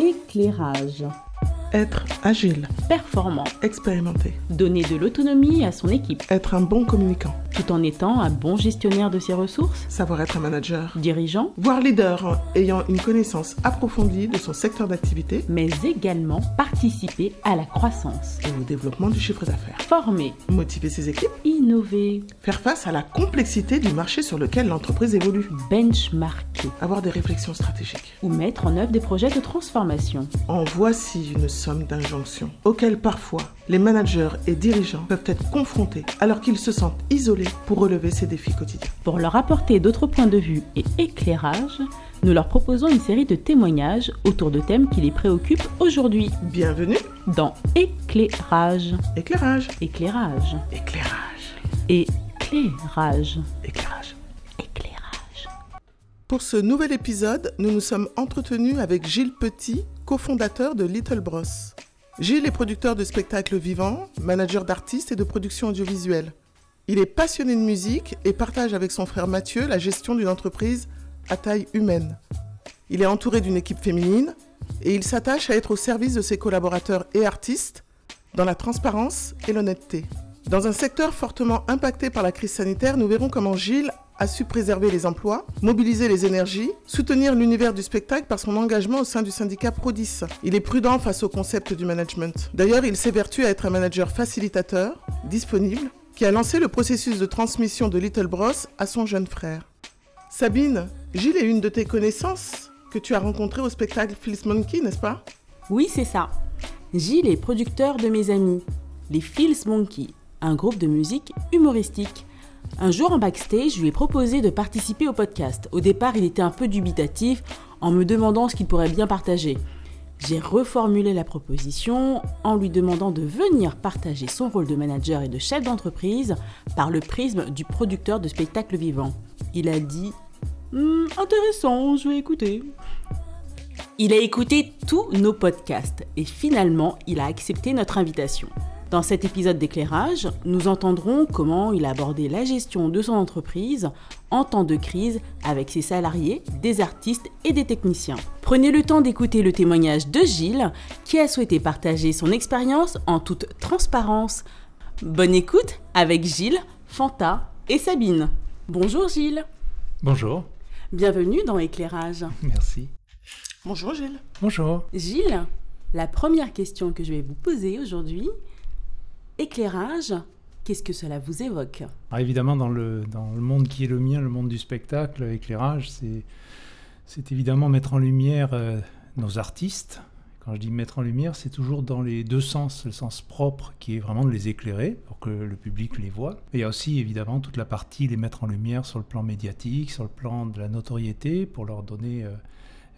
Éclairage. Être agile, Performant. expérimenté, Donner de l'autonomie à son équipe, être un bon communicant, tout en étant un bon gestionnaire de ses ressources. savoir être un manager, Dirigeant, voire leader hein, ayant une connaissance approfondie de son secteur d'activité mais également participer à la croissance. et au développement du chiffre d'affaires. Former, Motiver ses équipes, innover, faire face à la complexité du marché sur lequel l'entreprise évolue, benchmarker avoir des réflexions stratégiques. ou mettre en œuvre des projets de transformation. En voici une somme d'injonctions auxquelles parfois les managers et dirigeants peuvent être confrontés alors qu'ils se sentent isolés pour relever ces défis quotidiens. Pour leur apporter d'autres points de vue et éclairage, nous leur proposons une série de témoignages autour de thèmes qui les préoccupent aujourd'hui Bienvenue, dans Éclairage. éclairage, Éclairage. éclairage, Éclairage. éclairage. Éclairage. Pour ce nouvel épisode, nous nous sommes entretenus avec Gilles Petit, cofondateur de Little Bros. Gilles est producteur de spectacles vivants, manager d'artistes et de production audiovisuelle. Il est passionné de musique et partage avec son frère Mathieu la gestion d'une entreprise à taille humaine. Il est entouré d'une équipe féminine et il s'attache à être au service de ses collaborateurs et artistes dans la transparence et l'honnêteté. Dans un secteur fortement impacté par la crise sanitaire, nous verrons comment Gilles a su préserver les emplois, mobiliser les énergies, soutenir l'univers du spectacle par son engagement au sein du syndicat Prodis. Il est prudent face au concept du management. D'ailleurs, il s'évertue à être un manager facilitateur, disponible, qui a lancé le processus de transmission de Little Bros à son jeune frère. Sabine, Gilles est une de tes connaissances que tu as rencontrée au spectacle Phil's Monkey, n'est-ce pas? Oui, c'est ça. Gilles est producteur de mes amis, les Feels Monkey, un groupe de musique humoristique. Un jour en backstage, je lui ai proposé de participer au podcast. Au départ, il était un peu dubitatif en me demandant ce qu'il pourrait bien partager. J'ai reformulé la proposition en lui demandant de venir partager son rôle de manager et de chef d'entreprise par le prisme du producteur de spectacles vivants. Il a dit Hmm, Intéressant, je vais écouter. Il a écouté tous nos podcasts et finalement, il a accepté notre invitation. Dans cet épisode d'éclairage, nous entendrons comment il a abordé la gestion de son entreprise en temps de crise avec ses salariés, des artistes et des techniciens. Prenez le temps d'écouter le témoignage de Gilles qui a souhaité partager son expérience en toute transparence. Bonne écoute avec Gilles, Fanta et Sabine. Bonjour Gilles, Bonjour, bienvenue dans Éclairage. merci. Bonjour Gilles. Bonjour. Gilles, la première question que je vais vous poser aujourd'hui, éclairage, qu'est-ce que cela vous évoque? Alors évidemment, dans le, dans le monde qui est le mien, le monde du spectacle, éclairage, c'est, c'est évidemment mettre en lumière euh, nos artistes. Quand je dis mettre en lumière, c'est toujours dans les deux sens. Le sens propre qui est vraiment de les éclairer pour que le public les voit. Il y a aussi évidemment toute la partie les mettre en lumière sur le plan médiatique, sur le plan de la notoriété, pour leur donner euh,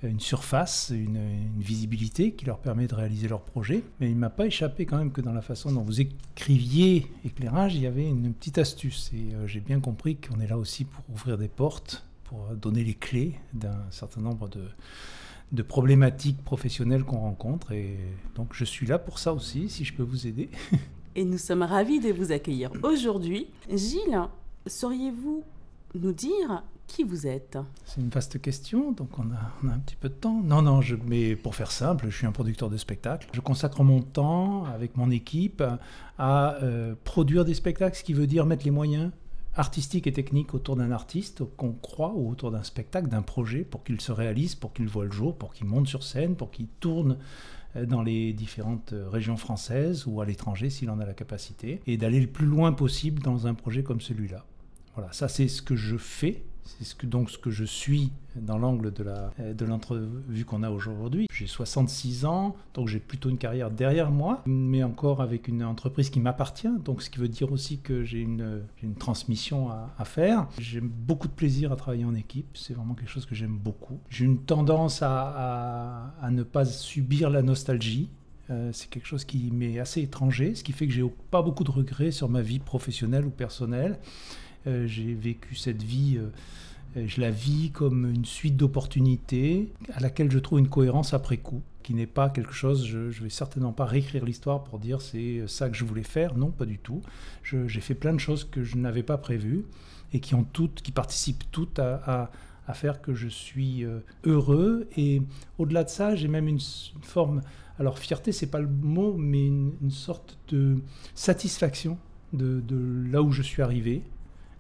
une surface, une, visibilité qui leur permet de réaliser leurs projets. Mais il ne m'a pas échappé quand même que dans la façon dont vous écriviez éclairage, il y avait une petite astuce. Et euh, j'ai bien compris qu'on est là aussi pour ouvrir des portes, pour euh, donner les clés d'un certain nombre de problématiques professionnelles qu'on rencontre. Et donc je suis là pour ça aussi, si je peux vous aider. Et nous sommes ravis de vous accueillir aujourd'hui. Gilles, sauriez-vous nous dire qui vous êtes? C'est une vaste question, donc on a, un petit peu de temps. Non, non, je, mais pour faire simple, je suis un producteur de spectacles. Je consacre mon temps avec mon équipe à euh, produire des spectacles, ce qui veut dire mettre les moyens artistiques et techniques autour d'un artiste qu'on croit ou autour d'un spectacle, d'un projet, pour qu'il se réalise, pour qu'il voit le jour, pour qu'il monte sur scène, pour qu'il tourne euh, dans les différentes euh, régions françaises ou à l'étranger s'il en a la capacité, et d'aller le plus loin possible dans un projet comme celui-là. Voilà, ça c'est ce que je fais, c'est ce que, donc ce que je suis dans l'angle de l'entrevue qu'on a aujourd'hui. J'ai 66 ans, donc j'ai plutôt une carrière derrière moi, mais encore avec une entreprise qui m'appartient, donc ce qui veut dire aussi que j'ai une, transmission à, faire. J'ai beaucoup de plaisir à travailler en équipe, c'est vraiment quelque chose que j'aime beaucoup. J'ai une tendance à ne pas subir la nostalgie. Euh, c'est quelque chose qui m'est assez étranger, ce qui fait que j'ai pas beaucoup de regrets sur ma vie professionnelle ou personnelle. Euh, j'ai vécu cette vie, euh, je la vis comme une suite d'opportunités à laquelle je trouve une cohérence après coup, qui n'est pas quelque chose, je ne vais certainement pas réécrire l'histoire pour dire c'est ça que je voulais faire, non, pas du tout. J'ai fait plein de choses que je n'avais pas prévues et qui, participent toutes à, faire que je suis euh, heureux. Et au-delà de ça, j'ai même une, forme, alors fierté, c'est pas le mot, mais une, sorte de satisfaction de, de, là où je suis arrivé.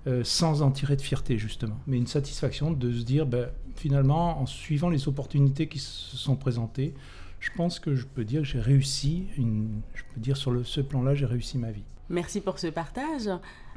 Euh, sans en tirer de fierté justement, mais une satisfaction de se dire ben, finalement en suivant les opportunités qui se sont présentées, je pense que je peux dire que j'ai réussi, une, je peux dire sur le, ce plan-là, j'ai réussi ma vie. Merci pour ce partage.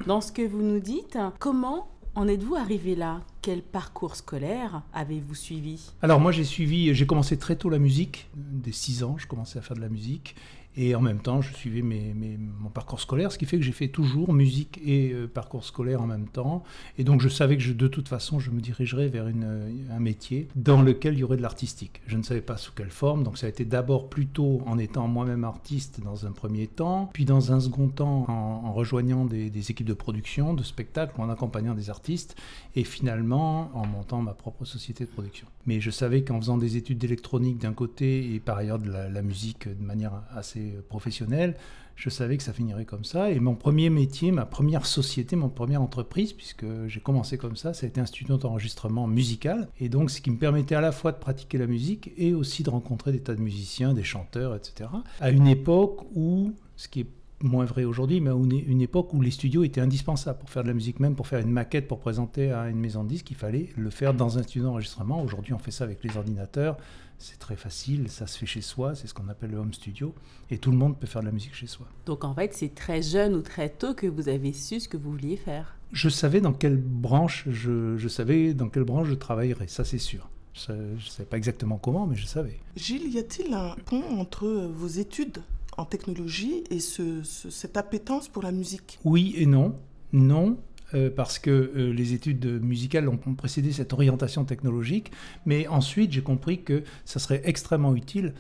Dans ce que vous nous dites, comment en êtes-vous arrivé là? Quel parcours scolaire avez-vous suivi? Alors moi j'ai suivi, j'ai commencé très tôt la musique, dès 6 ans je commençais à faire de la musique et en même temps, je suivais mon parcours scolaire, ce qui fait que j'ai fait toujours musique et euh, parcours scolaire en même temps. Et donc, je savais que de toute façon, je me dirigerais vers euh, un métier dans lequel il y aurait de l'artistique. Je ne savais pas sous quelle forme. Donc, ça a été d'abord plutôt en étant moi-même artiste dans un premier temps, puis dans un second temps en, rejoignant des, équipes de production, de spectacles, ou en accompagnant des artistes, et finalement en montant ma propre société de production. Mais je savais qu'en faisant des études d'électronique d'un côté et par ailleurs de la musique de manière assez professionnel, je savais que ça finirait comme ça. Et mon premier métier, ma première société, mon première entreprise, puisque j'ai commencé comme ça, ça a été un studio d'enregistrement musical. Et donc, ce qui me permettait à la fois de pratiquer la musique et aussi de rencontrer des tas de musiciens, des chanteurs, etc. À une époque où, ce qui est moins vrai aujourd'hui, mais une époque où les studios étaient indispensables pour faire de la musique, même pour faire une maquette, pour présenter à une maison de disques, il fallait le faire dans un studio d'enregistrement. Aujourd'hui, on fait ça avec les ordinateurs, c'est très facile, ça se fait chez soi, c'est ce qu'on appelle le home studio, et tout le monde peut faire de la musique chez soi. Donc en fait, c'est très jeune ou très tôt que vous avez su ce que vous vouliez faire. Je savais dans quelle branche je, je savais dans quelle branche je travaillerais, ça c'est sûr. Je ne savais pas exactement comment, mais je savais. Gilles, y a-t-il un pont entre vos études en technologie et ce, cette appétence pour la musique? Oui et non. Non, euh, parce que euh, les études musicales ont précédé cette orientation technologique, mais ensuite j'ai compris que ça serait extrêmement utile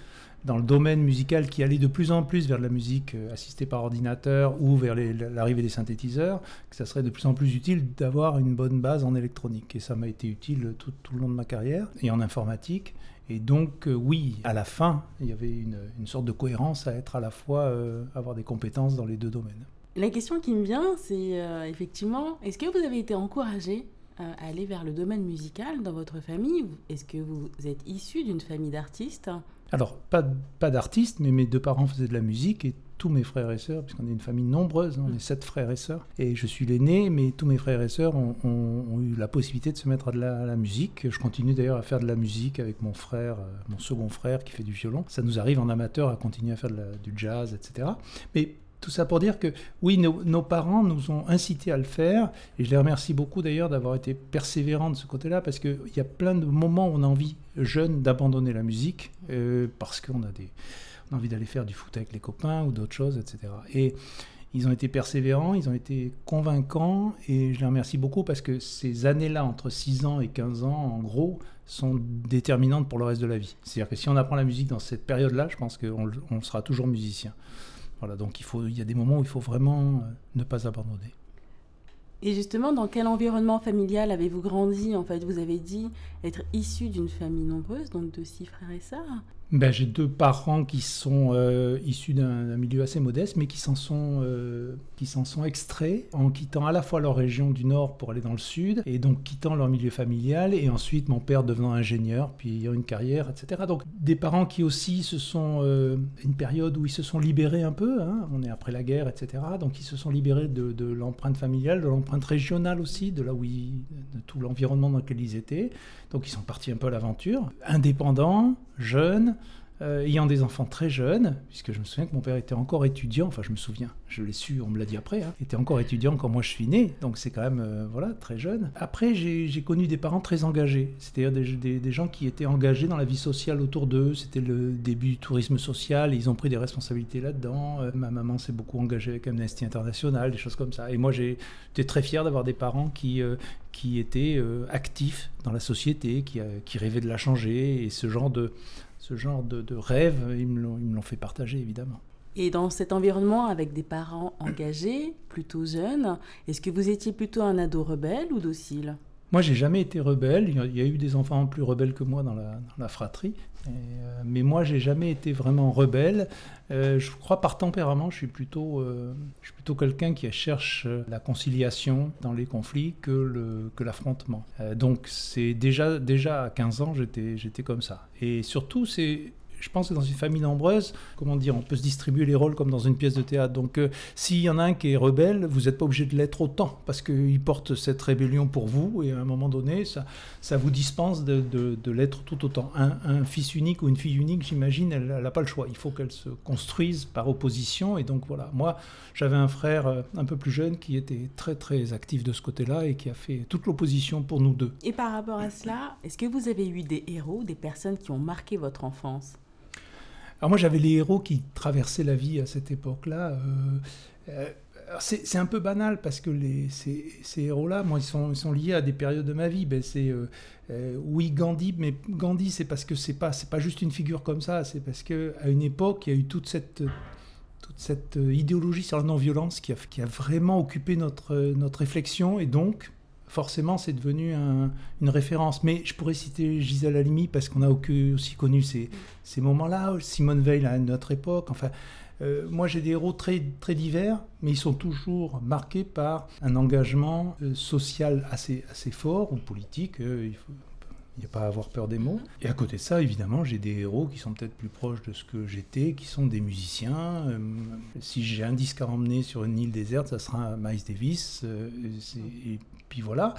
dans le domaine musical qui allait de plus en plus vers la musique euh, assistée par ordinateur ou vers l'arrivée des synthétiseurs, que ça serait de plus en plus utile d'avoir une bonne base en électronique. Et ça m'a été utile tout, tout, le long de ma carrière, et en informatique. Et donc, oui, à la fin, il y avait une, une, sorte de cohérence à être à la fois, avoir des compétences dans les deux domaines. La question qui me vient, c'est euh, effectivement, est-ce que vous avez été encouragé euh, à aller vers le domaine musical dans votre famille Est-ce que vous êtes issu d'une famille d'artistes? Alors, pas, pas d'artistes, mais mes deux parents faisaient de la musique et tous mes frères et sœurs, puisqu'on est une famille nombreuse, on est sept frères et sœurs, et je suis l'aîné, mais tous mes frères et sœurs ont, eu la possibilité de se mettre à de la, musique. Je continue d'ailleurs à faire de la musique avec mon frère, euh, mon second frère qui fait du violon. Ça nous arrive en amateur à continuer à faire du jazz, etc. Mais tout ça pour dire que oui, nos, parents nous ont incités à le faire, et je les remercie beaucoup d'ailleurs d'avoir été persévérants de ce côté-là, parce qu'il y a plein de moments où on a envie, jeune, d'abandonner la musique, euh, parce qu'on a, envie d'aller faire du foot avec les copains ou d'autres choses, etc. Et ils ont été persévérants, ils ont été convaincants, et je les remercie beaucoup parce que ces années-là, entre 6 ans et 15 ans, en gros, sont déterminantes pour le reste de la vie. C'est-à-dire que si on apprend la musique dans cette période-là, je pense qu'on on sera toujours musicien. Voilà, donc il, faut, il y a des moments où il faut vraiment euh, ne pas abandonner. Et justement, dans quel environnement familial avez-vous grandi En fait, vous avez dit être issu d'une famille nombreuse, donc de six frères et sœurs. Ben, j'ai deux parents qui sont euh, issus d'un milieu assez modeste, mais qui s'en sont, euh, sont extraits en quittant à la fois leur région du nord pour aller dans le sud, et donc quittant leur milieu familial, et ensuite mon père devenant ingénieur, puis ayant une carrière, etc. Donc des parents qui aussi se sont, euh, une période où ils se sont libérés un peu, hein, on est après la guerre, etc. Donc ils se sont libérés de, l'empreinte familiale, de l'empreinte régionale aussi, de là où de tout l'environnement dans lequel ils étaient. Donc ils sont partis un peu à l'aventure, indépendants, jeunes, euh, ayant des enfants très jeunes, puisque je me souviens que mon père était encore étudiant, enfin je me souviens, je l'ai su, on me l'a dit après, hein, était encore étudiant quand moi je suis né, donc c'est quand même euh, voilà très jeune. Après j'ai connu des parents très engagés, c'est-à-dire des, gens qui étaient engagés dans la vie sociale autour d'eux, c'était le début du tourisme social, ils ont pris des responsabilités là-dedans. Euh, ma maman s'est beaucoup engagée avec Amnesty International, des choses comme ça. Et moi j'étais très fier d'avoir des parents qui, étaient actifs dans la société, qui rêvaient de la changer, et ce genre de ce genre de, rêve, ils me l'ont fait partager évidemment. Et dans cet environnement avec des parents engagés, plutôt jeunes, est-ce que vous étiez plutôt un ado rebelle ou docile? Moi, j'ai jamais été rebelle. Il y a eu des enfants plus rebelles que moi dans la, fratrie. Euh, mais moi, j'ai jamais été vraiment rebelle. Euh, je crois par tempérament, je suis plutôt, euh, plutôt quelqu'un qui cherche la conciliation dans les conflits que que l'affrontement. donc c'est déjà déjà à 15 ans, j'étais comme ça. Et surtout, c'est je pense que dans une famille nombreuse, comment dire, on peut se distribuer les rôles comme dans une pièce de théâtre. Donc, euh, s'il y en a un qui est rebelle, vous n'êtes pas obligé de l'être autant, parce qu'il porte cette rébellion pour vous, et à un moment donné, ça, ça vous dispense de, l'être tout autant. Un, fils unique ou une fille unique, j'imagine, elle n'a pas le choix. Il faut qu'elle se construise par opposition, et donc voilà. Moi, j'avais un frère euh, un peu plus jeune qui était très très actif de ce côté-là et qui a fait toute l'opposition pour nous deux. Et par rapport à cela, est-ce que vous avez eu des héros, des personnes qui ont marqué votre enfance? Alors moi j'avais les héros qui traversaient la vie à cette époque-là. Euh, euh, c'est un peu banal parce que les, ces, ces héros-là, moi, ils sont, ils sont, liés à des périodes de ma vie. Ben, c'est euh, oui Gandhi, mais Gandhi, c'est parce que c'est pas c'est pas juste une figure comme ça. C'est parce que à une époque, il y a eu toute cette toute cette idéologie sur la non-violence qui a, qui a vraiment occupé notre notre réflexion et donc forcément, c'est devenu une référence. Mais je pourrais citer Gisèle Halimi parce qu'on a aussi connu ces, moments-là, Simone Veil à notre époque. Enfin, euh, moi, j'ai des héros très, très divers, mais ils sont toujours marqués par un engagement euh, social assez, assez fort ou politique. Euh, il faut, n'y a pas à avoir peur des mots. Et à côté de ça, évidemment, j'ai des héros qui sont peut-être plus proches de ce que j'étais, qui sont des musiciens. si j'ai un disque à emmener sur une île déserte, ça sera Miles Davis. Puis voilà.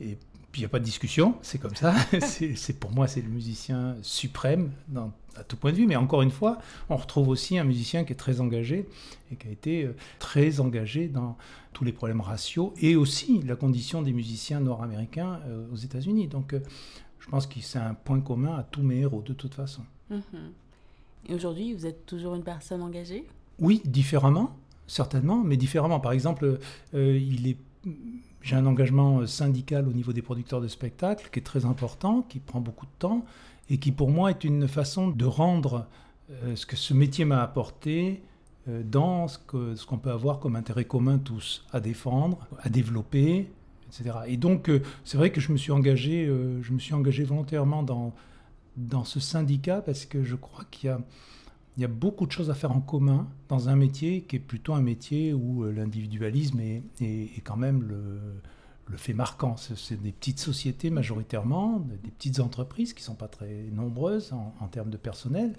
Et puis il n'y a pas de discussion, c'est comme ça. c'est pour moi, c'est le musicien suprême dans, à tout point de vue. Mais encore une fois, on retrouve aussi un musicien qui est très engagé et qui a été euh, très engagé dans tous les problèmes raciaux et aussi la condition des musiciens nord-américains euh, aux États-Unis. Donc, euh, je pense que c'est un point commun à tous mes héros de toute façon. Mhm. Et aujourd'hui, vous êtes toujours une personne engagée? Oui, différemment, certainement, mais différemment. Par exemple, il est j'ai un engagement syndical au niveau des producteurs de spectacles qui est très important, qui prend beaucoup de temps et qui pour moi est une façon de rendre euh, ce que ce métier m'a apporté euh, dans ce qu'on peut avoir comme intérêt commun tous à défendre, à développer, etc. Et donc euh, c'est vrai que je me suis engagé, je me suis engagé volontairement dans, dans ce syndicat parce que je crois qu'il y a il y a beaucoup de choses à faire en commun dans un métier qui est plutôt un métier où euh, l'individualisme est, est, quand même le, le fait marquant. C'est des petites sociétés majoritairement, des petites entreprises qui ne sont pas très nombreuses en, en termes de personnel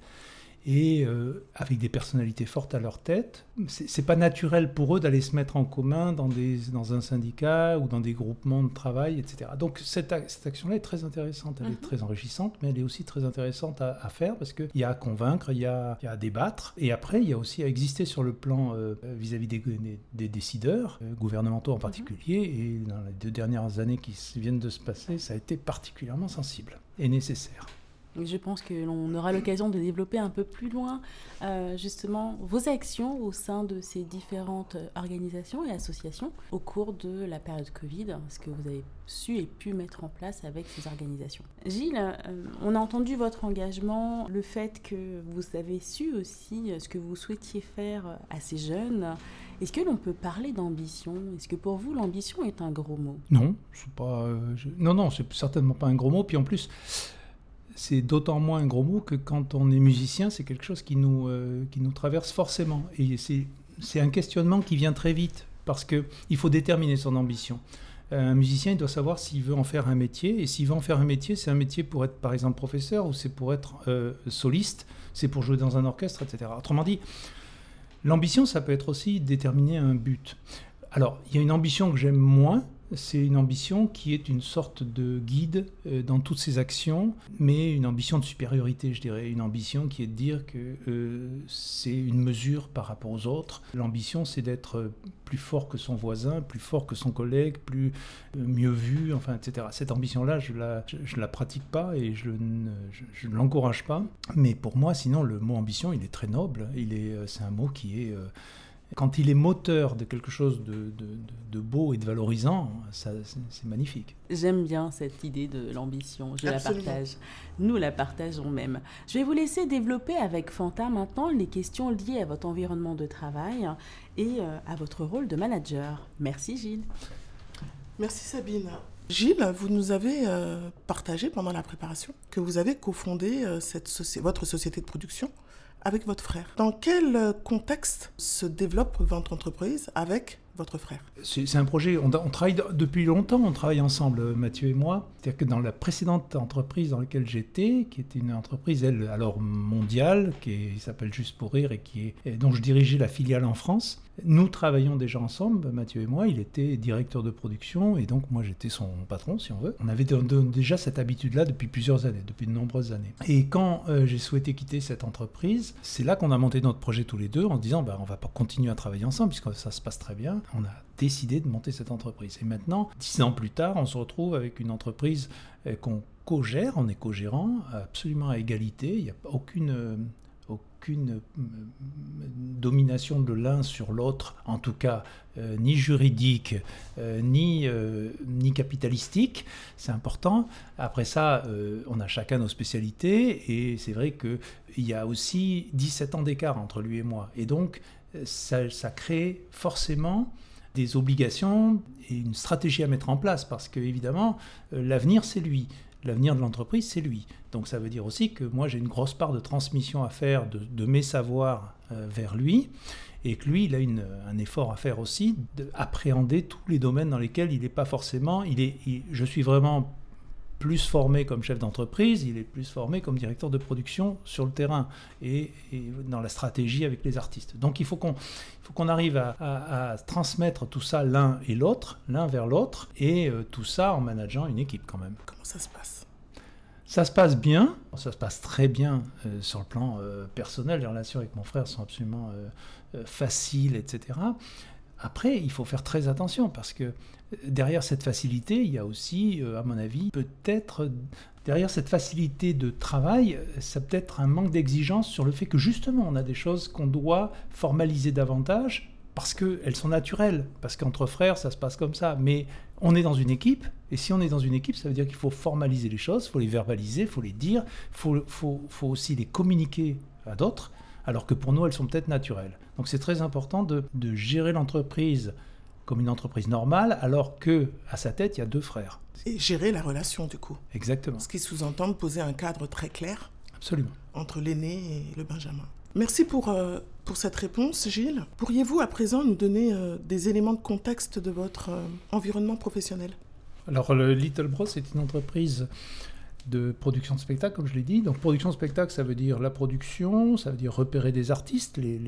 et euh, avec des personnalités fortes à leur tête. C'est pas naturel pour eux d'aller se mettre en commun dans, des, dans un syndicat ou dans des groupements de travail, etc. Donc cette, cette action-là est très intéressante, elle est mhm. très enrichissante, mais elle est aussi très intéressante à, à faire parce qu'il y a à convaincre, il y a, y a, à débattre, et après il y a aussi à exister sur le plan euh, vis-à-vis des, des, décideurs, euh, gouvernementaux en mhm. particulier, et dans les deux dernières années qui viennent de se passer, ça a été particulièrement sensible et nécessaire. Je pense que l'on aura l'occasion de développer un peu plus loin euh, justement vos actions au sein de ces différentes organisations et associations au cours de la période Covid, ce que vous avez su et pu mettre en place avec ces organisations. Gilles, euh, on a entendu votre engagement, le fait que vous avez su aussi ce que vous souhaitiez faire à ces jeunes. Est-ce que l'on peut parler d'ambition? Est-ce que pour vous l'ambition est un gros mot? Non, c'est pas. Euh, non, non, c'est certainement pas un gros mot. Puis en plus c'est d'autant moins un gros mot que quand on est musicien, c'est quelque chose qui nous, euh, qui nous traverse forcément. Et c'est un questionnement qui vient très vite, parce qu'il faut déterminer son ambition. Un musicien, il doit savoir s'il veut en faire un métier, et s'il veut en faire un métier, c'est un métier pour être par exemple professeur, ou c'est pour être euh, soliste, c'est pour jouer dans un orchestre, etc. Autrement dit, l'ambition, ça peut être aussi déterminer un but. Alors, il y a une ambition que j'aime moins, c'est une ambition qui est une sorte de guide euh, dans toutes ses actions, mais une ambition de supériorité, je dirais, une ambition qui est de dire que euh, c'est une mesure par rapport aux autres. L'ambition, c'est d'être plus fort que son voisin, plus fort que son collègue, plus euh, mieux vu, enfin, etc. Cette ambition-là, je la, la pratique pas et je ne, l'encourage pas. Mais pour moi, sinon, le mot ambition, il est très noble. Il est, c'est un mot qui est quand il est moteur de quelque chose de, beau et de valorisant, c'est magnifique. J'aime bien cette idée de l'ambition, je la partage. Nous la partageons même. Je vais vous laisser développer avec Fanta maintenant les questions liées à votre environnement de travail et euh, à votre rôle de manager. Merci Gilles. Merci Sabine. Gilles, vous nous avez euh, partagé pendant la préparation que vous avez cofondé euh, cette votre société de production avec votre frère. Dans quel euh, contexte se développe votre entreprise avec votre frère? C'est un projet, on, travaille depuis longtemps, on travaille ensemble, Mathieu et moi. C'est-à-dire que dans la précédente entreprise dans laquelle j'étais, qui était une entreprise, elle, alors mondiale, qui s'appelle Juste pour Rire et, qui est, dont je dirigeais la filiale en France, nous travaillions déjà ensemble, Mathieu et moi. Il était directeur de production et donc moi j'étais son patron, si on veut. On avait déjà cette habitude-là depuis plusieurs années, depuis de nombreuses années. Et quand euh, j'ai souhaité quitter cette entreprise, c'est là qu'on a monté notre projet tous les deux en disant bah, on va pas continuer à travailler ensemble puisque ça se passe très bien. On a décidé de monter cette entreprise. Et maintenant, dix ans plus tard, on se retrouve avec une entreprise euh, qu'on co-gère, on est co-gérant, absolument à égalité. Il n'y a aucune euh, aucune euh, domination de l'un sur l'autre, en tout cas euh, ni juridique, euh, ni, ni capitalistique, c'est important. Après ça, on a chacun nos spécialités, et c'est vrai qu'il y a aussi 17 ans d'écart entre lui et moi. Et donc, ça, ça crée forcément des obligations et une stratégie à mettre en place, parce que évidemment, l'avenir, c'est lui l'avenir de l'entreprise, c'est lui. Donc ça veut dire aussi que moi, j'ai une grosse part de transmission à faire de, mes savoirs euh, vers lui, et que lui, il a une, un effort à faire aussi d'appréhender tous les domaines dans lesquels il n'est pas forcément... Il est, je suis vraiment plus formé comme chef d'entreprise, il est plus formé comme directeur de production sur le terrain et, dans la stratégie avec les artistes. Donc il faut qu'on qu'on arrive à, transmettre tout ça l'un et l'autre, l'un vers l'autre, et euh, tout ça en manageant une équipe quand même. Comment ça se passe? Ça se passe bien, ça se passe très bien euh, sur le plan euh, personnel. Les relations avec mon frère sont absolument faciles, etc. Après, il faut faire très attention parce que derrière cette facilité, il y a aussi, euh, à mon avis, peut-être derrière cette facilité de travail, ça peut être un manque d'exigence sur le fait que justement on a des choses qu'on doit formaliser davantage parce qu'elles sont naturelles, parce qu'entre frères ça se passe comme ça. Mais on est dans une équipe, et si on est dans une équipe, ça veut dire qu'il faut formaliser les choses, il faut les verbaliser, il faut les dire, il faut, faut aussi les communiquer à d'autres alors que pour nous, elles sont peut-être naturelles. Donc c'est très important de, gérer l'entreprise comme une entreprise normale, alors que à sa tête, il y a deux frères. Et gérer la relation, du coup. Exactement. Ce qui sous-entend poser un cadre très clair. Absolument. Entre l'aîné et le Benjamin. Merci pour, euh, pour cette réponse, Gilles. Pourriez-vous à présent nous donner euh, des éléments de contexte de votre euh, environnement professionnel? Alors, le Little Bros est une entreprise de production de spectacle, comme je l'ai dit. Donc production de spectacle, ça veut dire la production, ça veut dire repérer des artistes, les,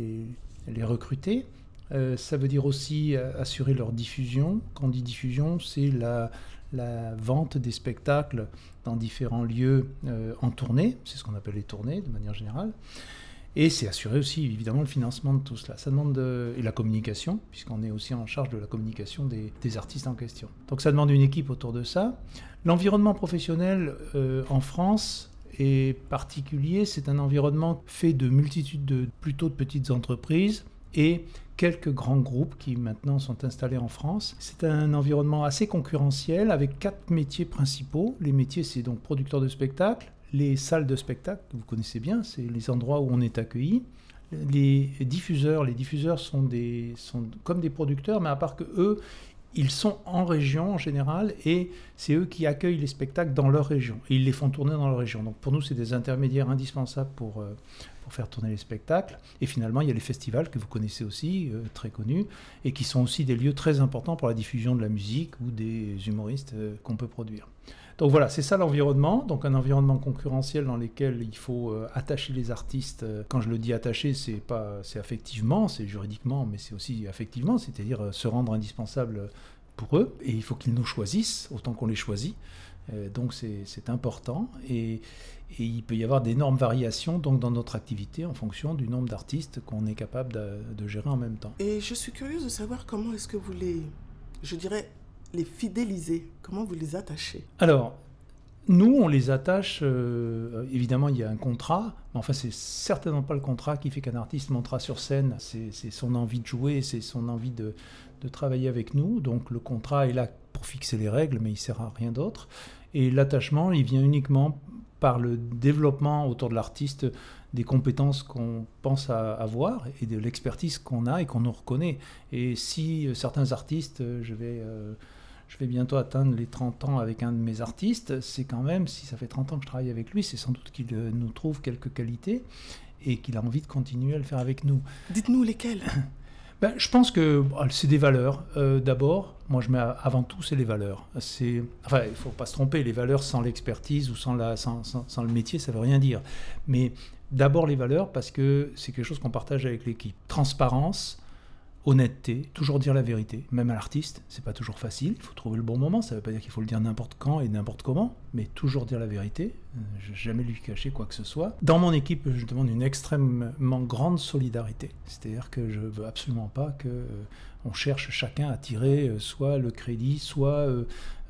les, recruter. Euh, ça veut dire aussi euh, assurer leur diffusion. Quand on dit diffusion, c'est la, la, vente des spectacles dans différents lieux euh, en tournée. C'est ce qu'on appelle les tournées de manière générale. Et c'est assurer aussi évidemment le financement de tout cela. Ça demande de... et la communication, puisqu'on est aussi en charge de la communication des, artistes en question. Donc ça demande une équipe autour de ça. L'environnement professionnel euh, en France est particulier. C'est un environnement fait de multitudes de plutôt de petites entreprises et quelques grands groupes qui maintenant sont installés en France. C'est un environnement assez concurrentiel avec quatre métiers principaux. Les métiers, c'est donc producteur de spectacles, les salles de spectacle, vous connaissez bien, c'est les endroits où on est accueilli. Les diffuseurs, les diffuseurs sont, des, sont comme des producteurs, mais à part que eux, ils sont en région en général et c'est eux qui accueillent les spectacles dans leur région et ils les font tourner dans leur région. Donc pour nous, c'est des intermédiaires indispensables pour, euh, pour faire tourner les spectacles. Et finalement, il y a les festivals que vous connaissez aussi, euh, très connus, et qui sont aussi des lieux très importants pour la diffusion de la musique ou des humoristes euh, qu'on peut produire. Donc voilà, c'est ça l'environnement, donc un environnement concurrentiel dans lequel il faut euh, attacher les artistes. Euh, quand je le dis attacher, c'est pas, c'est affectivement, c'est juridiquement, mais c'est aussi affectivement, c'est-à-dire euh, se rendre indispensable pour eux. Et il faut qu'ils nous choisissent autant qu'on les choisit. donc c'est important et, et, il peut y avoir d'énormes variations donc dans notre activité en fonction du nombre d'artistes qu'on est capable de, de gérer en même temps. Et je suis curieuse de savoir comment est-ce que vous les, je dirais, les fidéliser Comment vous les attachez? Alors, nous, on les attache, euh, évidemment, il y a un contrat, mais enfin, c'est certainement pas le contrat qui fait qu'un artiste montera sur scène. C'est son envie de jouer, c'est son envie de, de, travailler avec nous. Donc, le contrat est là pour fixer les règles, mais il sert à rien d'autre. Et l'attachement, il vient uniquement par le développement autour de l'artiste des compétences qu'on pense avoir et de l'expertise qu'on a et qu'on nous reconnaît. Et si euh, certains artistes, euh, je vais je vais bientôt atteindre les 30 ans avec un de mes artistes, c'est quand même, si ça fait 30 ans que je travaille avec lui, c'est sans doute qu'il euh, nous trouve quelques qualités et qu'il a envie de continuer à le faire avec nous. Dites-nous lesquelles ben, Je pense que c'est des valeurs. Euh, d'abord, moi je mets avant tout, c'est les valeurs. C'est, enfin, il ne faut pas se tromper, les valeurs sans l'expertise ou sans, la, sans, sans, le métier, ça ne veut rien dire. Mais d'abord les valeurs parce que c'est quelque chose qu'on partage avec l'équipe. Transparence, honnêteté, toujours dire la vérité, même à l'artiste, c'est pas toujours facile, il faut trouver le bon moment, ça veut pas dire qu'il faut le dire n'importe quand et n'importe comment, mais toujours dire la vérité, euh, jamais lui cacher quoi que ce soit. Dans mon équipe, je demande une extrêmement grande solidarité, c'est-à-dire que je veux absolument pas que euh, on cherche chacun à tirer euh, soit le crédit, soit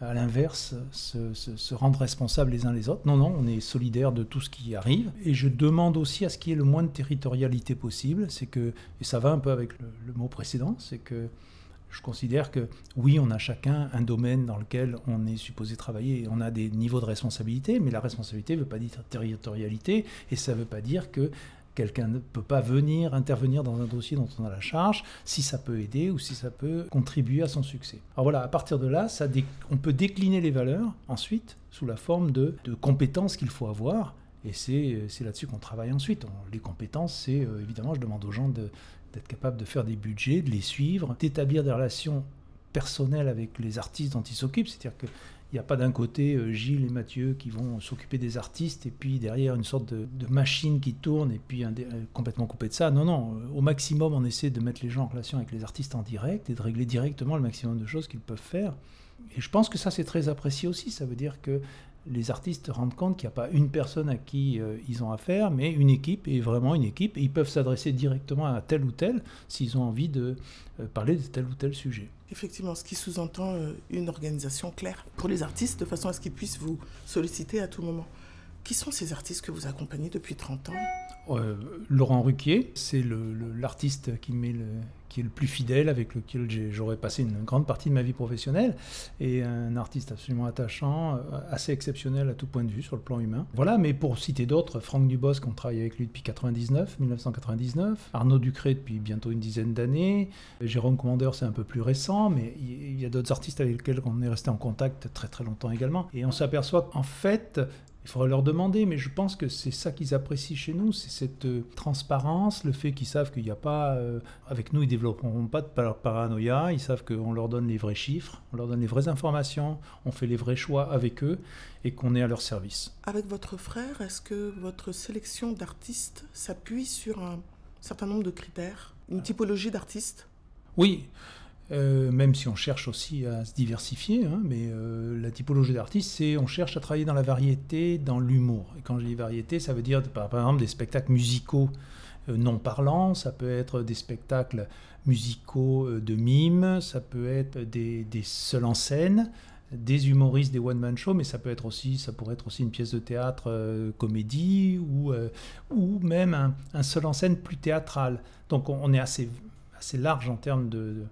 à l'inverse, se, rendre responsables les uns les autres. Non, non, on est solidaire de tout ce qui arrive. Et je demande aussi à ce qu'il y ait le moins de territorialité possible. C'est que, et ça va un peu avec le, le mot précédent, c'est que je considère que oui, on a chacun un domaine dans lequel on est supposé travailler. On a des niveaux de responsabilité, mais la responsabilité ne veut pas dire territorialité, et ça ne veut pas dire que Quelqu'un ne peut pas venir intervenir dans un dossier dont on a la charge si ça peut aider ou si ça peut contribuer à son succès. Alors voilà, à partir de là, ça on peut décliner les valeurs ensuite sous la forme de, compétences qu'il faut avoir. Et c'est là-dessus qu'on travaille ensuite. les compétences, c'est euh, évidemment, je demande aux gens d'être capables de faire des budgets, de les suivre, d'établir des relations personnelles avec les artistes dont ils s'occupent. C'est-à-dire que n'y a pas d'un côté euh, Gilles et Mathieu qui vont s'occuper des artistes et puis derrière une sorte de, machine qui tourne et puis un, euh, complètement coupé de ça. Non, non, euh, au maximum on essaie de mettre les gens en relation avec les artistes en direct et de régler directement le maximum de choses qu'ils peuvent faire. Et je pense que ça c'est très apprécié aussi, ça veut dire que les artistes rendent compte qu'il n'y a pas une personne à qui ils ont affaire, mais une équipe, et vraiment une équipe, et ils peuvent s'adresser directement à tel ou tel s'ils ont envie de parler de tel ou tel sujet. Effectivement, ce qui sous-entend euh, une organisation claire pour les artistes de façon à ce qu'ils puissent vous solliciter à tout moment. Qui sont ces artistes que vous accompagnez depuis 30 ans? Euh, Laurent Ruquier, c'est l'artiste qui, est le plus fidèle, avec lequel j'aurais passé une grande partie de ma vie professionnelle, et un artiste absolument attachant, euh, assez exceptionnel à tout point de vue sur le plan humain. Voilà, mais pour citer d'autres, Franck Dubosc, on travaille avec lui depuis 99, 1999, Arnaud Ducré depuis bientôt une dizaine d'années, Jérôme Commandeur c'est un peu plus récent, mais il y a d'autres artistes avec lesquels on est resté en contact très très longtemps également, et on s'aperçoit qu'en fait, il faudrait leur demander, mais je pense que c'est ça qu'ils apprécient chez nous, c'est cette euh, transparence, le fait qu'ils savent qu'il n'y a pas, euh, avec nous, ils développeront pas de paranoïa, ils savent qu'on leur donne les vrais chiffres, on leur donne les vraies informations, on fait les vrais choix avec eux et qu'on est à leur service. Avec votre frère, est-ce que votre sélection d'artistes s'appuie sur un certain nombre de critères, une typologie d'artistes? Oui. Euh, même si on cherche aussi à se diversifier, hein, mais euh, la typologie d'artiste, c'est on cherche à travailler dans la variété, dans l'humour. Et quand je dis variété, ça veut dire par, exemple des spectacles musicaux euh, non parlants, ça peut être des spectacles musicaux de mime, ça peut être des, des seuls en scène, des humoristes, des one-man shows, mais ça peut être aussi, ça pourrait être aussi une pièce de théâtre comédie ou, ou même un, un, seul en scène plus théâtral. Donc on, on est assez assez large en termes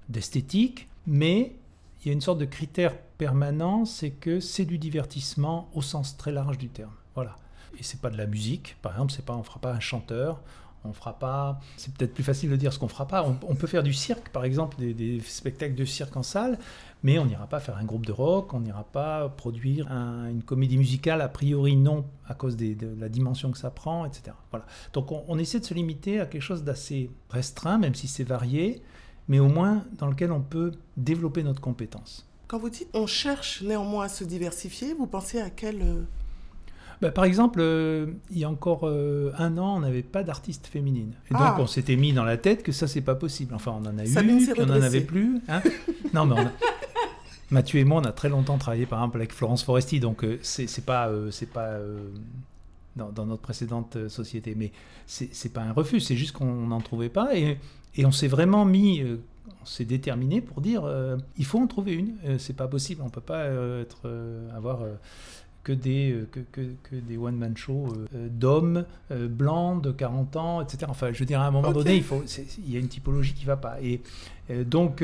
d'esthétique, mais il y a une sorte de critère permanent, c'est que c'est du divertissement au sens très large du terme. Voilà. Et c'est pas de la musique, par exemple, c'est pas, on fera pas un chanteur, on fera pas. C'est peut-être plus facile de dire ce qu'on fera pas. On, peut faire du cirque, par exemple, des, spectacles de cirque en salle, mais on n'ira pas faire un groupe de rock, on n'ira pas produire une comédie musicale a priori non à cause de la dimension que ça prend, etc. Voilà. Donc on, essaie de se limiter à quelque chose d'assez restreint, même si c'est varié, mais au moins dans lequel on peut développer notre compétence. Quand vous dites on cherche néanmoins à se diversifier, vous pensez à quel euh, bah, par exemple, euh, il y a encore euh, un an, on n'avait pas d'artiste féminine. Et donc, ah. on s'était mis dans la tête que ça, c'est pas possible. Enfin, on en a eu, puis on n'en avait plus. Hein. non, mais Mathieu et moi, on a très longtemps travaillé, par exemple, avec Florence Foresti. Donc, euh, c'est pas, c'est pas dans, dans, notre précédente société. Mais c'est pas un refus, c'est juste qu'on n'en trouvait pas. Et, et on s'est vraiment mis on s'est déterminé pour dire il faut en trouver une. c'est pas possible, on peut pas être, avoir que des, euh, que, que, que des one-man shows euh, euh, d'hommes blancs de 40 ans, etc. Enfin, je veux dire, à un moment donné, il, faut, il y a une typologie qui ne va pas. Et donc,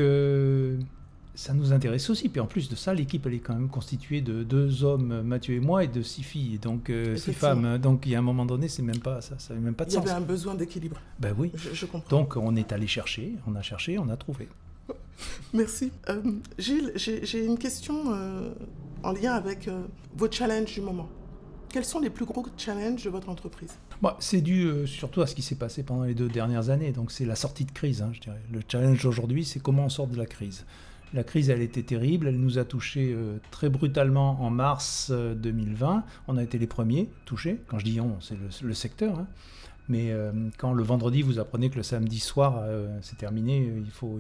ça nous intéresse aussi. Puis en plus de ça, l'équipe, elle est quand même constituée de deux hommes, Mathieu et moi, et de six filles, donc six femmes. Donc, il y a un moment donné, c'est même pas, ça n'avait même pas de sens. Il y avait un besoin d'équilibre. Ben oui. Je, je comprends. Donc, on est allé chercher, on a cherché, on a trouvé. Merci. Euh, Gilles, j'ai une question euh, en lien avec euh, vos challenges du moment. Quels sont les plus gros challenges de votre entreprise? Bah, C'est dû surtout à ce qui s'est passé pendant les deux dernières années. Donc c'est la sortie de crise, hein, je dirais. Le challenge aujourd'hui, c'est comment on sort de la crise. La crise, elle était terrible, elle nous a touchés très brutalement en mars 2020. On a été les premiers touchés. Quand je dis on, c'est le, secteur. Hein. Mais euh, quand le vendredi, vous apprenez que le samedi soir, euh, c'est terminé, euh, il faut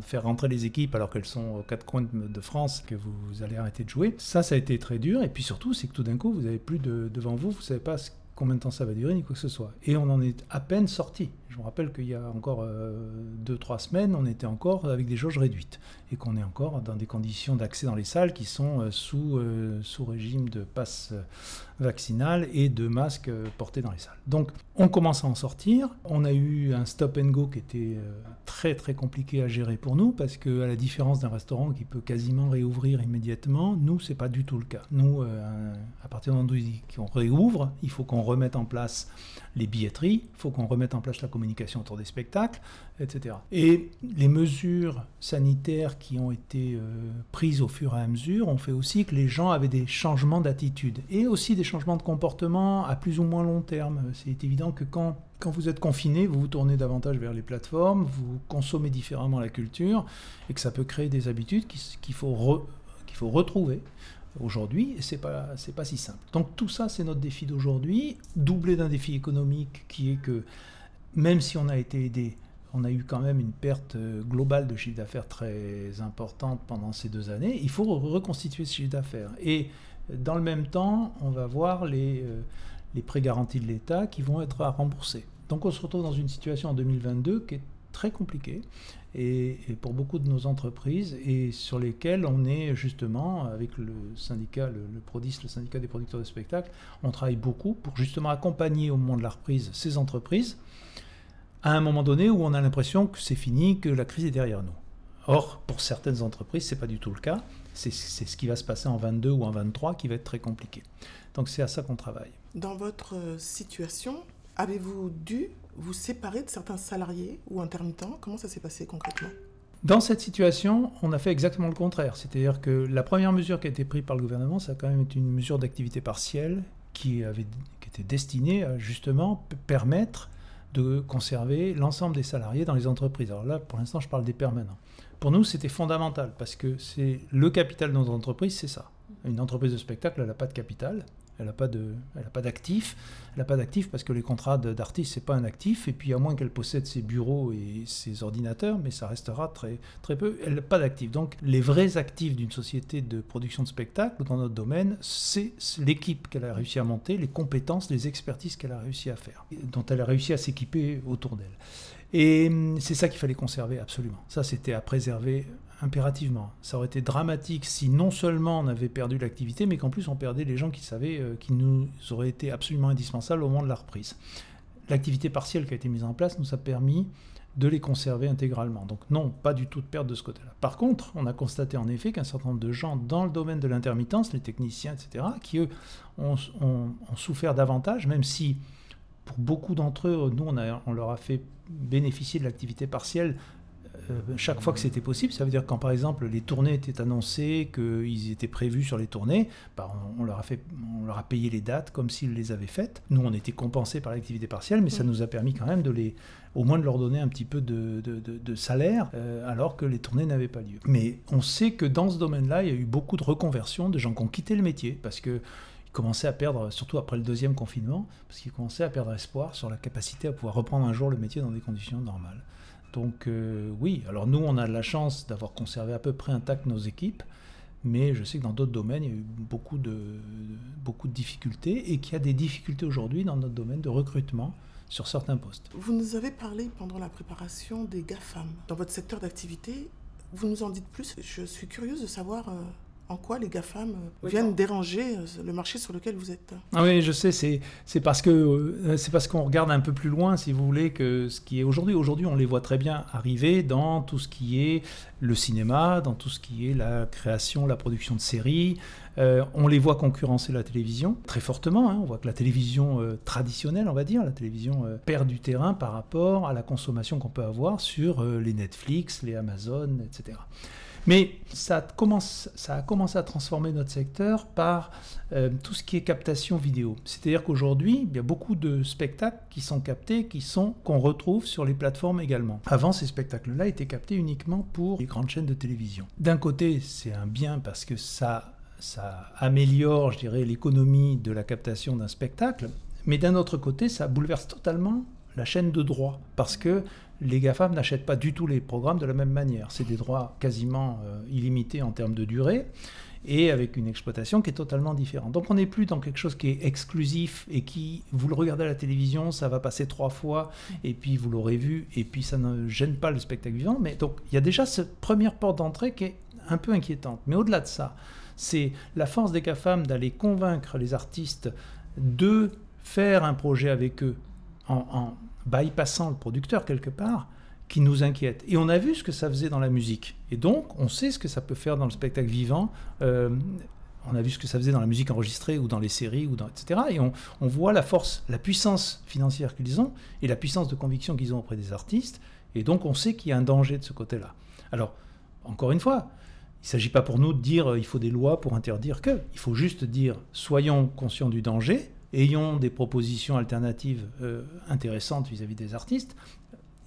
faire rentrer les équipes alors qu'elles sont aux quatre coins de France, que vous, allez arrêter de jouer. Ça, ça a été très dur. Et puis surtout, c'est que tout d'un coup, vous n'avez plus de, devant vous, vous ne savez pas combien de temps ça va durer, ni quoi que ce soit. Et on en est à peine sorti. Je me rappelle qu'il y a encore 2-3 euh, semaines, on était encore avec des jauges réduites et qu'on est encore dans des conditions d'accès dans les salles qui sont euh, sous, euh, sous régime de passe vaccinal et de masques portés dans les salles. Donc on commence à en sortir. On a eu un stop and go qui était très très compliqué à gérer pour nous parce que à la différence d'un restaurant qui peut quasiment réouvrir immédiatement, nous c'est pas du tout le cas. Nous, à partir du moment où on réouvre, il faut qu'on remette en place les billetteries, il faut qu'on remette en place la communication autour des spectacles, etc. Et les mesures sanitaires qui ont été euh, prises au fur et à mesure ont fait aussi que les gens avaient des changements d'attitude et aussi des changements de comportement à plus ou moins long terme. C'est évident que quand, quand vous êtes confiné, vous vous tournez davantage vers les plateformes, vous consommez différemment la culture et que ça peut créer des habitudes qu'il faut, qu'il faut retrouver aujourd'hui, et c'est pas pas si simple. Donc tout ça, c'est notre défi d'aujourd'hui, doublé d'un défi économique qui est que même si on a été aidé, on a eu quand même une perte euh, globale de chiffre d'affaires très importante pendant ces deux années. Il faut reconstituer ce chiffre d'affaires. Et dans le même temps, on va voir les, euh, les prêts garantis de l'État qui vont être à rembourser. Donc on se retrouve dans une situation en 2022 qui est très compliquée et, pour beaucoup de nos entreprises et sur lesquelles on est justement avec le syndicat, le, le, le syndicat des producteurs de spectacles, on travaille beaucoup pour justement accompagner au moment de la reprise ces entreprises à un moment donné où on a l'impression que c'est fini, que la crise est derrière nous. Or, pour certaines entreprises, ce n'est pas du tout le cas. C'est ce qui va se passer en 22 ou en 23 qui va être très compliqué. Donc c'est à ça qu'on travaille. Dans votre situation, avez-vous dû vous séparer de certains salariés ou intermittents Comment ça s'est passé concrètement? Dans cette situation, on a fait exactement le contraire. C'est-à-dire que la première mesure qui a été prise par le gouvernement, ça a quand même été une mesure d'activité partielle qui, avait, qui était destinée à justement permettre de conserver l'ensemble des salariés dans les entreprises. Alors là, pour l'instant, je parle des permanents. Pour nous, c'était fondamental parce que c'est le capital de notre entreprise, c'est ça. Une entreprise de spectacle, elle n'a pas de capital. Elle n'a pas de, elle a pas d'actif. Elle n'a pas d'actif parce que les contrats d'artiste c'est pas un actif. Et puis à moins qu'elle possède ses bureaux et ses ordinateurs, mais ça restera très très peu. Elle n'a pas d'actif. Donc les vrais actifs d'une société de production de spectacle dans notre domaine, c'est l'équipe qu'elle a réussi à monter, les compétences, les expertises qu'elle a réussi à faire, dont elle a réussi à s'équiper autour d'elle. Et hum, c'est ça qu'il fallait conserver absolument. Ça, c'était à préserver impérativement. Ça aurait été dramatique si non seulement on avait perdu l'activité, mais qu'en plus on perdait les gens qui savaient, euh, qui nous auraient été absolument indispensables au moment de la reprise. L'activité partielle qui a été mise en place nous a permis de les conserver intégralement. Donc non, pas du tout de perte de ce côté-là. Par contre, on a constaté en effet qu'un certain nombre de gens dans le domaine de l'intermittence, les techniciens, etc., qui eux ont, souffert davantage, même si pour beaucoup d'entre eux, nous, on, on leur a fait bénéficier de l'activité partielle euh, chaque fois que c'était possible. Ça veut dire quand par exemple les tournées étaient annoncées, qu'ils étaient prévus sur les tournées, bah, on, leur a fait, on leur a payé les dates comme s'ils les avaient faites. Nous, on était compensés par l'activité partielle, mais ça mm. nous a permis quand même de les, au moins de leur donner un petit peu de, de, salaire, euh, alors que les tournées n'avaient pas lieu. Mais on sait que dans ce domaine-là, il y a eu beaucoup de reconversions, de gens qui ont quitté le métier parce que commençaient à perdre, surtout après le deuxième confinement, parce qu'ils commençaient à perdre espoir sur la capacité à pouvoir reprendre un jour le métier dans des conditions normales. Donc euh, oui, alors nous, on a la chance d'avoir conservé à peu près intact nos équipes, mais je sais que dans d'autres domaines, il y a eu beaucoup de, beaucoup de difficultés et qu'il y a des difficultés aujourd'hui dans notre domaine de recrutement sur certains postes. Vous nous avez parlé pendant la préparation des GAFAM. Dans votre secteur d'activité, vous nous en dites plus Je suis curieuse de savoir... Euh, en quoi les GAFAM euh, viennent déranger euh, le marché sur lequel vous êtes? Ah Oui, je sais, c'est parce que euh, c'est parce qu'on regarde un peu plus loin, si vous voulez, que ce qui est aujourd'hui. Aujourd'hui, on les voit très bien arriver dans tout ce qui est le cinéma, dans tout ce qui est la création, la production de séries, Euh, on les voit concurrencer la télévision très fortement. Hein. On voit que la télévision euh, traditionnelle, on va dire, la télévision euh, perd du terrain par rapport à la consommation qu'on peut avoir sur les Netflix, les Amazon, etc. Mais ça, commence, ça a commencé à transformer notre secteur par euh, tout ce qui est captation vidéo. C'est-à-dire qu'aujourd'hui, il y a beaucoup de spectacles qui sont captés, qui sont qu'on retrouve sur les plateformes également. Avant, ces spectacles-là étaient captés uniquement pour les grandes chaînes de télévision. D'un côté, c'est un bien parce que ça ça améliore, je dirais, l'économie de la captation d'un spectacle, mais d'un autre côté, ça bouleverse totalement la chaîne de droit, parce que les GAFAM n'achètent pas du tout les programmes de la même manière. C'est des droits quasiment euh, illimités en termes de durée et avec une exploitation qui est totalement différente. Donc on n'est plus dans quelque chose qui est exclusif et qui, vous le regardez à la télévision, ça va passer trois fois et puis vous l'aurez vu et puis ça ne gêne pas le spectacle vivant. Mais donc il y a déjà cette première porte d'entrée qui est un peu inquiétante. Mais au-delà de ça, c'est la force des GAFAM d'aller convaincre les artistes de faire un projet avec eux en bypassant le producteur quelque part, qui nous inquiète. Et on a vu ce que ça faisait dans la musique. Et donc, on sait ce que ça peut faire dans le spectacle vivant. Euh, on a vu ce que ça faisait dans la musique enregistrée ou dans les séries, ou dans, etc. Et on, on voit la force, la puissance financière qu'ils ont et la puissance de conviction qu'ils ont auprès des artistes. Et donc, on sait qu'il y a un danger de ce côté-là. Alors, encore une fois, il ne s'agit pas pour nous de dire euh, il faut des lois pour interdire que. Il faut juste dire soyons conscients du danger ayons des propositions alternatives euh, intéressantes vis-à-vis des artistes,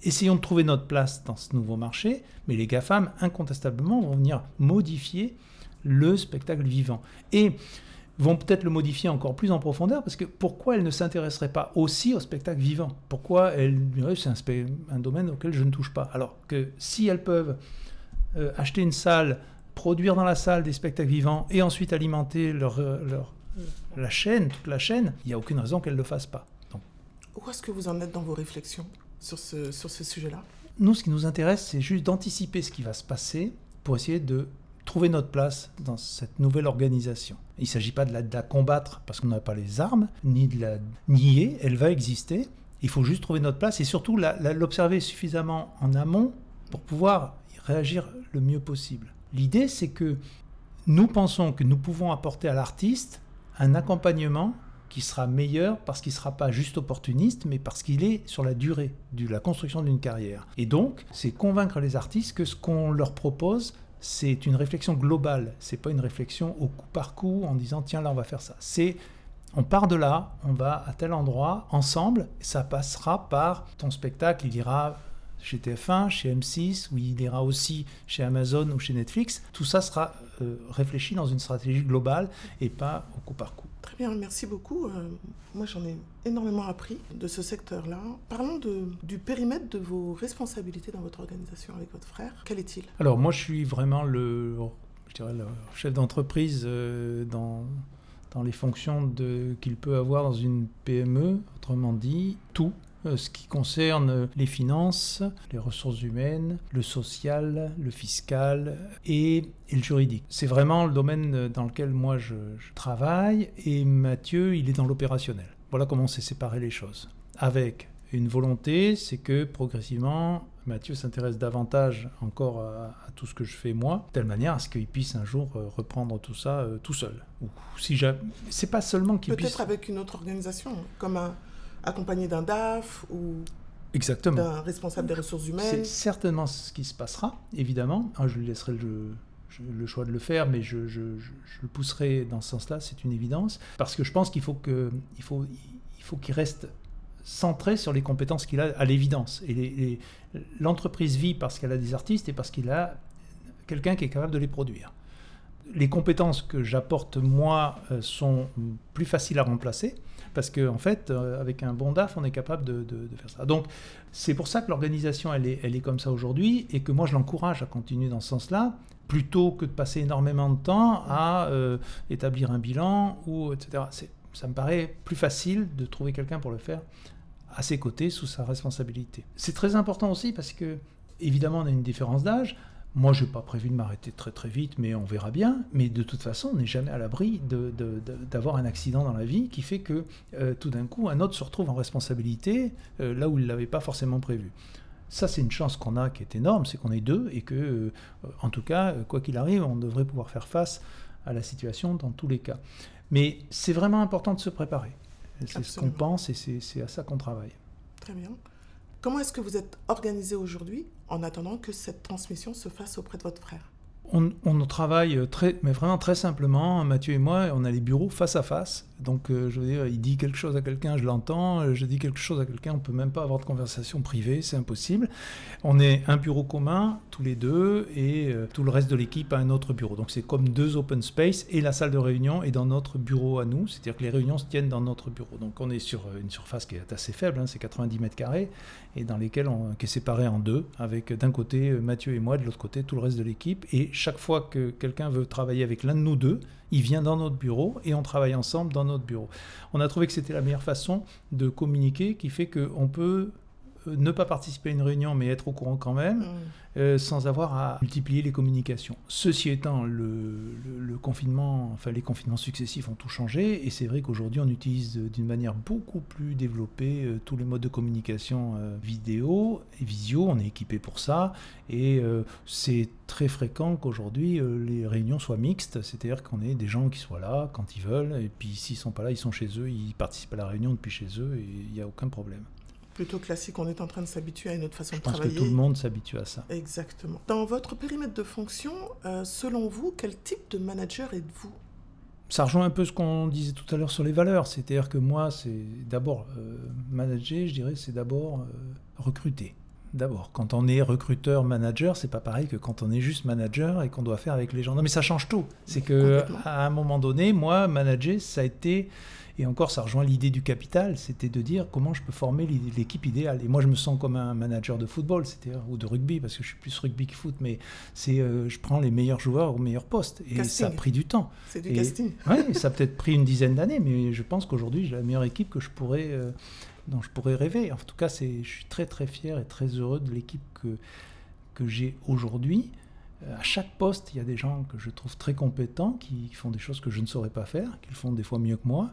essayons de trouver notre place dans ce nouveau marché, mais les GAFAM, incontestablement, vont venir modifier le spectacle vivant. Et vont peut-être le modifier encore plus en profondeur, parce que pourquoi elles ne s'intéresseraient pas aussi au spectacle vivant? Pourquoi elles c'est un, domaine auquel je ne touche pas? Alors que si elles peuvent euh, acheter une salle, produire dans la salle des spectacles vivants et ensuite alimenter leur, euh, leur la chaîne, toute la chaîne, il n'y a aucune raison qu'elle ne le fasse pas. Donc. Où est-ce que vous en êtes dans vos réflexions sur ce, sur ce sujet-là? Nous, ce qui nous intéresse, c'est juste d'anticiper ce qui va se passer pour essayer de trouver notre place dans cette nouvelle organisation. Il ne s'agit pas de la, combattre parce qu'on n'a pas les armes, ni de la nier, elle va exister. Il faut juste trouver notre place et surtout l'observer suffisamment en amont pour pouvoir réagir le mieux possible. L'idée, c'est que nous pensons que nous pouvons apporter à l'artiste un accompagnement qui sera meilleur parce qu'il ne sera pas juste opportuniste, mais parce qu'il est sur la durée de la construction d'une carrière. Et donc, c'est convaincre les artistes que ce qu'on leur propose, c'est une réflexion globale. C'est pas une réflexion au coup par coup en disant tiens là on va faire ça. C'est on part de là, on va à tel endroit ensemble. Ça passera par ton spectacle, il ira chez TF1, chez M6, ou il ira aussi chez Amazon ou chez Netflix. Tout ça sera euh, réfléchi dans une stratégie globale et pas au coup par coup. Très bien, merci beaucoup. Euh, moi, j'en ai énormément appris de ce secteur-là. Parlons de, du périmètre de vos responsabilités dans votre organisation avec votre frère. Quel est-il? Alors, moi, je suis vraiment le, je dirais le chef d'entreprise euh, dans dans les fonctions qu'il peut avoir dans une PME, autrement dit, tout ce qui concerne les finances, les ressources humaines, le social, le fiscal et, le juridique. C'est vraiment le domaine dans lequel moi je, travaille et Mathieu, il est dans l'opérationnel. Voilà comment on s'est séparé les choses. Avec une volonté, c'est que progressivement, Mathieu s'intéresse davantage encore à, tout ce que je fais moi, de telle manière à ce qu'il puisse un jour euh, reprendre tout ça euh, tout seul. Ou si c'est pas seulement qu'il puisse. Peut-être avec une autre organisation, comme un, accompagné d'un DAF ou d'un responsable des ressources humaines. C'est certainement ce qui se passera, évidemment. Ah, je lui laisserai le, le, choix de le faire, mais je, je, le pousserai dans ce sens-là, c'est une évidence. Parce que je pense qu'il faut qu'il faut, il faut qu'il reste centré sur les compétences qu'il a à l'évidence. Et l'entreprise vit parce qu'elle a des artistes et parce qu'il a quelqu'un qui est capable de les produire. Les compétences que j'apporte moi euh, sont plus faciles à remplacer parce qu'en en fait, euh, avec un bon DAF, on est capable de, faire ça. Donc, c'est pour ça que l'organisation, elle est, comme ça aujourd'hui, et que moi, je l'encourage à continuer dans ce sens-là, plutôt que de passer énormément de temps à euh, établir un bilan, ou etc. Ça me paraît plus facile de trouver quelqu'un pour le faire à ses côtés, sous sa responsabilité. C'est très important aussi parce que, évidemment, on a une différence d'âge. Moi, je n'ai pas prévu de m'arrêter très très vite, mais on verra bien. Mais de toute façon, on n'est jamais à l'abri d'avoir un accident dans la vie qui fait que euh, tout d'un coup, un autre se retrouve en responsabilité euh, là où il ne l'avait pas forcément prévu. Ça, c'est une chance qu'on a qui est énorme, c'est qu'on est deux et que, euh, en tout cas, quoi qu'il arrive, on devrait pouvoir faire face à la situation dans tous les cas. Mais c'est vraiment important de se préparer. C'est ce qu'on pense et c'est à ça qu'on travaille. Très bien. Comment est-ce que vous êtes organisé aujourd'hui? En attendant que cette transmission se fasse auprès de votre frère On, travaille mais vraiment très simplement. Mathieu et moi, on a les bureaux face à face. Donc, euh, je veux dire, il dit quelque chose à quelqu'un, je l'entends. Euh, Je dis quelque chose à quelqu'un, on peut même pas avoir de conversation privée, c'est impossible. On est un bureau commun, tous les deux, et euh, tout le reste de l'équipe a un autre bureau. Donc, c'est comme deux open space, et la salle de réunion est dans notre bureau à nous. C'est-à-dire que les réunions se tiennent dans notre bureau. Donc, on est sur une surface qui est assez faible, hein, c'est 90 mètres carrés, et dans lesquels on, qui est séparé en deux, avec d'un côté Mathieu et moi, de l'autre côté tout le reste de l'équipe. Et chaque fois que quelqu'un veut travailler avec l'un de nous deux, il vient dans notre bureau et on travaille ensemble dans notre bureau. On a trouvé que c'était la meilleure façon de communiquer, qui fait qu'on peut ne pas participer à une réunion mais être au courant quand même, euh, sans avoir à multiplier les communications. Ceci étant, le, le- le confinement, enfin les confinements successifs ont tout changé, et c'est vrai qu'aujourd'hui on utilise euh, d'une manière beaucoup plus développée euh, tous les modes de communication euh, vidéo et visio, on est équipé pour ça, et euh, c'est très fréquent qu'aujourd'hui euh, les réunions soient mixtes, c'est-à-dire qu'on ait des gens qui soient là quand ils veulent, et puis s'ils sont pas là, ils sont chez eux, ils participent à la réunion depuis chez eux, et il n'y a aucun problème. Plutôt classique, on est en train de s'habituer à une autre façon Je de pense que travailler. tout le monde s'habitue à ça. Exactement. Dans votre périmètre de fonction, euh, selon vous, quel type de manager êtes-vous? Ça rejoint un peu ce qu'on disait tout à l'heure sur les valeurs. C'est-à-dire que moi, c'est d'abord euh, manager, je dirais, c'est d'abord euh, recruter. D'abord, quand on est recruteur, manager, c'est pas pareil que quand on est juste manager et qu'on doit faire avec les gens. Non, mais ça change tout. C'est que à un moment donné, moi, manager, ça a été et encore, ça rejoint l'idée du capital, c'était de dire comment je peux former l'équipe idéale. Et moi, je me sens comme un manager de football, c'est-à-dire ou de rugby, parce que je suis plus rugby que foot, mais c'est, euh, je prends les meilleurs joueurs au meilleur poste. Et Casting. ça a pris du temps. C'est du Et- casting. Oui, ça a peut-être pris une dizaine d'années, mais je pense qu'aujourd'hui, j'ai la meilleure équipe que je pourrais, euh, dont je pourrais rêver. En tout cas, c'est, je suis très très fier et très heureux de l'équipe que, que j'ai aujourd'hui. Euh, À chaque poste, il y a des gens que je trouve très compétents, qui font des choses que je ne saurais pas faire, qui le font des fois mieux que moi,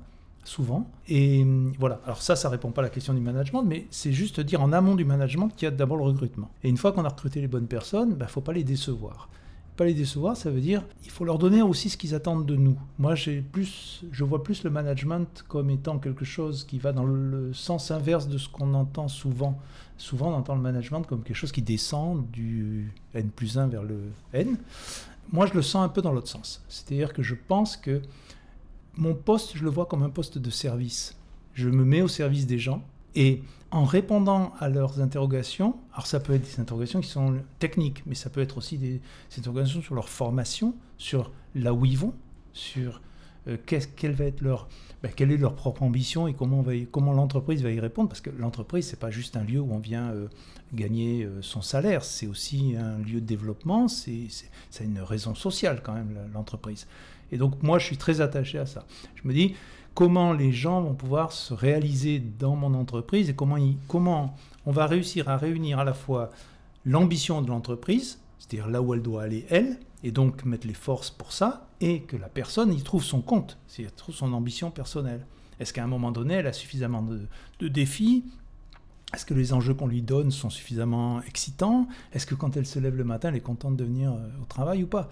souvent. Et hum, voilà, alors ça, ça répond pas à la question du management, mais c'est juste dire en amont du management qu'il y a d'abord le recrutement. Et une fois qu'on a recruté les bonnes personnes, il ne faut pas les décevoir pas les décevoir, ça veut dire il faut leur donner aussi ce qu'ils attendent de nous. Moi, j'ai plus, je vois plus le management comme étant quelque chose qui va dans le sens inverse de ce qu'on entend souvent. Souvent, on entend le management comme quelque chose qui descend du N plus 1 vers le N. Moi, je le sens un peu dans l'autre sens. C'est-à-dire que je pense que mon poste, je le vois comme un poste de service. Je me mets au service des gens et en répondant à leurs interrogations, alors ça peut être des interrogations qui sont techniques, mais ça peut être aussi des, interrogations sur leur formation, sur là où ils vont, sur euh, quelle va être leur, ben, quelle est leur propre ambition et comment, va comment l'entreprise va y répondre. Parce que l'entreprise, c'est pas juste un lieu où on vient euh, gagner euh, son salaire, c'est aussi un lieu de développement, c'est une raison sociale quand même, l'entreprise. Et donc moi, je suis très attaché à ça. Je me dis, comment les gens vont pouvoir se réaliser dans mon entreprise et comment, on va réussir à réunir à la fois l'ambition de l'entreprise, c'est-à-dire là où elle doit aller elle, et donc mettre les forces pour ça, et que la personne y trouve son compte, c'est-à-dire trouve son ambition personnelle. Est-ce qu'à un moment donné, elle a suffisamment de, de défis? Est-ce que les enjeux qu'on lui donne sont suffisamment excitants? Est-ce que quand elle se lève le matin, elle est contente de venir euh, au travail ou pas?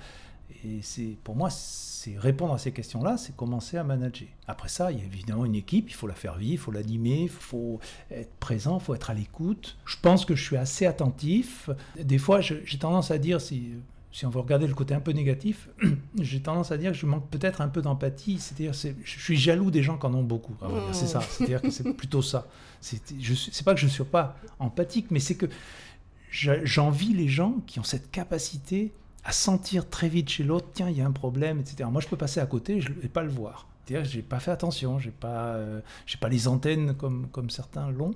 Et c'est pour moi, c'est répondre à ces questions-là, c'est commencer à manager. Après ça, il y a évidemment une équipe, il faut la faire vivre, il faut l'animer, il faut être présent, il faut être à l'écoute. Je pense que je suis assez attentif. Des fois, j'ai tendance à dire, si, si on veut regarder le côté un peu négatif, j'ai tendance à dire que je manque peut-être un peu d'empathie. C'est-à-dire, c'est- je suis jaloux des gens qui en ont beaucoup. vrai dire. C'est ça. C'est-à-dire que c'est plutôt ça. C'est pas que je ne suis pas empathique, mais c'est que je- j'envie les gens qui ont cette capacité à sentir très vite chez l'autre, tiens, il y a un problème, etc. Moi, je peux passer à côté, je vais pas le voir. C'est-à-dire j'ai pas fait attention, j'ai pas, euh, j'ai pas les antennes comme, comme certains l'ont.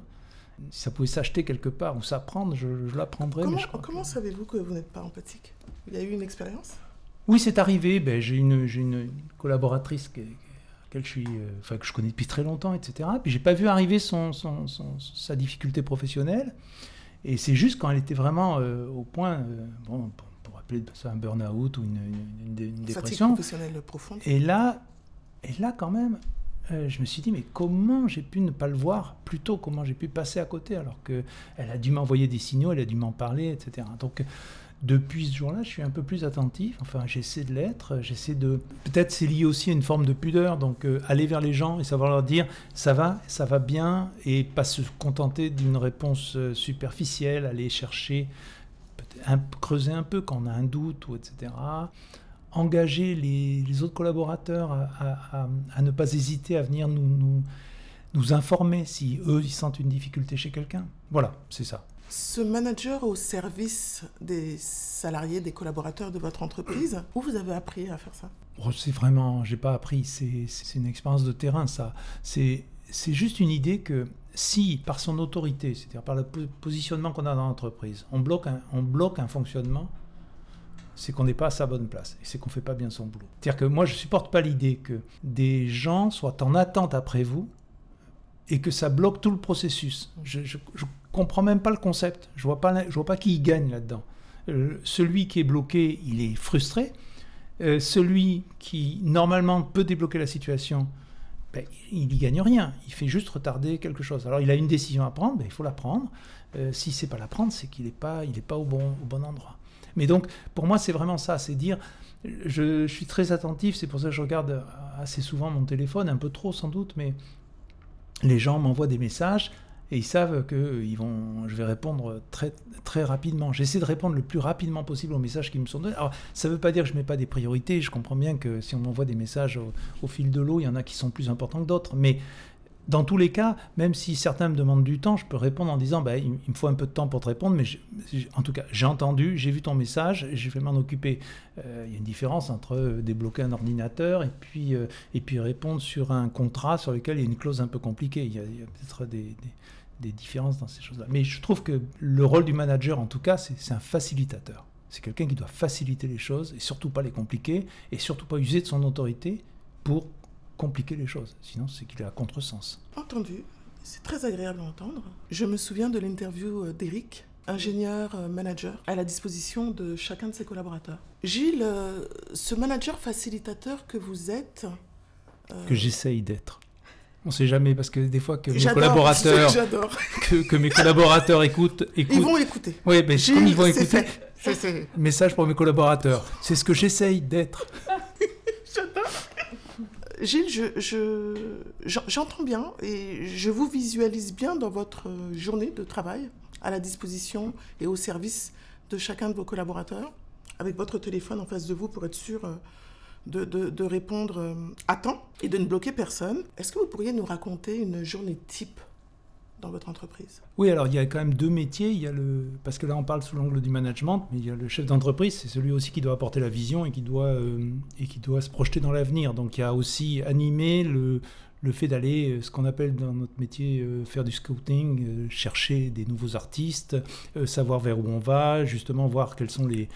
Si ça pouvait s'acheter quelque part ou s'apprendre, je, je l'apprendrais. Comment, que- savez-vous que vous n'êtes pas empathique? Il y a eu une expérience? Oui, c'est arrivé. Ben, j'ai une, une, collaboratrice que, laquelle je suis, euh, que je connais depuis très longtemps, etc. Puis j'ai pas vu arriver son, son- son- sa difficulté professionnelle. Et c'est juste quand elle était vraiment euh, au point, euh, bon, pour, pour appeler ça un burn-out ou une, une- une une dépression. professionnelle profonde Et là, et là quand même, euh, je me suis dit, mais comment j'ai pu ne pas le voir plus tôt? Comment j'ai pu passer à côté alors qu'elle a dû m'envoyer des signaux, elle a dû m'en parler, etc. Donc, depuis ce jour-là, je suis un peu plus attentif. Enfin, j'essaie de l'être. J'essaie de. Peut-être c'est lié aussi à une forme de pudeur. Donc, euh, aller vers les gens et savoir leur dire ça va, ça va bien, et pas se contenter d'une réponse euh, superficielle, aller chercher, un, creuser un peu quand on a un doute ou etc. Engager les, autres collaborateurs à, ne pas hésiter à venir nous, nous, nous informer si eux ils sentent une difficulté chez quelqu'un. Voilà, c'est ça. Ce manager au service des salariés, des collaborateurs de votre entreprise, où vous avez appris à faire ça? Oh, C'est vraiment, j'ai pas appris, c'est une expérience de terrain ça. C'est juste une idée que si par son autorité, c'est-à-dire par le positionnement qu'on a dans l'entreprise, on bloque un, fonctionnement, c'est qu'on n'est pas à sa bonne place et c'est qu'on ne fait pas bien son boulot. C'est-à-dire que moi, je ne supporte pas l'idée que des gens soient en attente après vous et que ça bloque tout le processus. Je ne comprends même pas le concept. Je ne vois, pas, vois pas qui y gagne là-dedans. Euh, celui qui est bloqué, il est frustré. Euh, celui qui, normalement, peut débloquer la situation, ben, il n'y gagne rien. Il fait juste retarder quelque chose. Alors, il a une décision à prendre, ben, il faut la prendre. Euh, si c'est pas la prendre, c'est qu'il n'est pas, il est pas au, bon, au bon endroit. Mais donc, pour moi, c'est vraiment ça. C'est dire, je, je, suis très attentif, c'est pour ça que je regarde assez souvent mon téléphone, un peu trop sans doute, mais les gens m'envoient des messages et ils savent que ils vont, je vais répondre très, très rapidement. J'essaie de répondre le plus rapidement possible aux messages qui me sont donnés. Alors, ça ne veut pas dire que je ne mets pas des priorités. Je comprends bien que si on m'envoie des messages au, fil de l'eau, il y en a qui sont plus importants que d'autres. Mais dans tous les cas, même si certains me demandent du temps, je peux répondre en disant bah, il, me faut un peu de temps pour te répondre, mais en tout cas, j'ai entendu, j'ai vu ton message, je vais m'en occuper. Euh, il y a une différence entre euh, débloquer un ordinateur et puis, euh, et puis répondre sur un contrat sur lequel il y a une clause un peu compliquée. Il y a, peut-être des, différences dans ces choses-là. Mais je trouve que le rôle du manager, en tout cas, c'est un facilitateur. C'est quelqu'un qui doit faciliter les choses et surtout pas les compliquer et surtout pas user de son autorité pour compliquer les choses. Sinon, c'est qu'il est à contresens. Entendu. C'est très agréable à entendre. Je me souviens de l'interview euh, d'Eric, ingénieur euh, manager, à la disposition de chacun de ses collaborateurs. Gilles, euh, ce manager facilitateur que vous êtes. Que j'essaye d'être. On ne sait jamais parce que des fois que mes collaborateurs, que, que, mes collaborateurs écoutent, écoutent, ils vont écouter. Oui, mais comme ils vont écouter, message pour mes collaborateurs. C'est ce que j'essaye d'être. Gilles, je, j'entends bien et je vous visualise bien dans votre journée de travail à la disposition et au service de chacun de vos collaborateurs, avec votre téléphone en face de vous pour être sûr de, répondre euh, à temps et de ne bloquer personne. Est-ce que vous pourriez nous raconter une journée type dans votre entreprise? Oui, alors il y a quand même deux métiers. Il y a le, parce que là on parle sous l'angle du management, mais il y a le chef d'entreprise, c'est celui aussi qui doit apporter la vision et qui doit, euh, et qui doit se projeter dans l'avenir. Donc il y a aussi animer le, le fait d'aller, euh, ce qu'on appelle dans notre métier, faire du scouting, chercher des nouveaux artistes, savoir vers où on va, justement voir quels sont les,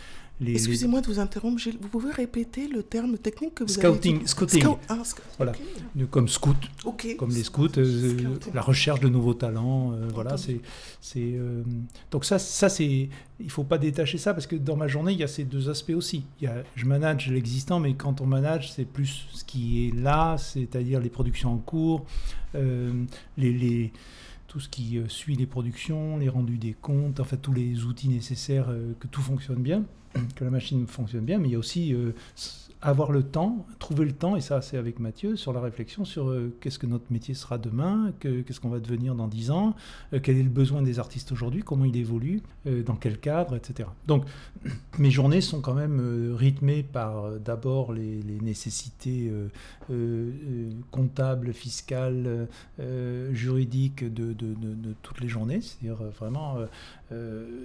Excusez-moi de vous interrompre, Gilles. Vous pouvez répéter le terme technique que vous Scouting, avez Scouting. Ah, voilà. Comme scout. Comme les scouts. Euh, la recherche de nouveaux talents. Euh, voilà, c'est. Euh, donc, ça, ça c'est. Il ne faut pas détacher ça parce que dans ma journée, il y a ces deux aspects aussi. Il y a, je manage l'existant, mais quand on manage, c'est plus ce qui est là, c'est-à-dire les productions en cours, les, les tout ce qui suit les productions, les rendus des comptes, en fait tous les outils nécessaires que tout fonctionne bien que la machine fonctionne bien, mais il y a aussi euh, avoir le temps, trouver le temps, et ça c'est avec Mathieu, sur la réflexion sur euh, qu'est-ce que notre métier sera demain, qu'est-ce qu'on va devenir dans 10 ans, euh, quel est le besoin des artistes aujourd'hui, comment il évolue, dans quel cadre, etc. Donc mes journées sont quand même rythmées par d'abord les, nécessités comptables, fiscales, juridiques de, de, de, toutes les journées, c'est-à-dire vraiment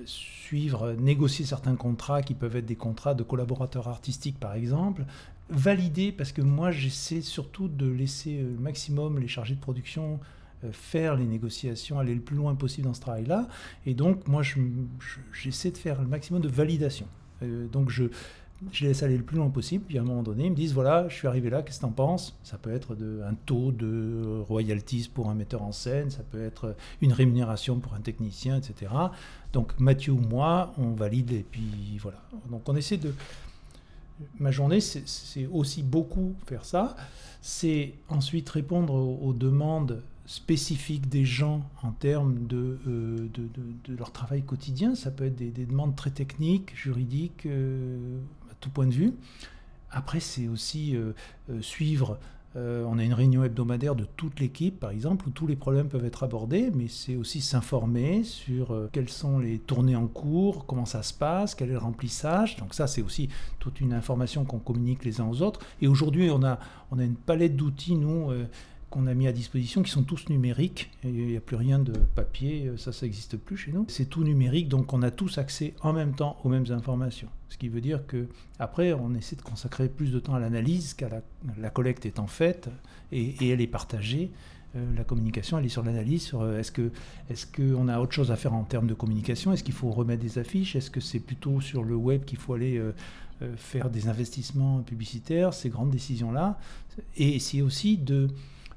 suivre, négocier certains contrats qui peuvent être des contrats de collaborateurs artistiques par exemple, valider, parce que moi j'essaie surtout de laisser le maximum les chargés de production euh, faire les négociations, aller le plus loin possible dans ce travail-là. Et donc moi j'essaie de faire le maximum de validation. Euh, donc je, je laisse aller le plus loin possible, puis à un moment donné, ils me disent voilà, je suis arrivé là, qu'est-ce que tu en penses? Ça peut être un taux de royalties pour un metteur en scène, ça peut être une rémunération pour un technicien, etc. Donc Mathieu ou moi, on valide et puis voilà. Donc on essaie de. Ma journée, c'est aussi beaucoup faire ça. C'est ensuite répondre aux, demandes spécifiques des gens en termes de, euh, de, de, leur travail quotidien. Ça peut être des, demandes très techniques, juridiques, euh, tout point de vue. Après, c'est aussi euh, suivre. on a une réunion hebdomadaire de toute l'équipe, par exemple, où tous les problèmes peuvent être abordés, mais c'est aussi s'informer sur quelles sont les tournées en cours, comment ça se passe, quel est le remplissage. Donc ça, c'est aussi toute une information qu'on communique les uns aux autres. Et aujourd'hui, on a, on a une palette d'outils, nous, qu'on a mis à disposition, qui sont tous numériques. Il n'y a plus rien de papier, ça, ça n'existe plus chez nous. C'est tout numérique, donc on a tous accès en même temps aux mêmes informations. Ce qui veut dire que après, on essaie de consacrer plus de temps à l'analyse, qu'à la, collecte étant faite et, elle est partagée. Euh, la communication, elle est sur l'analyse, sur euh, est-ce que est-ce qu'on a autre chose à faire en termes de communication, est-ce qu'il faut remettre des affiches, est-ce que c'est plutôt sur le web qu'il faut aller euh, faire des investissements publicitaires, ces grandes décisions-là, et essayer aussi de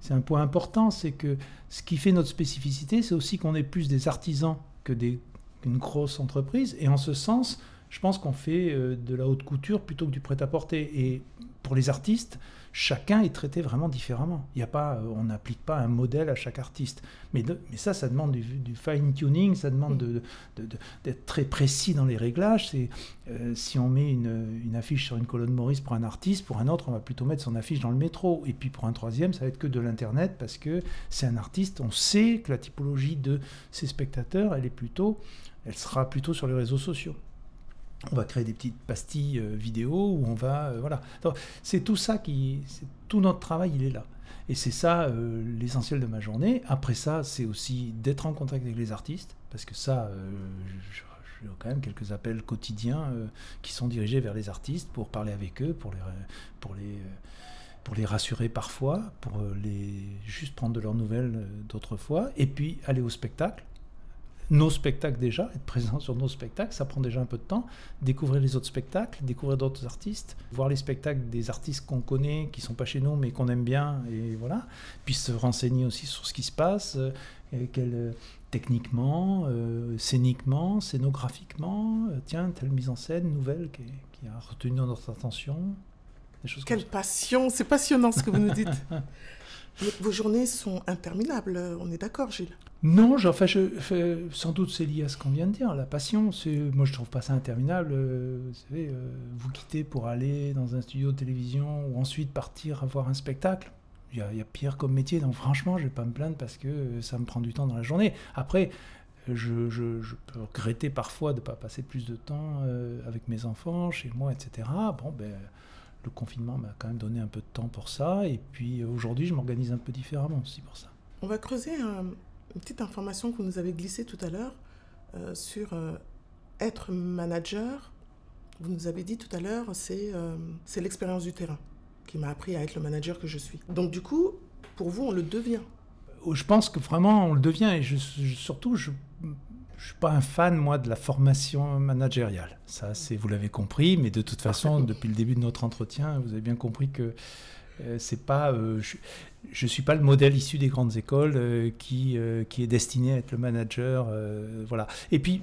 c'est un point important, c'est que ce qui fait notre spécificité, c'est aussi qu'on est plus des artisans que des, grosse entreprise. Et en ce sens, je pense qu'on fait euh, de la haute couture plutôt que du prêt-à-porter. Et pour les artistes, chacun est traité vraiment différemment. Il y a pas, euh, on n'applique pas un modèle à chaque artiste. Mais, ça, ça demande du, fine-tuning, ça demande d'être très précis dans les réglages. Euh, si on met une, une, affiche sur une colonne Maurice pour un artiste, pour un autre, on va plutôt mettre son affiche dans le métro. Et puis pour un troisième, ça va être que de l'Internet parce que c'est un artiste. On sait que la typologie de ses spectateurs, elle est plutôt, elle sera plutôt sur les réseaux sociaux on va créer des petites pastilles euh, vidéo où on va euh, voilà. C'est tout ça qui tout notre travail il est là. Et c'est ça euh, l'essentiel de ma journée. Après ça c'est aussi d'être en contact avec les artistes parce que ça j'ai quand même quelques appels quotidiens qui sont dirigés vers les artistes pour parler avec eux pour les pour les pour les rassurer parfois, pour les juste prendre de leurs nouvelles d'autres fois, et puis aller au spectacle nos spectacles déjà, être présent sur nos spectacles, ça prend déjà un peu de temps. Découvrir les autres spectacles, découvrir d'autres artistes, voir les spectacles des artistes qu'on connaît, qui sont pas chez nous, mais qu'on aime bien, et voilà. Puis se renseigner aussi sur ce qui se passe, euh, euh, techniquement, euh, scéniquement, scénographiquement. tiens, telle mise en scène nouvelle qui, qui a retenu notre attention. Des choses Quelle passion, c'est passionnant ce que vous nous dites. Vos journées sont interminables, on est d'accord, Gilles Non, enfin, je, sans doute c'est lié à ce qu'on vient de dire. La passion, moi je trouve pas ça interminable. Euh, vous savez, euh, vous quittez pour aller dans un studio de télévision ou ensuite partir voir un spectacle. Il y, a, pire comme métier, donc franchement, je vais pas me plaindre parce que ça me prend du temps dans la journée. Après, je, peux regretter parfois de ne pas passer plus de temps euh, avec mes enfants, chez moi, etc. Bon, ben le confinement m'a quand même donné un peu de temps pour ça. Et puis aujourd'hui, je m'organise un peu différemment aussi pour ça. On va creuser une petite information que vous nous avez glissée tout à l'heure euh, sur euh, être manager. Vous nous avez dit tout à l'heure, c'est euh, l'expérience du terrain qui m'a appris à être le manager que je suis. Donc du coup, pour vous, on le devient. Je pense que vraiment, on le devient. Et je, surtout, je je suis pas un fan moi de la formation managériale. Ça, c'est vous l'avez compris, mais de toute façon, depuis le début de notre entretien, vous avez bien compris que euh, c'est pas, euh, je, ne suis pas le modèle issu des grandes écoles euh, qui qui est destiné à être le manager, voilà. Et puis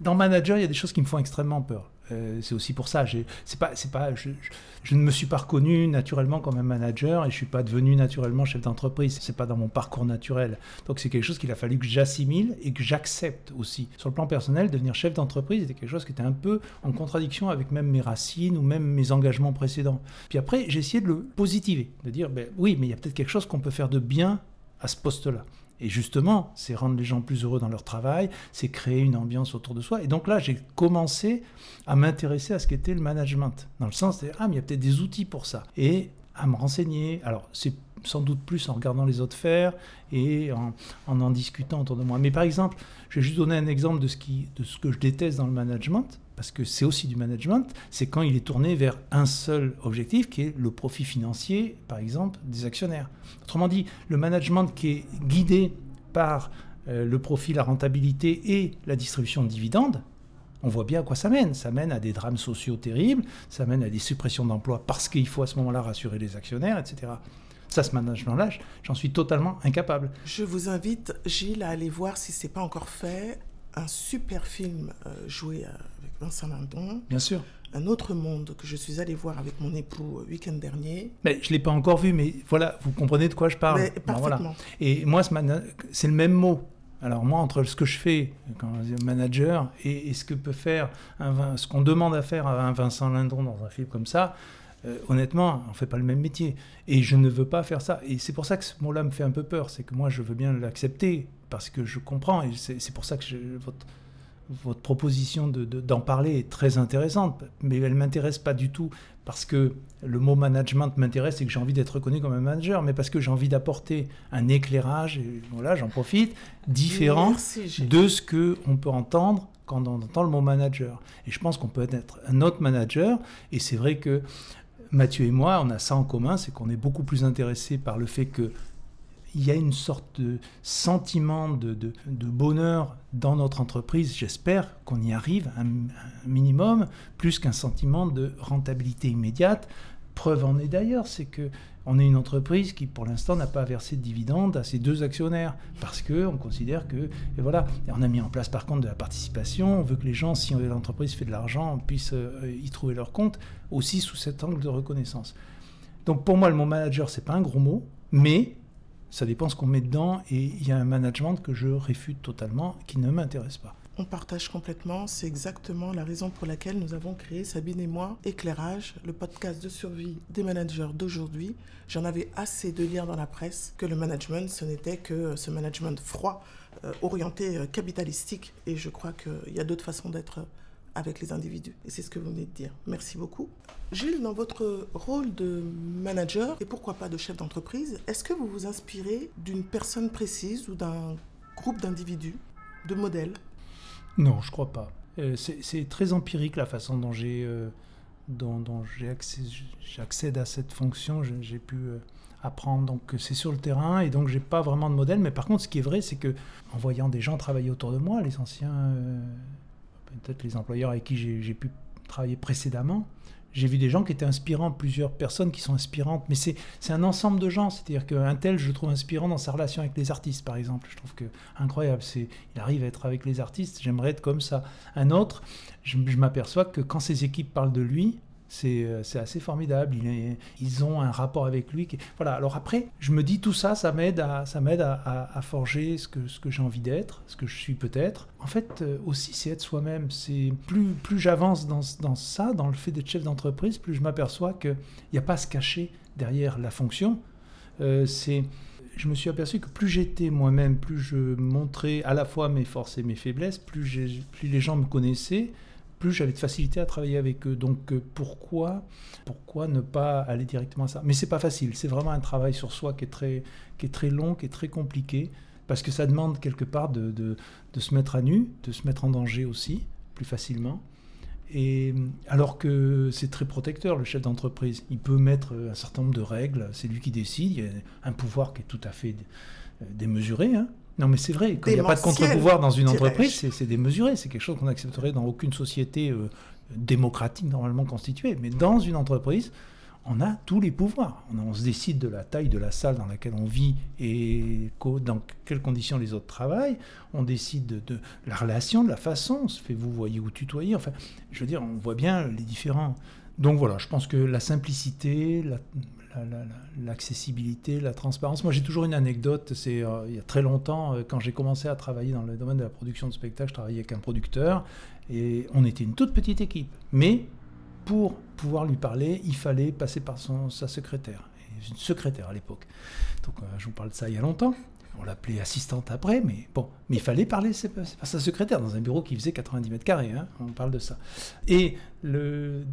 dans manager, il y a des choses qui me font extrêmement peur. Euh, c'est aussi pour ça. C'est pas, c'est pas, je, ne me suis pas reconnu naturellement comme un manager et je suis pas devenu naturellement chef d'entreprise. C'est pas dans mon parcours naturel. Donc c'est quelque chose qu'il a fallu que j'assimile et que j'accepte aussi. Sur le plan personnel, devenir chef d'entreprise était quelque chose qui était un peu en contradiction avec même mes racines ou même mes engagements précédents. Puis après, j'ai essayé de le positiver, de dire ben oui, mais il y a peut-être quelque chose qu'on peut faire de bien à ce poste-là. Et justement, c'est rendre les gens plus heureux dans leur travail, c'est créer une ambiance autour de soi. Et donc là, j'ai commencé à m'intéresser à ce qu'était le management, dans le sens de, ah, mais il y a peut-être des outils pour ça. Et à me renseigner. Alors, c'est sans doute plus en regardant les autres faire et en, en, discutant autour de moi. Mais par exemple, je vais juste donner un exemple de ce, qui, de ce que je déteste dans le management, parce que c'est aussi du management, c'est quand il est tourné vers un seul objectif, qui est le profit financier, par exemple, des actionnaires. Autrement dit, le management qui est guidé par euh, le profit, la rentabilité et la distribution de dividendes, on voit bien à quoi ça mène. Ça mène à des drames sociaux terribles, ça mène à des suppressions d'emplois parce qu'il faut à ce moment-là rassurer les actionnaires, etc. Ça, ce management-là, j'en suis totalement incapable. Je vous invite, Gilles, à aller voir si ce n'est pas encore fait un super film euh, joué avec Vincent Lindon. Bien sûr. un autre monde que je suis allée voir avec mon époux le week-end dernier. Mais je ne l'ai pas encore vu, mais voilà, vous comprenez de quoi je parle. Mais parfaitement. Et moi, c'est le même mot. Alors moi, entre ce que je fais comme manager et, ce que peut faire, un, ce qu'on demande à faire à un Vincent Lindon dans un film comme ça, euh, honnêtement, on ne fait pas le même métier. Et je ne veux pas faire ça. Et c'est pour ça que ce mot-là me fait un peu peur. C'est que moi, je veux bien l'accepter parce que je comprends. Et c'est pour ça que je, votre, votre proposition d'en de, parler est très intéressante, mais elle ne m'intéresse pas du tout parce que le mot management m'intéresse et que j'ai envie d'être reconnu comme un manager, mais parce que j'ai envie d'apporter un éclairage, et voilà, j'en profite, différent de ce qu'on peut entendre quand on entend le mot manager. Et je pense qu'on peut être un autre manager, et c'est vrai que Mathieu et moi, on a ça en commun, c'est qu'on est beaucoup plus intéressé par le fait que il y a une sorte de sentiment de, bonheur dans notre entreprise. J'espère qu'on y arrive un, minimum, plus qu'un sentiment de rentabilité immédiate. Preuve en est d'ailleurs, c'est que on est une entreprise qui, pour l'instant, n'a pas versé de dividendes à ses deux actionnaires parce que on considère que, et voilà, on a mis en place par contre de la participation. On veut que les gens, si l'entreprise fait de l'argent, puissent euh, y trouver leur compte aussi sous cet angle de reconnaissance. Donc pour moi, le mot manager, c'est pas un gros mot, mais ça dépend ce qu'on met dedans et il y a un management que je réfute totalement, qui ne m'intéresse pas. On partage complètement, c'est exactement la raison pour laquelle nous avons créé, Sabine et moi, Éclairage, le podcast de survie des managers d'aujourd'hui. J'en avais assez de lire dans la presse que le management, ce n'était que ce management froid, euh, orienté euh, capitalistique, et je crois qu'il y a d'autres façons d'être avec les individus. Et c'est ce que vous venez de dire. Merci beaucoup. Gilles, dans votre rôle de manager et pourquoi pas de chef d'entreprise, est-ce que vous vous inspirez d'une personne précise ou d'un groupe d'individus, de modèles? Non, je crois pas. Euh, c'est très empirique la façon dont j'ai euh, j'accède à cette fonction. J'ai pu euh, apprendre. Donc c'est sur le terrain et donc j'ai pas vraiment de modèle. Mais par contre, ce qui est vrai, c'est que en voyant des gens travailler autour de moi, les anciens peut-être les employeurs avec qui j'ai pu travailler précédemment, j'ai vu des gens qui étaient inspirants, plusieurs personnes qui sont inspirantes, mais c'est un ensemble de gens. C'est-à-dire qu'un tel, je trouve inspirant dans sa relation avec les artistes, par exemple. Je trouve que incroyable. Il arrive à être avec les artistes, j'aimerais être comme ça. Un autre, je m'aperçois que quand ses équipes parlent de lui, c'est assez formidable. ils ont un rapport avec lui. Voilà. Alors après, je me dis tout ça, ça m'aide à, ça m'aide à, forger ce que, ce que j'ai envie d'être, ce que je suis peut-être. En fait, euh, aussi, c'est être soi-même. C'est plus, plus j'avance dans, dans, ça, dans le fait d'être chef d'entreprise, plus je m'aperçois qu'il n'y a pas à se cacher derrière la fonction. Euh, c'est je me suis aperçu que plus j'étais moi-même, plus je montrais à la fois mes forces et mes faiblesses, plus les gens me connaissaient, plus j'avais de facilité à travailler avec eux. Donc euh, pourquoi, pourquoi ne pas aller directement à ça? Mais c'est pas facile. C'est vraiment un travail sur soi qui est très, qui est très long, qui est très compliqué, parce que ça demande quelque part de, de, se mettre à nu, de se mettre en danger aussi, plus facilement. Et alors que c'est très protecteur, le chef d'entreprise. Il peut mettre un certain nombre de règles, c'est lui qui décide. Il y a un pouvoir qui est tout à fait euh, démesuré. Hein. Non, mais c'est vrai, quand il n'y a pas de contre-pouvoir dans une entreprise, c'est démesuré. C'est quelque chose qu'on accepterait dans aucune société euh, démocratique normalement constituée. Mais dans une entreprise, on a tous les pouvoirs. On, se décide de la taille de la salle dans laquelle on vit et dans quelles conditions les autres travaillent. On décide de, la relation, de la façon. On se fait vous voyez ou tutoyer. Enfin, je veux dire, on voit bien les différents. Donc voilà, je pense que la simplicité, la, l'accessibilité, la, transparence. Moi, j'ai toujours une anecdote. C'est euh, il y a très longtemps, euh, quand j'ai commencé à travailler dans le domaine de la production de spectacles, je travaillais avec un producteur et on était une toute petite équipe. Mais pour pouvoir lui parler, il fallait passer par son, sa secrétaire, une secrétaire à l'époque. Donc, euh, je vous parle de ça il y a longtemps on l'appelait assistante après, mais bon, mais il fallait parler, pas, sa secrétaire dans un bureau qui faisait 90 mètres carrés, hein, on parle de ça. Et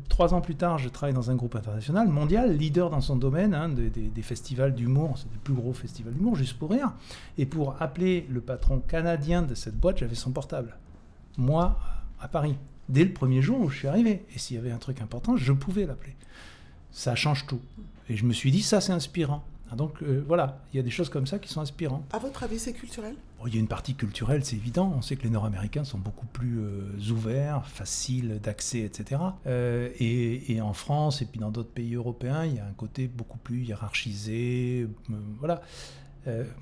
trois ans plus tard, je travaille dans un groupe international, mondial, leader dans son domaine, hein, des, festivals d'humour, c'est le plus gros festival d'humour, juste pour rien. Et pour appeler le patron canadien de cette boîte, j'avais son portable. Moi, à Paris, dès le premier jour où je suis arrivé. Et s'il y avait un truc important, je pouvais l'appeler. Ça change tout. Et je me suis dit, ça c'est inspirant. Ah, donc euh, voilà, il y a des choses comme ça qui sont inspirantes. À votre avis, c'est culturel? Il y a une partie culturelle, c'est évident. On sait que les Nord-Américains sont beaucoup plus euh, ouverts, faciles d'accès, etc. Euh, et, en France et puis dans d'autres pays européens, il y a un côté beaucoup plus hiérarchisé. voilà.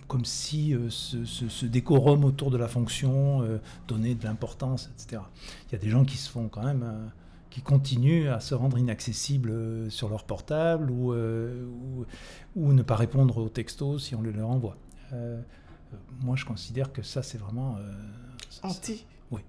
comme si ce, ce, décorum autour de la fonction donnait de l'importance, etc. Il y a des gens qui se font quand même qui continuent à se rendre inaccessibles sur leur portable ou, ou, ne pas répondre aux textos si on les leur envoie. moi, je considère que ça, c'est vraiment... Anti oui,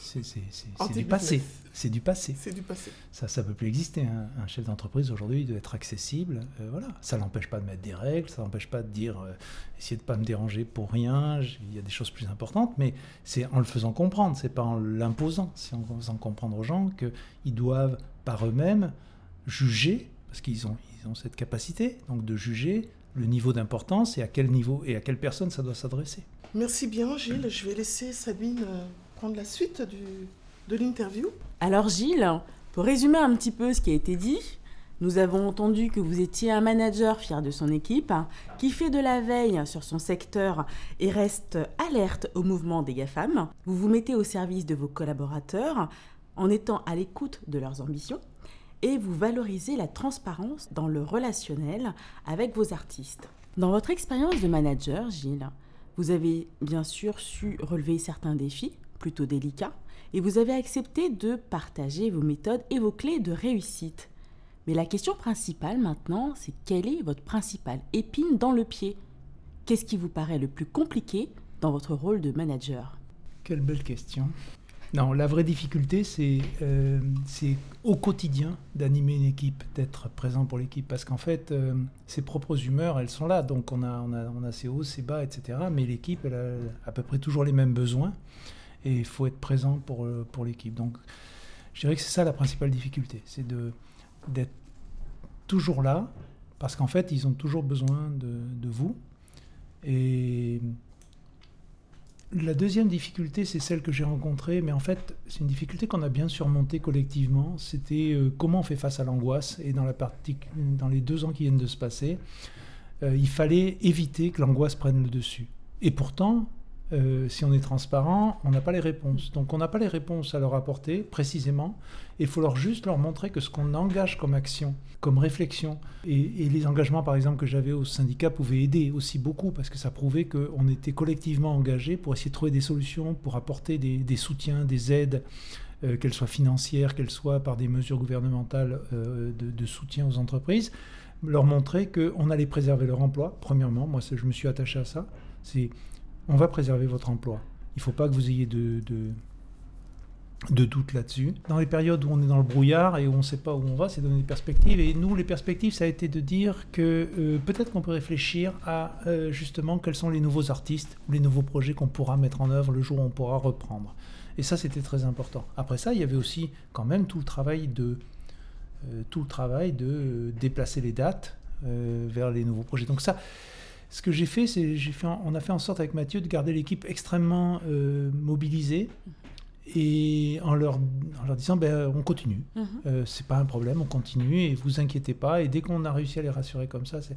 c'est du passé. C'est du passé. C'est du passé. Ça, ça peut plus exister. Un, chef d'entreprise aujourd'hui doit être accessible. Euh, voilà, ça l'empêche pas de mettre des règles, ça l'empêche pas de dire, euh, essayer de pas me déranger pour rien. Il y a des choses plus importantes, mais c'est en le faisant comprendre. C'est pas en l'imposant. C'est en faisant comprendre aux gens qu'ils doivent par eux-mêmes juger, parce qu'ils ont, ils ont cette capacité, donc de juger le niveau d'importance et à quel niveau et à quelle personne ça doit s'adresser. Merci bien, Gilles. Je vais laisser Sabine. Prendre la suite de l'interview. Alors Gilles, pour résumer un petit peu ce qui a été dit, nous avons entendu que vous étiez un manager fier de son équipe, qui fait de la veille sur son secteur et reste alerte au mouvement des GAFAM. Vous vous mettez au service de vos collaborateurs en étant à l'écoute de leurs ambitions et vous valorisez la transparence dans le relationnel avec vos artistes. Dans votre expérience de manager, Gilles, vous avez bien sûr su relever certains défis, plutôt délicat, et vous avez accepté de partager vos méthodes et vos clés de réussite. Mais la question principale maintenant, c'est quelle est votre principale épine dans le pied? Qu'est-ce qui vous paraît le plus compliqué dans votre rôle de manager? Quelle belle question. Non, la vraie difficulté, c'est euh, au quotidien d'animer une équipe, d'être présent pour l'équipe. Parce qu'en fait, euh, ses propres humeurs, elles sont là. Donc on a, on a, on a ses hauts, ses bas, etc. Mais l'équipe, elle a à peu près toujours les mêmes besoins et il faut être présent pour, euh, pour l'équipe. Donc je dirais que c'est ça la principale difficulté, c'est d'être toujours là, parce qu'en fait, ils ont toujours besoin de, de, vous. Et la deuxième difficulté, c'est celle que j'ai rencontrée, mais en fait, c'est une difficulté qu'on a bien surmontée collectivement. C'était euh, comment on fait face à l'angoisse. Et dans, la partie, dans les deux ans qui viennent de se passer, euh, il fallait éviter que l'angoisse prenne le dessus. Et pourtant, euh, si on est transparent, on n'a pas les réponses. Donc on n'a pas les réponses à leur apporter précisément. Il faut leur juste leur montrer que ce qu'on engage comme action, comme réflexion, et, les engagements par exemple que j'avais au syndicat pouvaient aider aussi beaucoup parce que ça prouvait qu'on était collectivement engagés pour essayer de trouver des solutions, pour apporter des, soutiens, des aides, euh, qu'elles soient financières, qu'elles soient par des mesures gouvernementales euh, de, soutien aux entreprises. Leur montrer qu'on allait préserver leur emploi, premièrement. Moi, je me suis attaché à ça. C'est on va préserver votre emploi. Il ne faut pas que vous ayez de, de, doute là-dessus. Dans les périodes où on est dans le brouillard et où on ne sait pas où on va, c'est donner des perspectives. Et nous, les perspectives, ça a été de dire que euh, peut-être qu'on peut réfléchir à euh, justement quels sont les nouveaux artistes ou les nouveaux projets qu'on pourra mettre en œuvre le jour où on pourra reprendre. Et ça, c'était très important. Après ça, il y avait aussi quand même tout le travail de, euh, tout le travail de déplacer les dates vers les nouveaux projets. Donc ça, ce que j'ai fait, c'est j'ai fait, on a fait en sorte avec Mathieu de garder l'équipe extrêmement euh, mobilisée et en leur, en leur disant ben, on continue, Ce mhm. n'est euh, c'est pas un problème, on continue et vous inquiétez pas. Et dès qu'on a réussi à les rassurer comme ça, c'est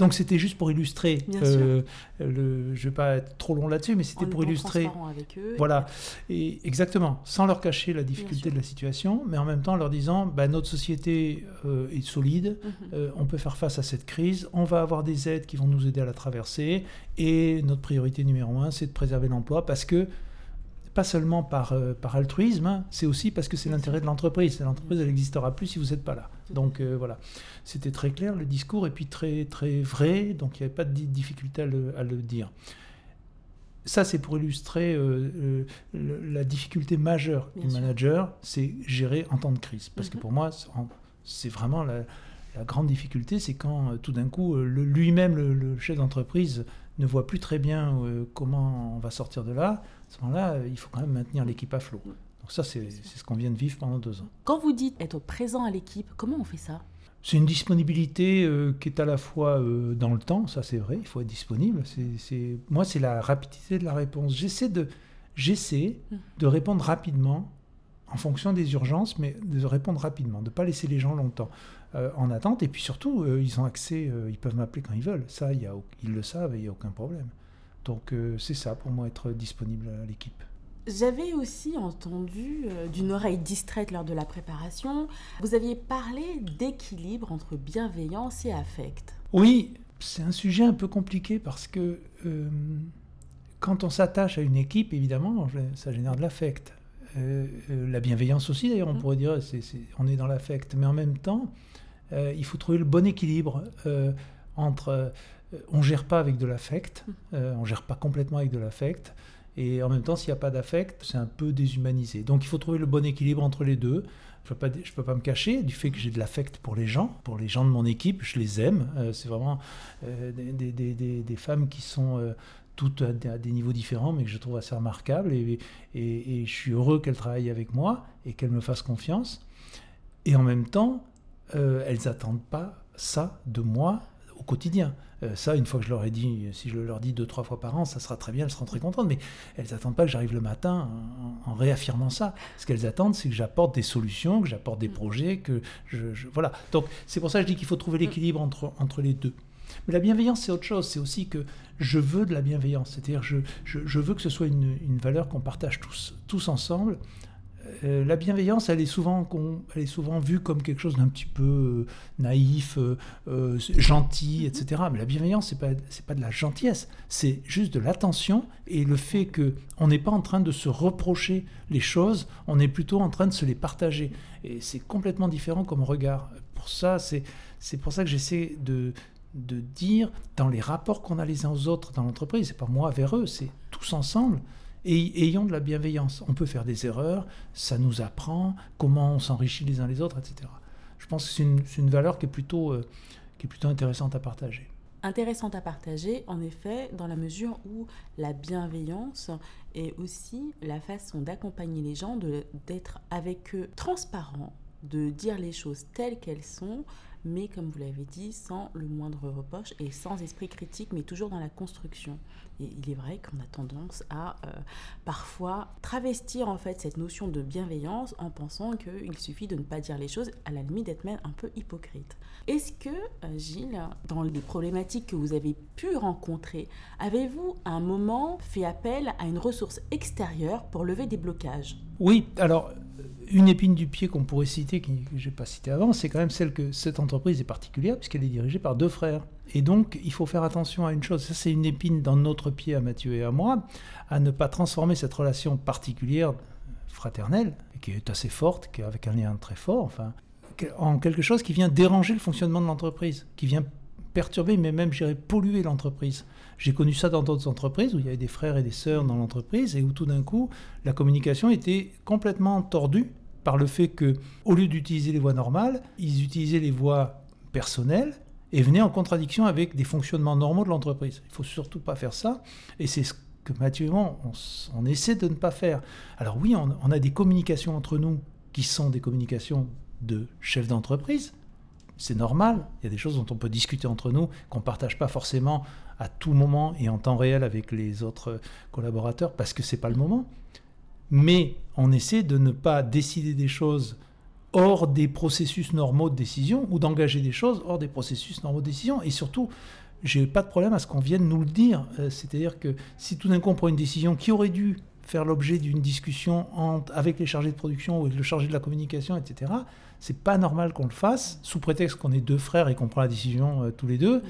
donc c'était juste pour illustrer. Euh, le, je vais pas être trop long là-dessus, mais c'était pour illustrer. Avec eux, voilà, et... exactement, sans leur cacher la difficulté de la situation, mais en même temps leur disant, bah, notre société euh, est solide, mhm. euh, on peut faire face à cette crise, on va avoir des aides qui vont nous aider à la traverser, et notre priorité numéro un, c'est de préserver l'emploi, parce que pas seulement par, euh, par altruisme, hein, c'est aussi parce que c'est l'intérêt de l'entreprise. L'entreprise, elle n'existera plus si vous n'êtes pas là. Donc euh, voilà, c'était très clair le discours et puis très, très vrai, donc il n'y avait pas de difficulté à le, à le dire. Ça, c'est pour illustrer euh, la difficulté majeure du manager, c'est gérer en temps de crise. Parce que mhm. pour moi, c'est vraiment la, la, grande difficulté, c'est quand tout d'un coup, lui-même, le, chef d'entreprise, ne voit plus très bien comment on va sortir de là à ce moment-là, euh, il faut quand même maintenir l'équipe à flot. Donc ça, c'est ce qu'on vient de vivre pendant deux ans. Quand vous dites être présent à l'équipe, comment on fait ça? C'est une disponibilité euh, qui est à la fois euh, dans le temps, ça c'est vrai, il faut être disponible. C'est, Moi, c'est la rapidité de la réponse. J'essaie de, j'essaie de répondre rapidement en fonction des urgences, mais de répondre rapidement, de ne pas laisser les gens longtemps en attente. Et puis surtout, ils ont accès, ils peuvent m'appeler quand ils veulent. Ça, y a, ils le savent et il n'y a aucun problème. Donc euh, c'est ça pour moi être disponible à l'équipe. J'avais aussi entendu euh, d'une oreille distraite lors de la préparation, vous aviez parlé d'équilibre entre bienveillance et affect. Oui, c'est un sujet un peu compliqué parce que euh, quand on s'attache à une équipe, évidemment, ça génère de l'affect. la bienveillance aussi, d'ailleurs, on pourrait dire, on est dans l'affect. Mais en même temps, il faut trouver le bon équilibre entre on ne gère pas avec de l'affect, on ne gère pas complètement avec de l'affect, et en même temps, s'il n'y a pas d'affect, c'est un peu déshumanisé. Donc il faut trouver le bon équilibre entre les deux. Je ne peux, pas, me cacher du fait que j'ai de l'affect pour les gens, pour les gens de mon équipe, je les aime. Euh, c'est vraiment euh, des, femmes qui sont euh, toutes à des, niveaux différents, mais que je trouve assez remarquables. Et je suis heureux qu'elles travaillent avec moi et qu'elles me fassent confiance. Et en même temps, elles n'attendent pas ça de moi au quotidien. Euh, ça, une fois que je leur ai dit, si je le leur dis deux, trois fois par an, ça sera très bien, elles seront très contentes. Mais elles n'attendent pas que j'arrive le matin en, réaffirmant ça. Ce qu'elles attendent, c'est que j'apporte des solutions, que j'apporte des mm. projets, que je, voilà. Donc c'est pour ça que je dis qu'il faut trouver l'équilibre entre, entre les deux. Mais la bienveillance, c'est autre chose. C'est aussi que je veux de la bienveillance. C'est-à-dire, je, je, je, veux que ce soit une, une valeur qu'on partage tous, tous ensemble, euh, la bienveillance, elle est, souvent, elle est souvent vue comme quelque chose d'un petit peu euh, naïf, euh, gentil, etc. Mais la bienveillance, c'est pas pas de la gentillesse, c'est juste de l'attention et le fait que on n'est pas en train de se reprocher les choses, on est plutôt en train de se les partager. Et c'est complètement différent comme regard. Pour ça, c'est c'est pour ça que j'essaie de de dire dans les rapports qu'on a les uns aux autres dans l'entreprise, c'est pas moi vers eux, c'est tous ensemble et ayons de la bienveillance. On peut faire des erreurs, ça nous apprend comment on s'enrichit les uns les autres, etc. Je pense que c'est une, valeur qui est, plutôt, euh, qui est plutôt intéressante à partager. Intéressante à partager, en effet, dans la mesure où la bienveillance est aussi la façon d'accompagner les gens, d'être avec eux transparent, de dire les choses telles qu'elles sont, mais comme vous l'avez dit, sans le moindre reproche et sans esprit critique, mais toujours dans la construction. Et il est vrai qu'on a tendance à euh, parfois travestir en fait cette notion de bienveillance en pensant qu'il suffit de ne pas dire les choses, à la limite d'être même un peu hypocrite. Est-ce que, euh, Gilles, dans les problématiques que vous avez pu rencontrer, avez-vous à un moment fait appel à une ressource extérieure pour lever des blocages? Oui, alors une épine du pied qu'on pourrait citer, que je n'ai pas cité avant, c'est quand même celle que cette entreprise est particulière, puisqu'elle est dirigée par deux frères. Et donc, il faut faire attention à une chose, ça c'est une épine dans notre pied à Mathieu et à moi, à ne pas transformer cette relation particulière, fraternelle, qui est assez forte, avec un lien très fort, en quelque chose qui vient déranger le fonctionnement de l'entreprise, qui vient perturber, mais même, j'irais, polluer l'entreprise. J'ai connu ça dans d'autres entreprises où il y avait des frères et des sœurs dans l'entreprise et où tout d'un coup, la communication était complètement tordue par le fait que, au lieu d'utiliser les voies normales, ils utilisaient les voies personnelles et venaient en contradiction avec des fonctionnements normaux de l'entreprise. Il faut surtout pas faire ça, et c'est ce que Mathieu et moi, on, essaie de ne pas faire. Alors oui, on, on, a des communications entre nous qui sont des communications de chefs d'entreprise. C'est normal, il y a des choses dont on peut discuter entre nous, qu'on ne partage pas forcément à tout moment et en temps réel avec les autres collaborateurs, parce que ce n'est pas le moment mais on essaie de ne pas décider des choses hors des processus normaux de décision ou d'engager des choses hors des processus normaux de décision. Et surtout, j'ai pas de problème à ce qu'on vienne nous le dire. Euh, c'est-à-dire que si tout d'un coup on prend une décision qui aurait dû faire l'objet d'une discussion avec les chargés de production ou avec le chargé de la communication, etc., c'est pas normal qu'on le fasse sous prétexte qu'on est deux frères et qu'on prend la décision euh, tous les deux.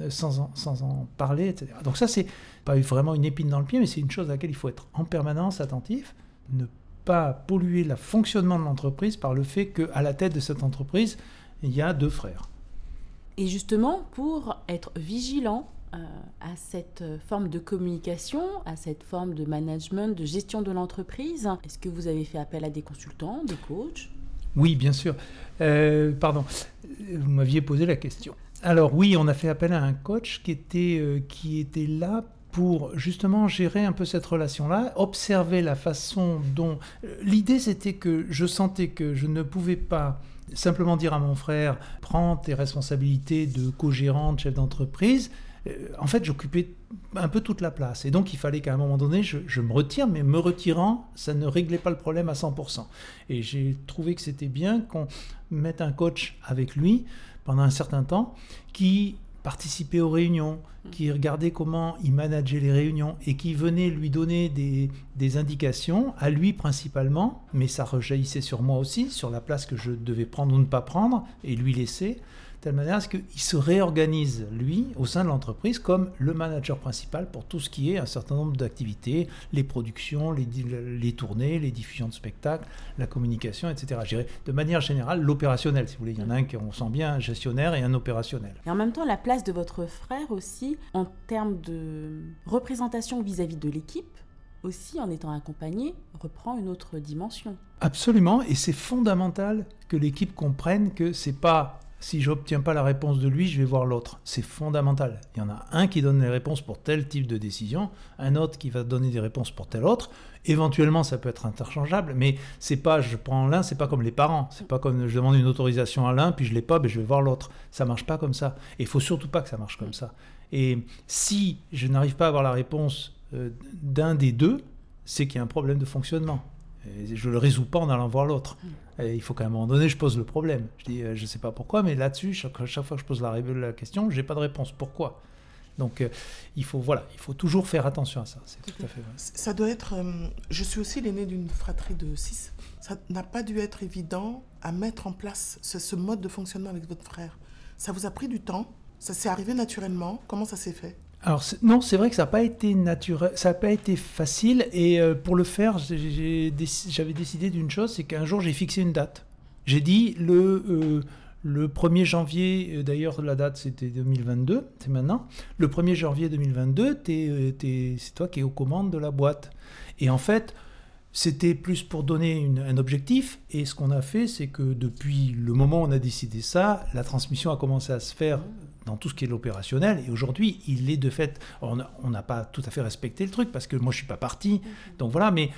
Euh, sans en, parler, etc. Donc ça, c'est pas vraiment une épine dans le pied, mais c'est une chose à laquelle il faut être en permanence attentif ne pas polluer le fonctionnement de l'entreprise par le fait qu'à la tête de cette entreprise, il y a deux frères. Et justement, pour être vigilant euh, à cette forme de communication, à cette forme de management, de gestion de l'entreprise, est-ce que vous avez fait appel à des consultants, des coachs? Oui, bien sûr. Euh, pardon, vous m'aviez posé la question. Alors oui, on a fait appel à un coach qui était, euh, qui était là pour justement gérer un peu cette relation-là, observer la façon dont... L'idée c'était que je sentais que je ne pouvais pas simplement dire à mon frère, prends tes responsabilités de co-gérant, de chef d'entreprise. Euh, en fait, j'occupais un peu toute la place. Et donc, il fallait qu'à un moment donné, je, je, me retire, mais me retirant, ça ne réglait pas le problème à 100%. Et j'ai trouvé que c'était bien qu'on mette un coach avec lui pendant un certain temps qui participer aux réunions, mm. qui regardait comment il manageait les réunions et qui venait lui donner des, des, indications, à lui principalement, mais ça rejaillissait sur moi aussi, sur la place que je devais prendre ou ne pas prendre, et lui laisser. Telle manière à ce qu'il se réorganise, lui, au sein de l'entreprise, comme le manager principal pour tout ce qui est un certain nombre d'activités, les productions, les, les, tournées, les diffusions de spectacles, la communication, etc. De manière générale, l'opérationnel, si vous voulez. Il y en a un qui, on sent bien, un gestionnaire et un opérationnel. Et en même temps, la place de votre frère aussi, en termes de représentation vis-à-vis -vis de l'équipe, aussi en étant accompagné, reprend une autre dimension. Absolument, et c'est fondamental que l'équipe comprenne que c'est pas si j'obtiens pas la réponse de lui, je vais voir l'autre. C'est fondamental. Il y en a un qui donne les réponses pour tel type de décision, un autre qui va donner des réponses pour tel autre. Éventuellement, ça peut être interchangeable, mais c'est pas je prends l'un, c'est pas comme les parents. C'est pas comme je demande une autorisation à l'un, puis je l'ai pas, mais ben, je vais voir l'autre. Ça marche pas comme ça. Et il faut surtout pas que ça marche comme ça. Et si je n'arrive pas à avoir la réponse euh, d'un des deux, c'est qu'il y a un problème de fonctionnement. Et je ne le résous pas en allant voir l'autre. Mm. il faut qu'à un moment donné, je pose le problème. Je dis, euh, je ne sais pas pourquoi, mais là-dessus, chaque, chaque, fois que je pose la, la question, je n'ai pas de réponse. Pourquoi? Donc euh, il faut voilà, il faut toujours faire attention à ça. C'est tout à fait vrai. Ça doit être. je suis aussi l'aîné d'une fratrie de six. Ça n'a pas dû être évident à mettre en place ce, ce, mode de fonctionnement avec votre frère. Ça vous a pris du temps? Ça s'est arrivé naturellement? Comment ça s'est fait? Alors non, c'est vrai que ça n'a pas été naturel, ça n'a pas été facile. Et euh, pour le faire, j'avais décidé d'une chose, c'est qu'un jour j'ai fixé une date. J'ai dit le euh, le 1er janvier, euh, d'ailleurs la date c'était 2022, c'est maintenant. Le 1er janvier 2022, c'est toi qui es aux commandes de la boîte. Et en fait, c'était plus pour donner un objectif. Et ce qu'on a fait, c'est que depuis le moment où on a décidé ça, la transmission a commencé à se faire dans tout ce qui est l'opérationnel. Et aujourd'hui, il est de fait. On n'a pas tout à fait respecté le truc parce que moi, je suis pas parti. Donc voilà, mais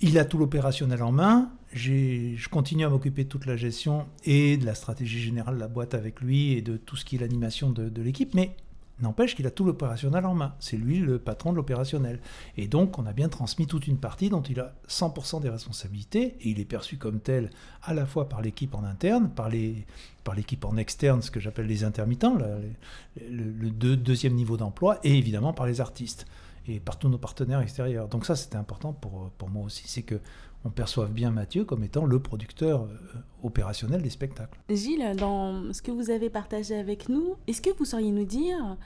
il a tout l'opérationnel en main. Je continue à m'occuper de toute la gestion et de la stratégie générale de la boîte avec lui et de tout ce qui est l'animation de, de l'équipe. Mais N'empêche qu'il a tout l'opérationnel en main. C'est lui le patron de l'opérationnel. Et donc, on a bien transmis toute une partie dont il a 100% des responsabilités. Et il est perçu comme tel à la fois par l'équipe en interne, par les par l'équipe en externe, ce que j'appelle les intermittents, le, deuxième niveau d'emploi, et évidemment par les artistes et par tous nos partenaires extérieurs. Donc ça, c'était important pour, pour moi aussi, c'est que on perçoive bien Mathieu comme étant le producteur euh, opérationnel des spectacles. Gilles, dans ce que vous avez partagé avec nous, est-ce que vous sauriez nous dire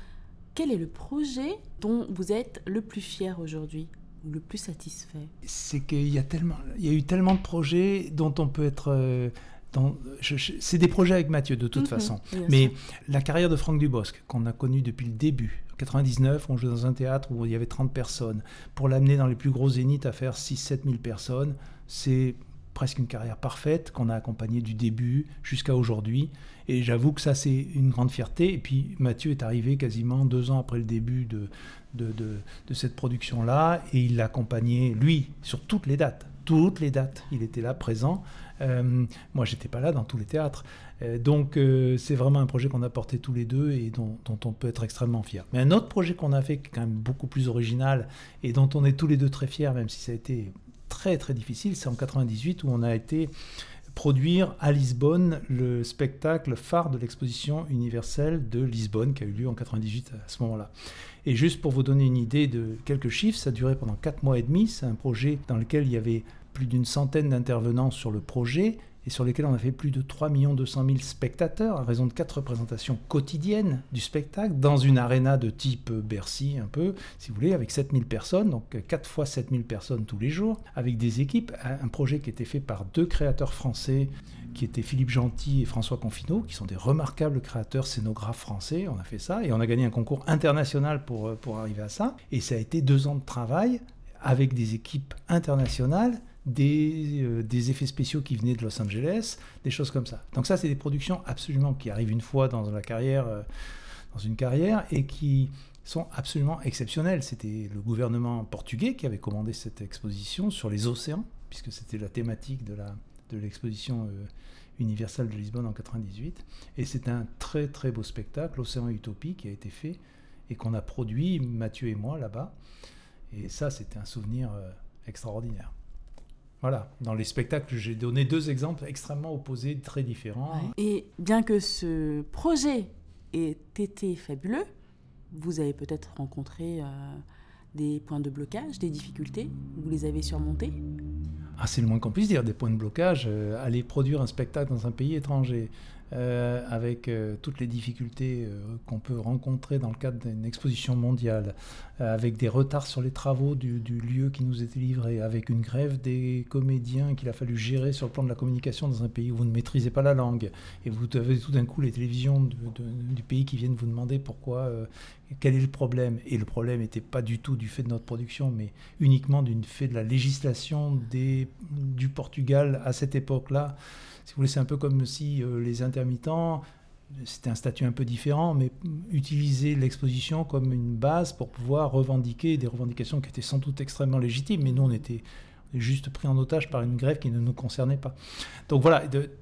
quel est le projet dont vous êtes le plus fier aujourd'hui ou le plus satisfait? C'est qu'il y a tellement, il y a eu tellement de projets dont on peut être euh, c'est des projets avec Mathieu de toute mhm, façon. Mais la carrière de Franck Dubosc, qu'on a connue depuis le début, 99, on jouait dans un théâtre où il y avait 30 personnes. Pour l'amener dans les plus gros zéniths à faire 6-7 000 personnes, c'est presque une carrière parfaite qu'on a accompagnée du début jusqu'à aujourd'hui. Et j'avoue que ça, c'est une grande fierté. Et puis Mathieu est arrivé quasiment deux ans après le début de, de, de cette production-là. Et il l'a accompagné, lui, sur toutes les dates toutes les dates. Il était là, présent. Euh, moi, j'étais pas là dans tous les théâtres. Euh, donc, euh, c'est vraiment un projet qu'on a porté tous les deux et dont, on peut être extrêmement fier. Mais un autre projet qu'on a fait, qui est quand même beaucoup plus original et dont on est tous les deux très fiers, même si ça a été très très difficile, c'est en 98 où on a été produire à Lisbonne le spectacle phare de l'exposition universelle de Lisbonne qui a eu lieu en 98 à ce moment-là. Et juste pour vous donner une idée de quelques chiffres, ça a duré pendant 4 mois et demi. C'est un projet dans lequel il y avait plus d'une centaine d'intervenants sur le projet et sur lesquels on a fait plus de 3 200 000 spectateurs à raison de quatre représentations quotidiennes du spectacle dans une arène de type Bercy un peu, si vous voulez, avec 7000 personnes, donc 4 fois 7000 personnes tous les jours, avec des équipes, un projet qui était fait par deux créateurs français, qui étaient Philippe Gentil et François Confineau, qui sont des remarquables créateurs scénographes français, on a fait ça, et on a gagné un concours international pour, pour arriver à ça, et ça a été deux ans de travail avec des équipes internationales euh, des, effets spéciaux qui venaient de Los Angeles, des choses comme ça. Donc ça, c'est des productions absolument qui arrivent une fois dans la carrière, euh, dans une carrière, et qui sont absolument exceptionnelles. C'était le gouvernement portugais qui avait commandé cette exposition sur les océans, puisque c'était la thématique de la de l'exposition euh, universelle de Lisbonne en 98. Et c'est un très très beau spectacle, Océan Utopie, qui a été fait et qu'on a produit, Mathieu et moi, là-bas. Et ça, c'était un souvenir extraordinaire. Voilà, dans les spectacles, j'ai donné deux exemples extrêmement opposés, très différents. Et bien que ce projet ait été fabuleux, vous avez peut-être rencontré euh, des points de blocage, des difficultés, vous les avez surmontés ah, C'est le moins qu'on puisse dire, des points de blocage. Euh, aller produire un spectacle dans un pays étranger, euh, avec euh, toutes les difficultés euh, qu'on peut rencontrer dans le cadre d'une exposition mondiale, avec des retards sur les travaux du, lieu qui nous était livré, avec une grève des comédiens qu'il a fallu gérer sur le plan de la communication dans un pays où vous ne maîtrisez pas la langue, et vous avez tout d'un coup les télévisions du pays qui viennent vous demander pourquoi, quel est le problème. Et le problème n'était pas du tout du fait de notre production, mais uniquement du fait de la législation du Portugal à cette époque-là si vous voulez, c'est un peu comme si euh, les intermittents, c'était un statut un peu différent, mais utiliser l'exposition comme une base pour pouvoir revendiquer des revendications qui étaient sans doute extrêmement légitimes, mais nous, on était juste pris en otage par une grève qui ne nous concernait pas. Donc voilà, de,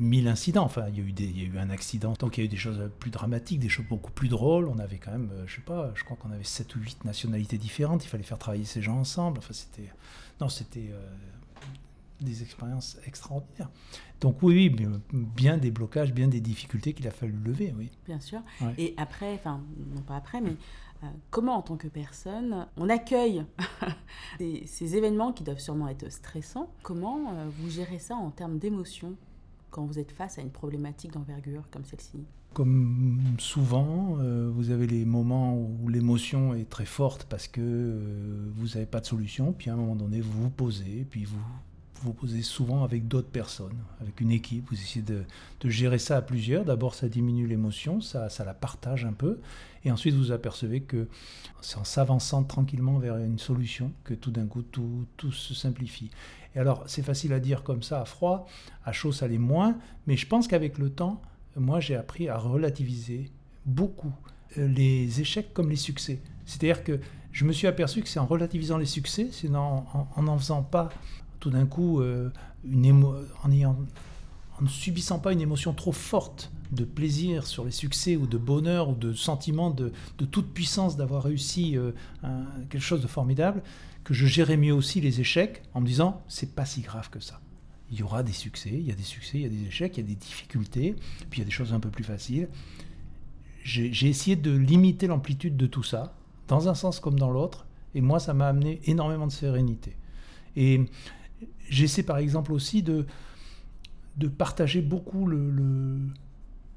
mille incidents. Enfin, il y, a eu un accident, donc il y a eu des choses plus dramatiques, des choses beaucoup plus drôles. On avait quand même, euh, je sais pas, je crois qu'on avait sept ou huit nationalités différentes. Il fallait faire travailler ces gens ensemble. Enfin, c'était, non, c'était, euh, des expériences extraordinaires. Donc oui, bien des blocages, bien des difficultés qu'il a fallu lever, oui. Bien sûr. Et après, enfin, non pas après, mais euh, comment en tant que personne, on accueille ces, événements qui doivent sûrement être stressants Comment euh, vous gérez ça en termes d'émotion quand vous êtes face à une problématique d'envergure comme celle-ci? Comme souvent, euh, vous avez les moments où l'émotion est très forte parce que vous n'avez pas de solution, puis à un moment donné, vous vous posez, puis vous vous posez souvent avec d'autres personnes, avec une équipe, vous essayez de, gérer ça à plusieurs. D'abord, ça diminue l'émotion, ça, ça la partage un peu, et ensuite vous apercevez que c'est en s'avançant tranquillement vers une solution que tout d'un coup tout, tout se simplifie. Et alors, c'est facile à dire comme ça à froid, à chaud ça l'est moins, mais je pense qu'avec le temps, moi j'ai appris à relativiser beaucoup euh, les échecs comme les succès. C'est-à-dire que je me suis aperçu que c'est en relativisant les succès, c'est en n'en faisant pas tout d'un coup, euh, une en, ayant, en ne subissant pas une émotion trop forte de plaisir sur les succès ou de bonheur ou de sentiment de, toute puissance d'avoir réussi euh, quelque chose de formidable, que je gérais mieux aussi les échecs en me disant c'est pas si grave que ça. Il y aura des succès, il y a des succès, il y a des échecs, il y a des difficultés, puis il y a des choses un peu plus faciles. J'ai essayé de limiter l'amplitude de tout ça, dans un sens comme dans l'autre, et moi ça m'a amené énormément de sérénité. Et J'essaie par exemple aussi de, de partager beaucoup le,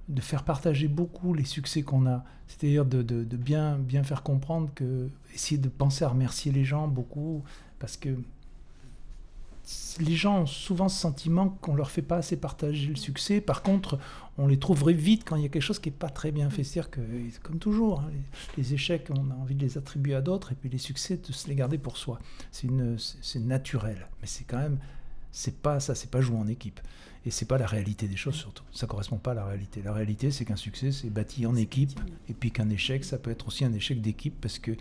de faire partager beaucoup les succès qu'on a. C'est-à-dire de, de, bien, bien faire comprendre que, essayer de penser à remercier les gens beaucoup, parce que les gens ont souvent ce sentiment qu'on leur fait pas assez partager le succès. Par contre, on les trouverait vite quand il y a quelque chose qui est pas très bien fait. C'est-à-dire que, comme toujours, hein, les, échecs, on a envie de les attribuer à d'autres, et puis les succès, de se les garder pour soi. C'est c'est naturel, mais c'est quand même, c'est pas ça, c'est pas jouer en équipe. Et c'est pas la réalité des choses surtout. Ça correspond pas à la réalité. La réalité, c'est qu'un succès, c'est bâti en équipe, et puis qu'un échec, ça peut être aussi un échec d'équipe parce que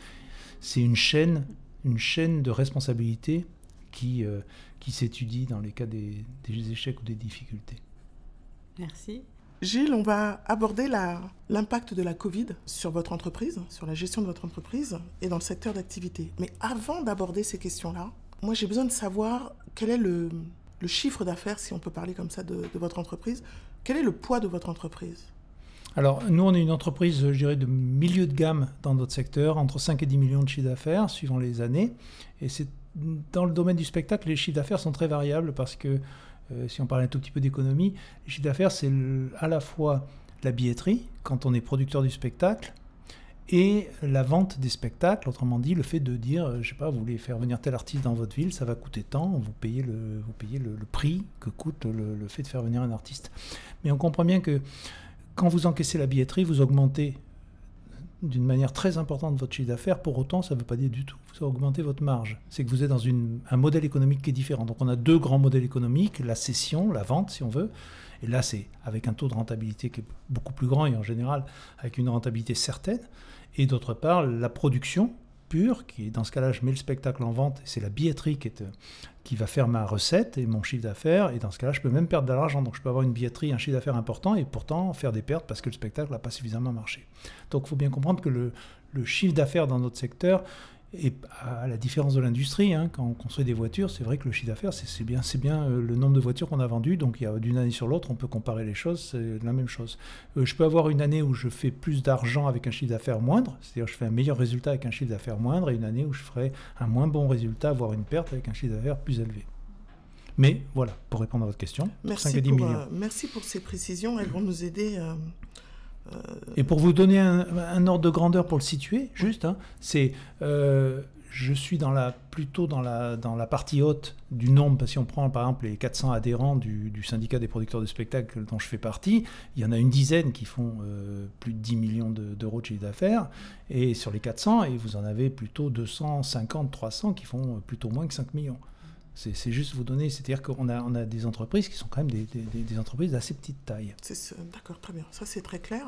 c'est une chaîne, une chaîne de responsabilité qui, euh, qui s'étudie dans les cas des, échecs ou des difficultés. Merci. Gilles, on va aborder l'impact de la Covid sur votre entreprise, sur la gestion de votre entreprise et dans le secteur d'activité. Mais avant d'aborder ces questions-là, moi j'ai besoin de savoir quel est le, le chiffre d'affaires, si on peut parler comme ça, de, de, votre entreprise. Quel est le poids de votre entreprise? Alors, nous, on est une entreprise, je dirais, de milieu de gamme dans notre secteur, entre 5 et 10 millions de chiffres d'affaires, suivant les années. Et c'est dans le domaine du spectacle, les chiffres d'affaires sont très variables parce que euh, si on parle un tout petit peu d'économie, les chiffres d'affaires, c'est à la fois la billetterie, quand on est producteur du spectacle, et la vente des spectacles, autrement dit, le fait de dire, euh, je sais pas, vous voulez faire venir tel artiste dans votre ville, ça va coûter tant, vous payez le, vous payez le, prix que coûte le, fait de faire venir un artiste. Mais on comprend bien que quand vous encaissez la billetterie, vous augmentez d'une manière très importante votre chiffre d'affaires, pour autant, ça ne veut pas dire du tout que vous augmentez votre marge. C'est que vous êtes dans un modèle économique qui est différent. Donc on a deux grands modèles économiques, la cession, la vente si on veut, et là c'est avec un taux de rentabilité qui est beaucoup plus grand et en général avec une rentabilité certaine, et d'autre part la production, pure, qui dans ce cas-là, je mets le spectacle en vente, c'est la billetterie euh, qui va faire ma recette et mon chiffre d'affaires, et dans ce cas-là, je peux même perdre de l'argent, donc je peux avoir une billetterie, un chiffre d'affaires important, et pourtant faire des pertes parce que le spectacle n'a pas suffisamment marché. Donc il faut bien comprendre que le chiffre d'affaires dans notre secteur et à la différence de l'industrie, hein, quand on construit des voitures, c'est vrai que le chiffre d'affaires, c'est bien, bien euh, le nombre de voitures qu'on a vendues. Donc d'une année sur l'autre, on peut comparer les choses, c'est la même chose. Euh, je peux avoir une année où je fais plus d'argent avec un chiffre d'affaires moindre, c'est-à-dire je fais un meilleur résultat avec un chiffre d'affaires moindre, et une année où je ferai un moins bon résultat, voire une perte avec un chiffre d'affaires plus élevé. Mais voilà, pour répondre à votre question, merci 5 à 10 pour, millions. merci pour ces précisions, elles vont nous aider. Et pour vous donner un, ordre de grandeur pour le situer, juste, hein, c'est je suis dans la, plutôt dans la, dans la partie haute du nombre, parce que si on prend par exemple les 400 adhérents du, syndicat des producteurs de spectacles dont je fais partie, il y en a une dizaine qui font euh, plus de 10 millions d'euros de, chiffre d'affaires, et sur les 400, et vous en avez plutôt 250, 300 qui font plutôt moins que 5 millions. C'est juste vous donner, c'est-à-dire qu'on a, on a des entreprises qui sont quand même des, des, entreprises d'assez petite taille. D'accord, très bien, ça c'est très clair.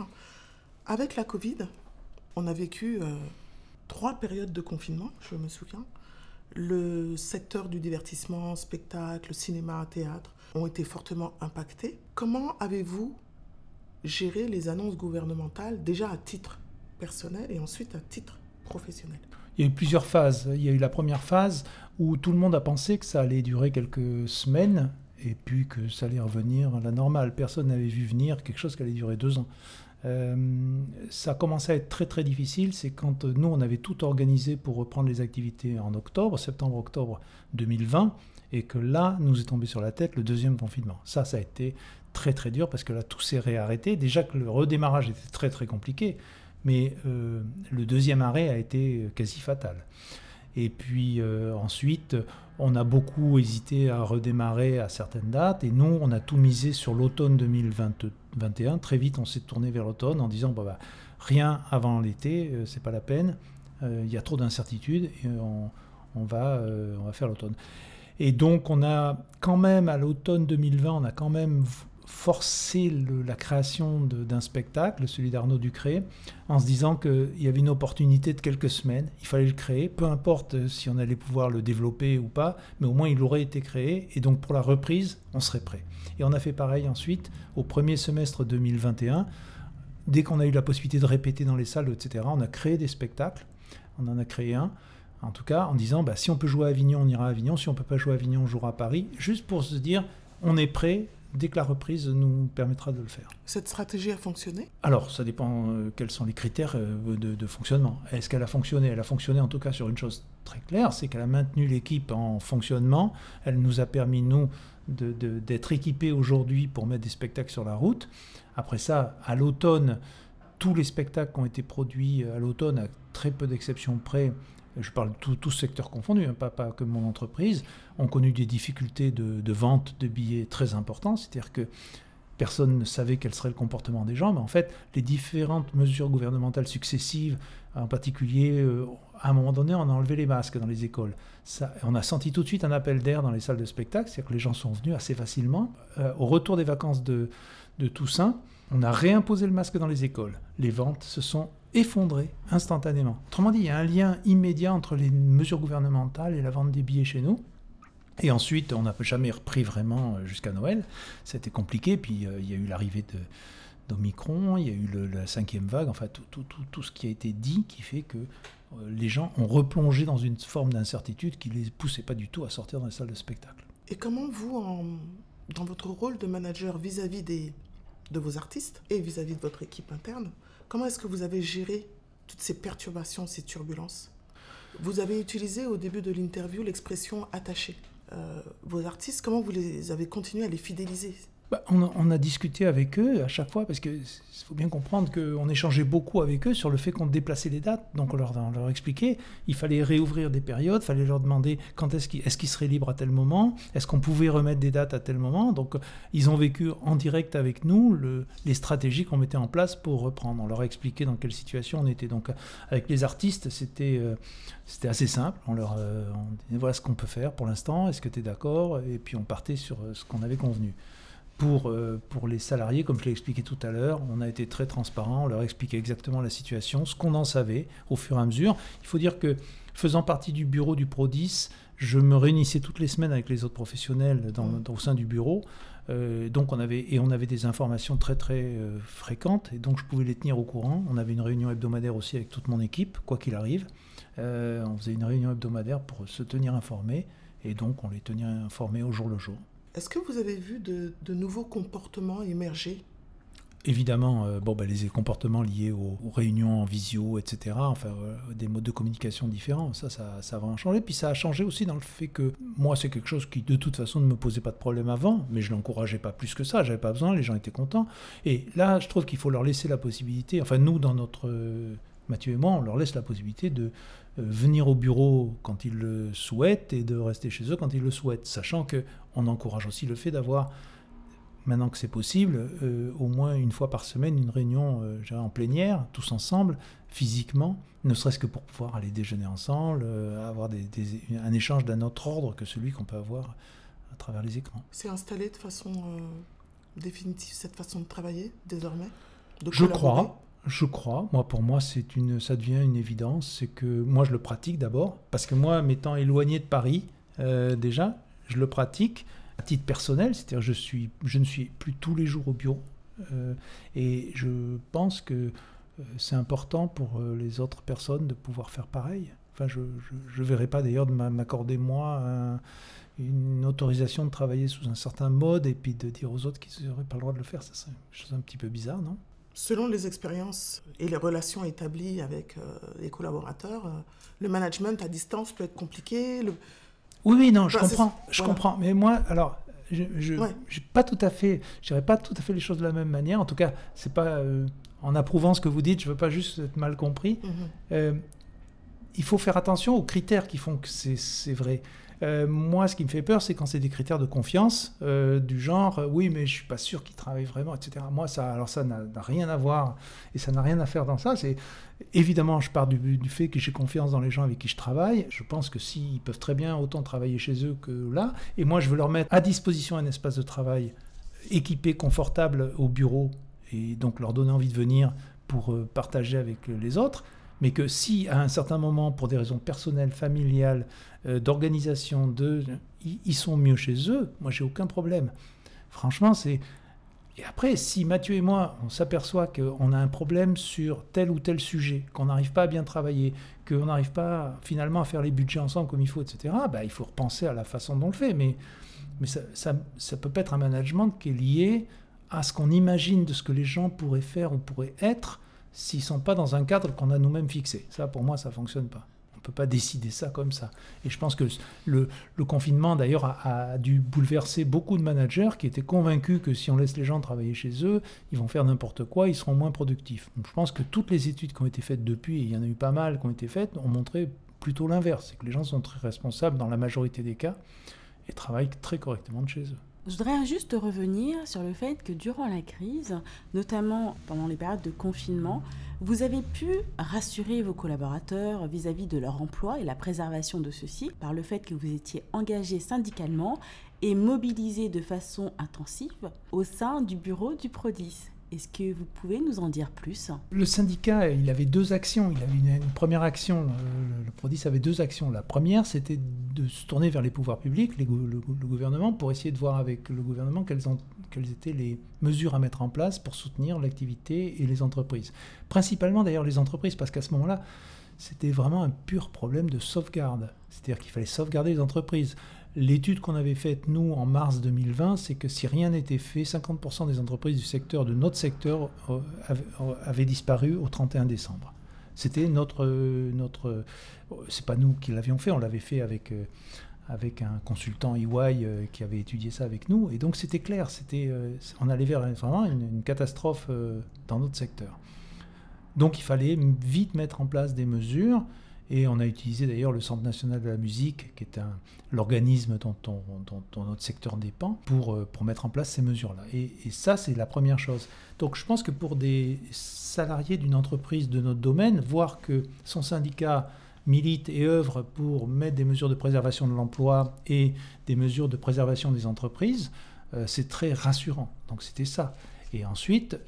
Avec la Covid, on a vécu... Euh, trois périodes de confinement, je me souviens. Le secteur du divertissement, spectacle, cinéma, théâtre ont été fortement impactés. Comment avez-vous géré les annonces gouvernementales déjà à titre personnel et ensuite à titre professionnel? Il y a eu plusieurs phases. Il y a eu la première phase où tout le monde a pensé que ça allait durer quelques semaines et puis que ça allait revenir à la normale. Personne n'avait vu venir quelque chose qui allait durer deux ans. Euh, ça a commencé à être très très difficile, c'est quand euh, nous on avait tout organisé pour reprendre les activités en octobre, septembre-octobre 2020, et que là nous est tombé sur la tête le deuxième confinement. Ça, ça a été très très dur parce que là tout s'est réarrêté. Déjà que le redémarrage était très très compliqué, mais euh, le deuxième arrêt a été quasi fatal. Et puis ensuite, on a beaucoup hésité à redémarrer à certaines dates et nous, on a tout misé sur l'automne 2021. Très vite, on s'est tourné vers l'automne en disant bah, rien avant l'été, euh, c'est pas la peine. Euh, il y a trop d'incertitudes et on, va, euh, on va faire l'automne. Et donc, on a quand même, à l'automne 2020, on a quand même forcer la création d'un spectacle, celui d'Arnaud Ducré, en se disant qu'il y avait une opportunité de quelques semaines, il fallait le créer, peu importe si on allait pouvoir le développer ou pas, mais au moins il aurait été créé, et donc pour la reprise, on serait prêt. Et on a fait pareil ensuite, au premier semestre 2021, dès qu'on a eu la possibilité de répéter dans les salles, etc., on a créé des spectacles, on en a créé un, en tout cas en disant, bah, si on peut jouer à Avignon, on ira à Avignon, si on peut pas jouer à Avignon, on jouera à Paris, juste pour se dire, on est prêt, dès que la reprise nous permettra de le faire. Cette stratégie a fonctionné? Alors, ça dépend euh, quels sont les critères euh, de, fonctionnement. Est-ce qu'elle a fonctionné? Elle a fonctionné en tout cas sur une chose très claire, c'est qu'elle a maintenu l'équipe en fonctionnement. Elle nous a permis, nous, d'être équipés aujourd'hui pour mettre des spectacles sur la route. Après ça, à l'automne, tous les spectacles qui ont été produits à l'automne, à très peu d'exceptions près, je parle de tout, secteur confondu, hein, pas, pas, que mon entreprise, ont connu des difficultés de, vente de billets très importantes. C'est-à-dire que personne ne savait quel serait le comportement des gens, mais en fait, les différentes mesures gouvernementales successives, en particulier, euh, à un moment donné, on a enlevé les masques dans les écoles. Ça, on a senti tout de suite un appel d'air dans les salles de spectacle, c'est-à-dire que les gens sont venus assez facilement. Euh, au retour des vacances de, de Toussaint, on a réimposé le masque dans les écoles. Les ventes se sont effondrées instantanément. Autrement dit, il y a un lien immédiat entre les mesures gouvernementales et la vente des billets chez nous. Et ensuite, on n'a jamais repris vraiment euh, jusqu'à Noël. C'était compliqué. Puis euh, il y a eu l'arrivée d'Omicron, il y a eu la cinquième vague, enfin tout, tout, tout, tout, ce qui a été dit qui fait que euh, les gens ont replongé dans une forme d'incertitude qui ne les poussait pas du tout à sortir dans les salles de spectacle. Et comment vous, dans votre rôle de manager vis-à-vis des, de vos artistes et vis-à-vis de votre équipe interne, comment est-ce que vous avez géré toutes ces perturbations, ces turbulences? Vous avez utilisé au début de l'interview l'expression attaché. Euh, vos artistes, comment vous les avez continué à les fidéliser? Bah, on, a, discuté avec eux à chaque fois, parce qu'il faut bien comprendre qu'on échangeait beaucoup avec eux sur le fait qu'on déplaçait les dates. Donc on leur, expliquait, il fallait réouvrir des périodes, il fallait leur demander quand est-ce qu'ils est seraient libres à tel moment, est-ce qu'on pouvait remettre des dates à tel moment. Donc ils ont vécu en direct avec nous le, les stratégies qu'on mettait en place pour reprendre. On leur a expliqué dans quelle situation on était. Donc avec les artistes, c'était euh, c'était assez simple. On leur euh, disait voilà ce qu'on peut faire pour l'instant, est-ce que tu es d'accord? Et puis on partait sur euh, ce qu'on avait convenu. Pour, euh, pour les salariés, comme je l'ai expliqué tout à l'heure, on a été très transparent, on leur expliquait exactement la situation, ce qu'on en savait au fur et à mesure. Il faut dire que faisant partie du bureau du Prodis, je me réunissais toutes les semaines avec les autres professionnels dans, au sein du bureau. Euh, donc on avait, et on avait des informations très très euh, fréquentes, et donc je pouvais les tenir au courant. On avait une réunion hebdomadaire aussi avec toute mon équipe, quoi qu'il arrive. on faisait une réunion hebdomadaire pour se tenir informés, et donc on les tenait informés au jour le jour. Est-ce que vous avez vu de, nouveaux comportements émerger? Évidemment, euh, bon, bah, les comportements liés aux, réunions en visio, etc., enfin, euh, des modes de communication différents, ça, ça, ça, a vraiment changé. Puis ça a changé aussi dans le fait que moi, c'est quelque chose qui, de toute façon, ne me posait pas de problème avant, mais je l'encourageais pas plus que ça, j'avais pas besoin, les gens étaient contents. Et là, je trouve qu'il faut leur laisser la possibilité, enfin, nous, dans notre. Mathieu et moi, on leur laisse la possibilité de venir au bureau quand ils le souhaitent et de rester chez eux quand ils le souhaitent, sachant qu'on encourage aussi le fait d'avoir maintenant que c'est possible, euh, au moins une fois par semaine, une réunion euh, en plénière, tous ensemble, physiquement, ne serait-ce que pour pouvoir aller déjeuner ensemble, euh, avoir un échange d'un autre ordre que celui qu'on peut avoir à travers les écrans. C'est installé de façon définitive cette façon de travailler désormais Je crois. Je crois. Moi, pour moi, c'est une, ça devient une évidence. C'est que moi, je le pratique d'abord, parce que moi, m'étant éloigné de Paris, déjà, je le pratique à titre personnel, c'est-à-dire je, suis, je ne suis plus tous les jours au bureau. Euh, et je pense que euh, c'est important pour euh, les autres personnes de pouvoir faire pareil. Enfin, je ne verrai pas d'ailleurs de m'accorder moi une autorisation de travailler sous un certain mode et puis de dire aux autres qu'ils n'auraient pas le droit de le faire. Ça serait une chose un petit peu bizarre, non? Selon les expériences et les relations établies avec les collaborateurs, le management à distance peut être compliqué. Le, oui, oui, non, je comprends, je comprends. Mais moi, alors, je, je, pas tout à fait, je pas tout à fait les choses de la même manière. En tout cas, c'est pas euh, en approuvant ce que vous dites. Je veux pas juste être mal compris. Mhm. Euh, il faut faire attention aux critères qui font que c'est vrai. Euh, moi, ce qui me fait peur, c'est quand c'est des critères de confiance, euh, du genre, euh, oui, mais je suis pas sûr qu'il travaille vraiment, etc. Moi, ça, alors ça n'a rien à voir et ça n'a rien à faire dans ça. C'est évidemment, je pars du, du fait que j'ai confiance dans les gens avec qui je travaille. Je pense que s'ils peuvent très bien autant travailler chez eux que là, et moi, je veux leur mettre à disposition un espace de travail équipé, confortable au bureau, et donc leur donner envie de venir pour partager avec les autres mais que si à un certain moment, pour des raisons personnelles, familiales, d'organisation, de, ils sont mieux chez eux, moi j'ai aucun problème. Franchement, c'est et après, si Mathieu et moi, on s'aperçoit qu'on a un problème sur tel ou tel sujet, qu'on n'arrive pas à bien travailler, qu'on n'arrive pas finalement à faire les budgets ensemble comme il faut, etc., bah, il faut repenser à la façon dont on le fait. Mais, ça peut pas être un management qui est lié à ce qu'on imagine de ce que les gens pourraient faire ou pourraient être s'ils ne sont pas dans un cadre qu'on a nous-mêmes fixé. Ça, pour moi, ça ne fonctionne pas. On ne peut pas décider ça comme ça. Et je pense que le, confinement, d'ailleurs, a, dû bouleverser beaucoup de managers qui étaient convaincus que si on laisse les gens travailler chez eux, ils vont faire n'importe quoi, ils seront moins productifs. Je pense que toutes les études qui ont été faites depuis, et il y en a eu pas mal qui ont été faites, ont montré plutôt l'inverse. C'est que les gens sont très responsables dans la majorité des cas et travaillent très correctement de chez eux. Je voudrais juste revenir sur le fait que durant la crise, notamment pendant les périodes de confinement, vous avez pu rassurer vos collaborateurs vis-à-vis de leur emploi et la préservation de ceux-ci par le fait que vous étiez engagé syndicalement et mobilisé de façon intensive au sein du bureau du PRODIS. Est-ce que vous pouvez nous en dire plus? Le syndicat, il avait deux actions. Il avait une, première action, le, PRODIS avait deux actions. La première, c'était de se tourner vers les pouvoirs publics, le, gouvernement, pour essayer de voir avec le gouvernement quelles, quelles, étaient les mesures à mettre en place pour soutenir l'activité et les entreprises. Principalement d'ailleurs les entreprises, parce qu'à ce moment-là, c'était vraiment un pur problème de sauvegarde. C'est-à-dire qu'il fallait sauvegarder les entreprises. L'étude qu'on avait faite, nous, en mars 2020, c'est que si rien n'était fait, 50% des entreprises du secteur, de notre secteur, euh, euh, avaient, disparu au 31 décembre. C'était notre... notre c'est pas nous qui l'avions fait, on l'avait fait avec, euh, avec un consultant EY qui avait étudié ça avec nous. Et donc c'était clair, c'était, on allait vers vraiment une catastrophe dans notre secteur. Donc il fallait vite mettre en place des mesures et on a utilisé d'ailleurs le Centre national de la musique, qui est l'organisme dont, notre secteur dépend, pour, euh, mettre en place ces mesures-là. Et, ça, c'est la première chose. Donc je pense que pour des salariés d'une entreprise de notre domaine, voir que son syndicat milite et œuvre pour mettre des mesures de préservation de l'emploi et des mesures de préservation des entreprises, euh, c'est très rassurant. Donc c'était ça. Et ensuite,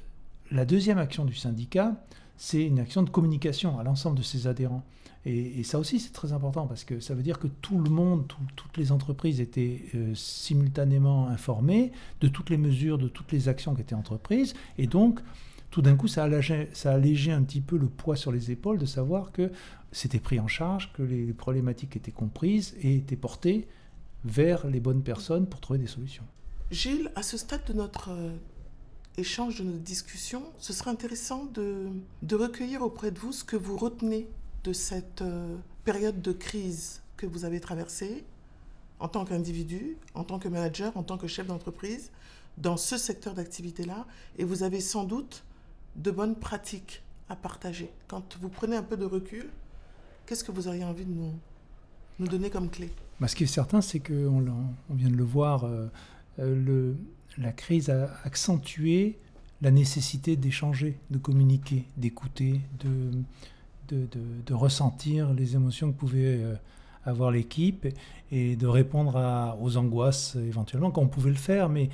la deuxième action du syndicat, c'est une action de communication à l'ensemble de ses adhérents. Et, ça aussi, c'est très important parce que ça veut dire que tout le monde, toutes les entreprises étaient euh, simultanément informées de toutes les mesures, de toutes les actions qui étaient entreprises. Et donc, tout d'un coup, ça allégeait, un petit peu le poids sur les épaules de savoir que c'était pris en charge, que les problématiques étaient comprises et étaient portées vers les bonnes personnes pour trouver des solutions. Gilles, à ce stade de notre euh, échange, de notre discussion, ce serait intéressant de recueillir auprès de vous ce que vous retenez de cette euh, période de crise que vous avez traversée en tant qu'individu, en tant que manager, en tant que chef d'entreprise, dans ce secteur d'activité-là. Et vous avez sans doute de bonnes pratiques à partager. Quand vous prenez un peu de recul, qu'est-ce que vous auriez envie de nous, donner comme clé? Bah, Ce qui est certain, c'est qu'on on vient de le voir, euh, euh, la crise a accentué la nécessité d'échanger, de communiquer, d'écouter, de, de, ressentir les émotions que pouvait euh, avoir l'équipe et, de répondre aux angoisses éventuellement quand on pouvait le faire, mais,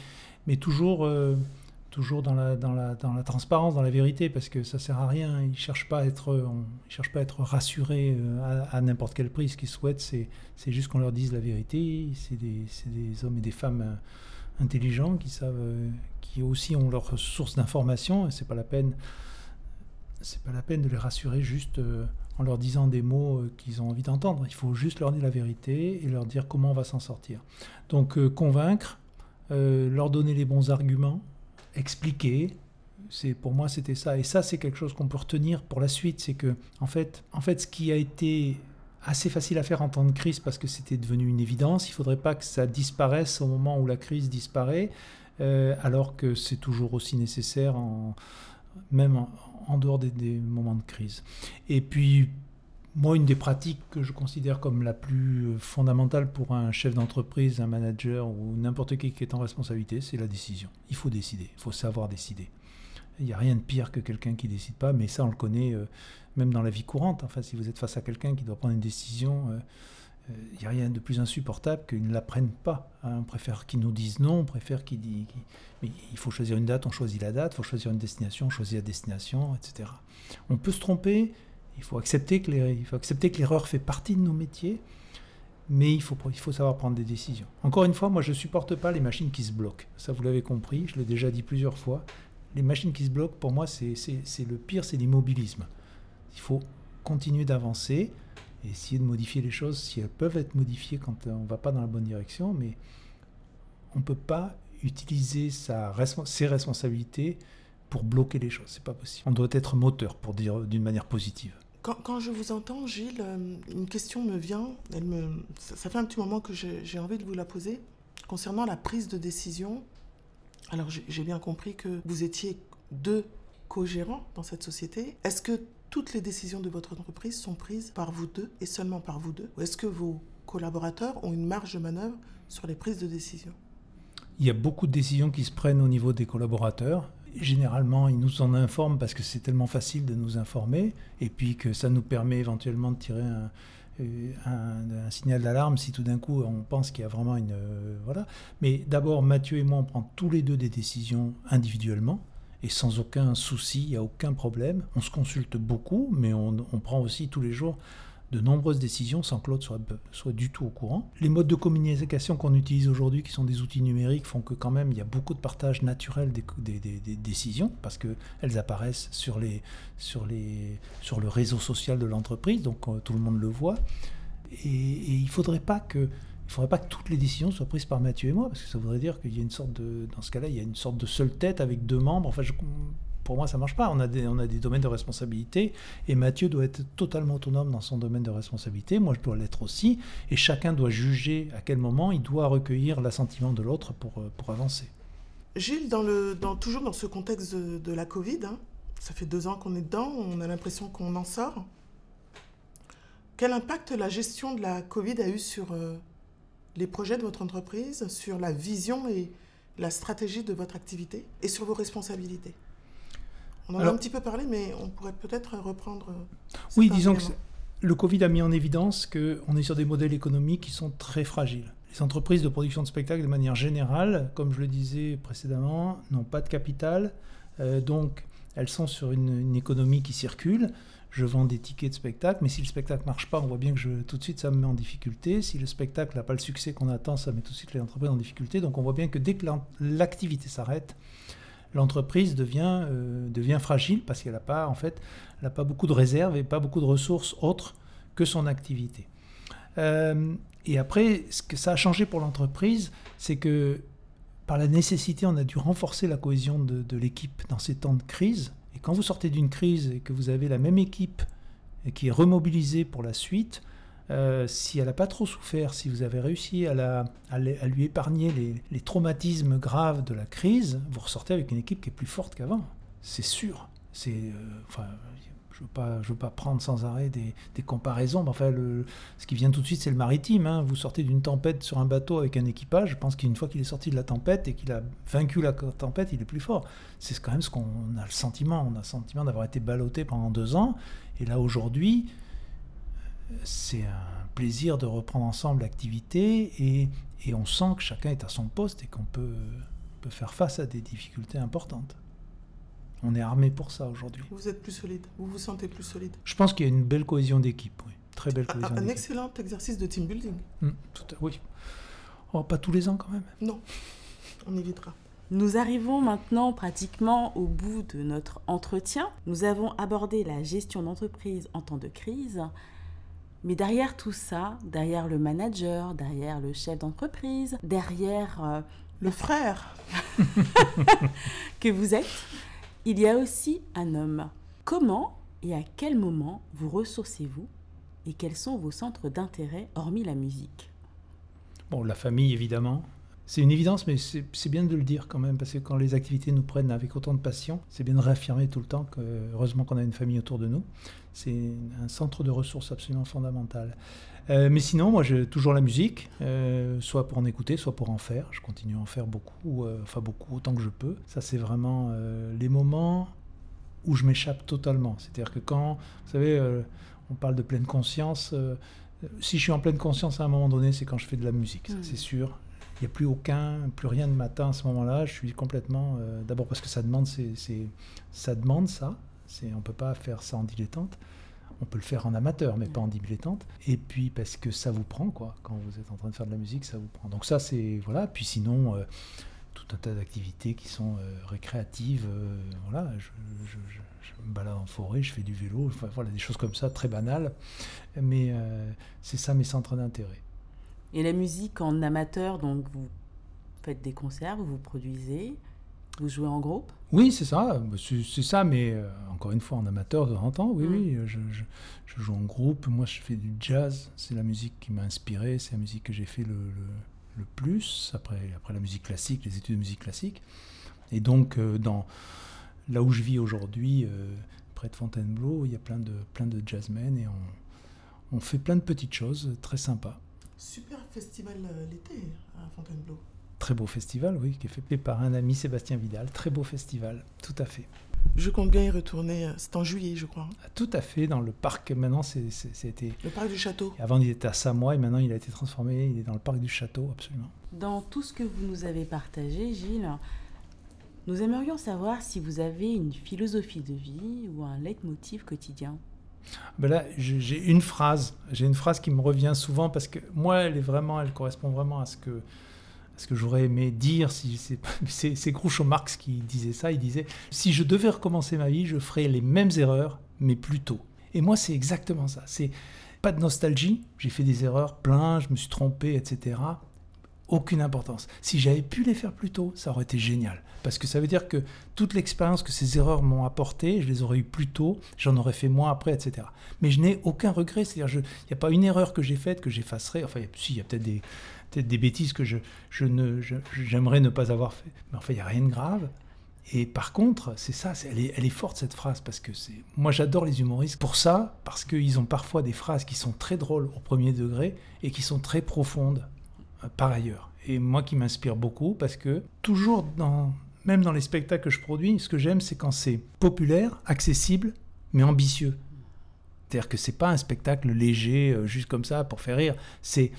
mais toujours toujours dans la, dans, la, dans la transparence, dans la vérité, parce que ça sert à rien. Ils ne cherchent pas à être, être rassurés euh, à, n'importe quel prix. Ce qu'ils souhaitent, c'est, juste qu'on leur dise la vérité. C'est des, des hommes et des femmes euh, intelligents qui savent, euh, qui aussi ont leurs sources d'information. Et c'est pas la peine, c'est pas la peine de les rassurer juste en leur disant des mots qu'ils ont envie d'entendre. Il faut juste leur dire la vérité et leur dire comment on va s'en sortir. Donc convaincre, leur donner les bons arguments expliquer. C'est pour moi c'était ça et ça c'est quelque chose qu'on peut retenir pour la suite, c'est que en fait en fait ce qui a été assez facile à faire en temps de crise parce que c'était devenu une évidence, il faudrait pas que ça disparaisse au moment où la crise disparaît, euh, alors que c'est toujours aussi nécessaire en, même en, dehors des, moments de crise. Et puis moi, une des pratiques que je considère comme la plus fondamentale pour un chef d'entreprise, un manager ou n'importe qui qui est en responsabilité, c'est la décision. Il faut décider, il faut savoir décider. Il n'y a rien de pire que quelqu'un qui décide pas, mais ça, on le connaît euh, même dans la vie courante. Enfin, si vous êtes face à quelqu'un qui doit prendre une décision, euh, il n'y a rien de plus insupportable qu'il ne la prenne pas. Hein. On préfère qu'il nous dise non, on préfère qu'il dise... Mais il faut choisir une date, on choisit la date, il faut choisir une destination, on choisit la destination, etc. On peut se tromper, il faut accepter que l'erreur fait partie de nos métiers, mais il faut, il faut savoir prendre des décisions. Encore une fois, moi je ne supporte pas les machines qui se bloquent. Ça, vous l'avez compris, je l'ai déjà dit plusieurs fois. Les machines qui se bloquent, pour moi, c'est le pire, c'est l'immobilisme. Il faut continuer d'avancer essayer de modifier les choses si elles peuvent être modifiées quand on ne va pas dans la bonne direction, mais on ne peut pas utiliser sa, ses responsabilités pour bloquer les choses. C'est pas possible. On doit être moteur, pour dire d'une manière positive. Quand, je vous entends, Gilles, euh, une question me vient. Elle me, ça, fait un petit moment que j'ai envie de vous la poser. Concernant la prise de décision, alors j'ai bien compris que vous étiez deux co-gérants dans cette société. Est-ce que toutes les décisions de votre entreprise sont prises par vous deux et seulement par vous deux. Ou est-ce que vos collaborateurs ont une marge de manœuvre sur les prises de décision? Il y a beaucoup de décisions qui se prennent au niveau des collaborateurs. Généralement, ils nous en informent parce que c'est tellement facile de nous informer, et puis que ça nous permet éventuellement de tirer un, euh, signal d'alarme si tout d'un coup on pense qu'il y a vraiment une... Euh, voilà. Mais d'abord, Mathieu et moi, on prend tous les deux des décisions individuellement, et sans aucun souci, il n'y a aucun problème. On se consulte beaucoup, mais on, prend aussi tous les jours de nombreuses décisions sans que l'autre soit, soit du tout au courant. Les modes de communication qu'on utilise aujourd'hui, qui sont des outils numériques, font que quand même il y a beaucoup de partage naturel des, décisions parce qu'elles apparaissent sur, les, sur, les, sur le réseau social de l'entreprise, donc euh, tout le monde le voit. Et, il ne faudrait pas que il faudrait pas que toutes les décisions soient prises par Mathieu et moi, parce que ça voudrait dire qu'il y a une sorte de, dans ce cas-là, il y a une sorte de seule tête avec deux membres. Enfin, pour moi, ça marche pas. On a, des, on a des domaines de responsabilité et Mathieu doit être totalement autonome dans son domaine de responsabilité. Moi, je dois l'être aussi. Et chacun doit juger à quel moment il doit recueillir l'assentiment de l'autre pour, euh, pour avancer. Gilles, toujours dans ce contexte de, la Covid, hein, ça fait deux ans qu'on est dedans, on a l'impression qu'on en sort. Quel impact la gestion de la Covid a eu sur euh, les projets de votre entreprise, sur la vision et la stratégie de votre activité et sur vos responsabilités on en a un petit peu parlé, mais on pourrait peut-être reprendre. Euh, oui, disons que le Covid a mis en évidence qu'on est sur des modèles économiques qui sont très fragiles. Les entreprises de production de spectacles, de manière générale, comme je le disais précédemment, n'ont pas de capital. Euh, donc, elles sont sur une, économie qui circule. Je vends des tickets de spectacle, mais si le spectacle marche pas, on voit bien que tout de suite ça me met en difficulté. Si le spectacle n'a pas le succès qu'on attend, ça met tout de suite les entreprises en difficulté. Donc on voit bien que dès que l'activité s'arrête, l'entreprise devient, euh, fragile parce qu'elle n'a pas, en fait, pas beaucoup de réserves et pas beaucoup de ressources autres que son activité. Euh, et après, ce que ça a changé pour l'entreprise, c'est que par la nécessité, on a dû renforcer la cohésion de l'équipe dans ces temps de crise. Quand vous sortez d'une crise et que vous avez la même équipe qui est remobilisée pour la suite, euh, si elle n'a pas trop souffert, si vous avez réussi à, la, à, lui épargner les, les, traumatismes graves de la crise, vous ressortez avec une équipe qui est plus forte qu'avant. C'est sûr. C'est, euh, enfin, je ne veux, pas, prendre sans arrêt des, comparaisons, mais enfin, ce qui vient tout de suite, c'est le maritime. Hein. Vous sortez d'une tempête sur un bateau avec un équipage, je pense qu'une fois qu'il est sorti de la tempête et qu'il a vaincu la tempête, il est plus fort. C'est quand même ce qu'on a le sentiment. On a le sentiment d'avoir été ballotté pendant deux ans. Et là, aujourd'hui, c'est un plaisir de reprendre ensemble l'activité et, on sent que chacun est à son poste et qu'on peut, faire face à des difficultés importantes. On est armé pour ça aujourd'hui. Vous êtes plus solide, vous vous sentez plus solide. Je pense qu'il y a une belle cohésion d'équipe, oui. Très belle cohésion Un, un excellent exercice de team building. Mmh, tout à, oui. Oh, pas tous les ans quand même. Non, on évitera. Nous arrivons maintenant pratiquement au bout de notre entretien. Nous avons abordé la gestion d'entreprise en temps de crise, mais derrière tout ça, derrière le manager, derrière le chef d'entreprise, derrière euh, le frère que vous êtes, il y a aussi un homme. Comment et à quel moment vous ressourcez-vous et quels sont vos centres d'intérêt hormis la musique? Bon, la famille évidemment. C'est une évidence, mais c'est bien de le dire quand même, parce que quand les activités nous prennent avec autant de passion, c'est bien de réaffirmer tout le temps que, heureusement qu'on a une famille autour de nous. C'est un centre de ressources absolument fondamental. Euh, mais sinon, moi, j'ai toujours la musique, euh, soit pour en écouter, soit pour en faire. Je continue à en faire beaucoup, euh, enfin beaucoup, autant que je peux. Ça, c'est vraiment les moments où je m'échappe totalement. C'est-à-dire que quand, vous savez, on parle de pleine conscience, si je suis en pleine conscience à un moment donné, c'est quand je fais de la musique, c'est sûr. Il n'y a plus aucun, plus rien de matin à ce moment-là. Je suis complètement. D'abord parce que ça demande, c'est, ça demande ça. C'est, on ne peut pas faire ça en dilettante. On peut le faire en amateur, mais pas en dilettante. Et puis parce que ça vous prend, quoi. Quand vous êtes en train de faire de la musique, ça vous prend. Donc ça, c'est voilà. Puis sinon, euh, tout un tas d'activités qui sont euh, récréatives. euh, voilà, je, me balade en forêt, je fais du vélo. Enfin, voilà, des choses comme ça, très banales. Mais c'est ça mes centres d'intérêt. Et la musique en amateur, donc vous faites des concerts, vous produisez, vous jouez en groupe? Oui, c'est ça, c'est ça, mais euh, encore une fois en amateur de temps en temps, oui, mmh. oui, je, je, je, joue en groupe, moi je fais du jazz, c'est la musique qui m'a inspiré, c'est la musique que j'ai fait le, le, le, plus, après, après la musique classique, les études de musique classique. Et donc, euh, dans, là où je vis aujourd'hui, euh, près de Fontainebleau, il y a plein de, plein de jazzmen et on, on fait plein de petites choses très sympas. Super festival euh, l'été à Fontainebleau. Très beau festival, oui, qui est fait par un ami, Sébastien Vidal. Très beau festival, tout à fait. Je compte bien y retourner. C'est en juillet, je crois. Tout à fait, dans le parc. Maintenant, c'était. Le parc du château. Avant, il était à Samoa et maintenant, il a été transformé. Il est dans le parc du château, absolument. Dans tout ce que vous nous avez partagé, Gilles, nous aimerions savoir si vous avez une philosophie de vie ou un leitmotiv quotidien. Ben là, j'ai une phrase, j'ai une phrase qui me revient souvent parce que moi, elle est vraiment, elle correspond vraiment à ce que, ce que j'aurais aimé dire. Si c'est Groucho Marx qui disait ça. Il disait si je devais recommencer ma vie, je ferais les mêmes erreurs, mais plus tôt. Et moi, c'est exactement ça. C'est pas de nostalgie. J'ai fait des erreurs, plein, je me suis trompé, etc aucune importance. Si j'avais pu les faire plus tôt, ça aurait été génial. Parce que ça veut dire que toute l'expérience que ces erreurs m'ont apporté, je les aurais eu plus tôt, j'en aurais fait moins après, etc. Mais je n'ai aucun regret. C'est-à-dire, il n'y a pas une erreur que j'ai faite que j'effacerai. Enfin, si, il y a peut-être des, peut des bêtises que je, je ne, j'aimerais ne pas avoir fait. Mais enfin, il n'y a rien de grave. Et par contre, c'est ça, elle est, elle est forte cette phrase parce que c'est. Moi, j'adore les humoristes pour ça, parce qu'ils ont parfois des phrases qui sont très drôles au premier degré et qui sont très profondes par ailleurs. Et moi qui m'inspire beaucoup parce que toujours dans, même dans les spectacles que je produis, ce que j'aime c'est quand c'est populaire, accessible, mais ambitieux. C'est-à-dire que c'est pas un spectacle léger, euh, juste comme ça pour faire rire. C'est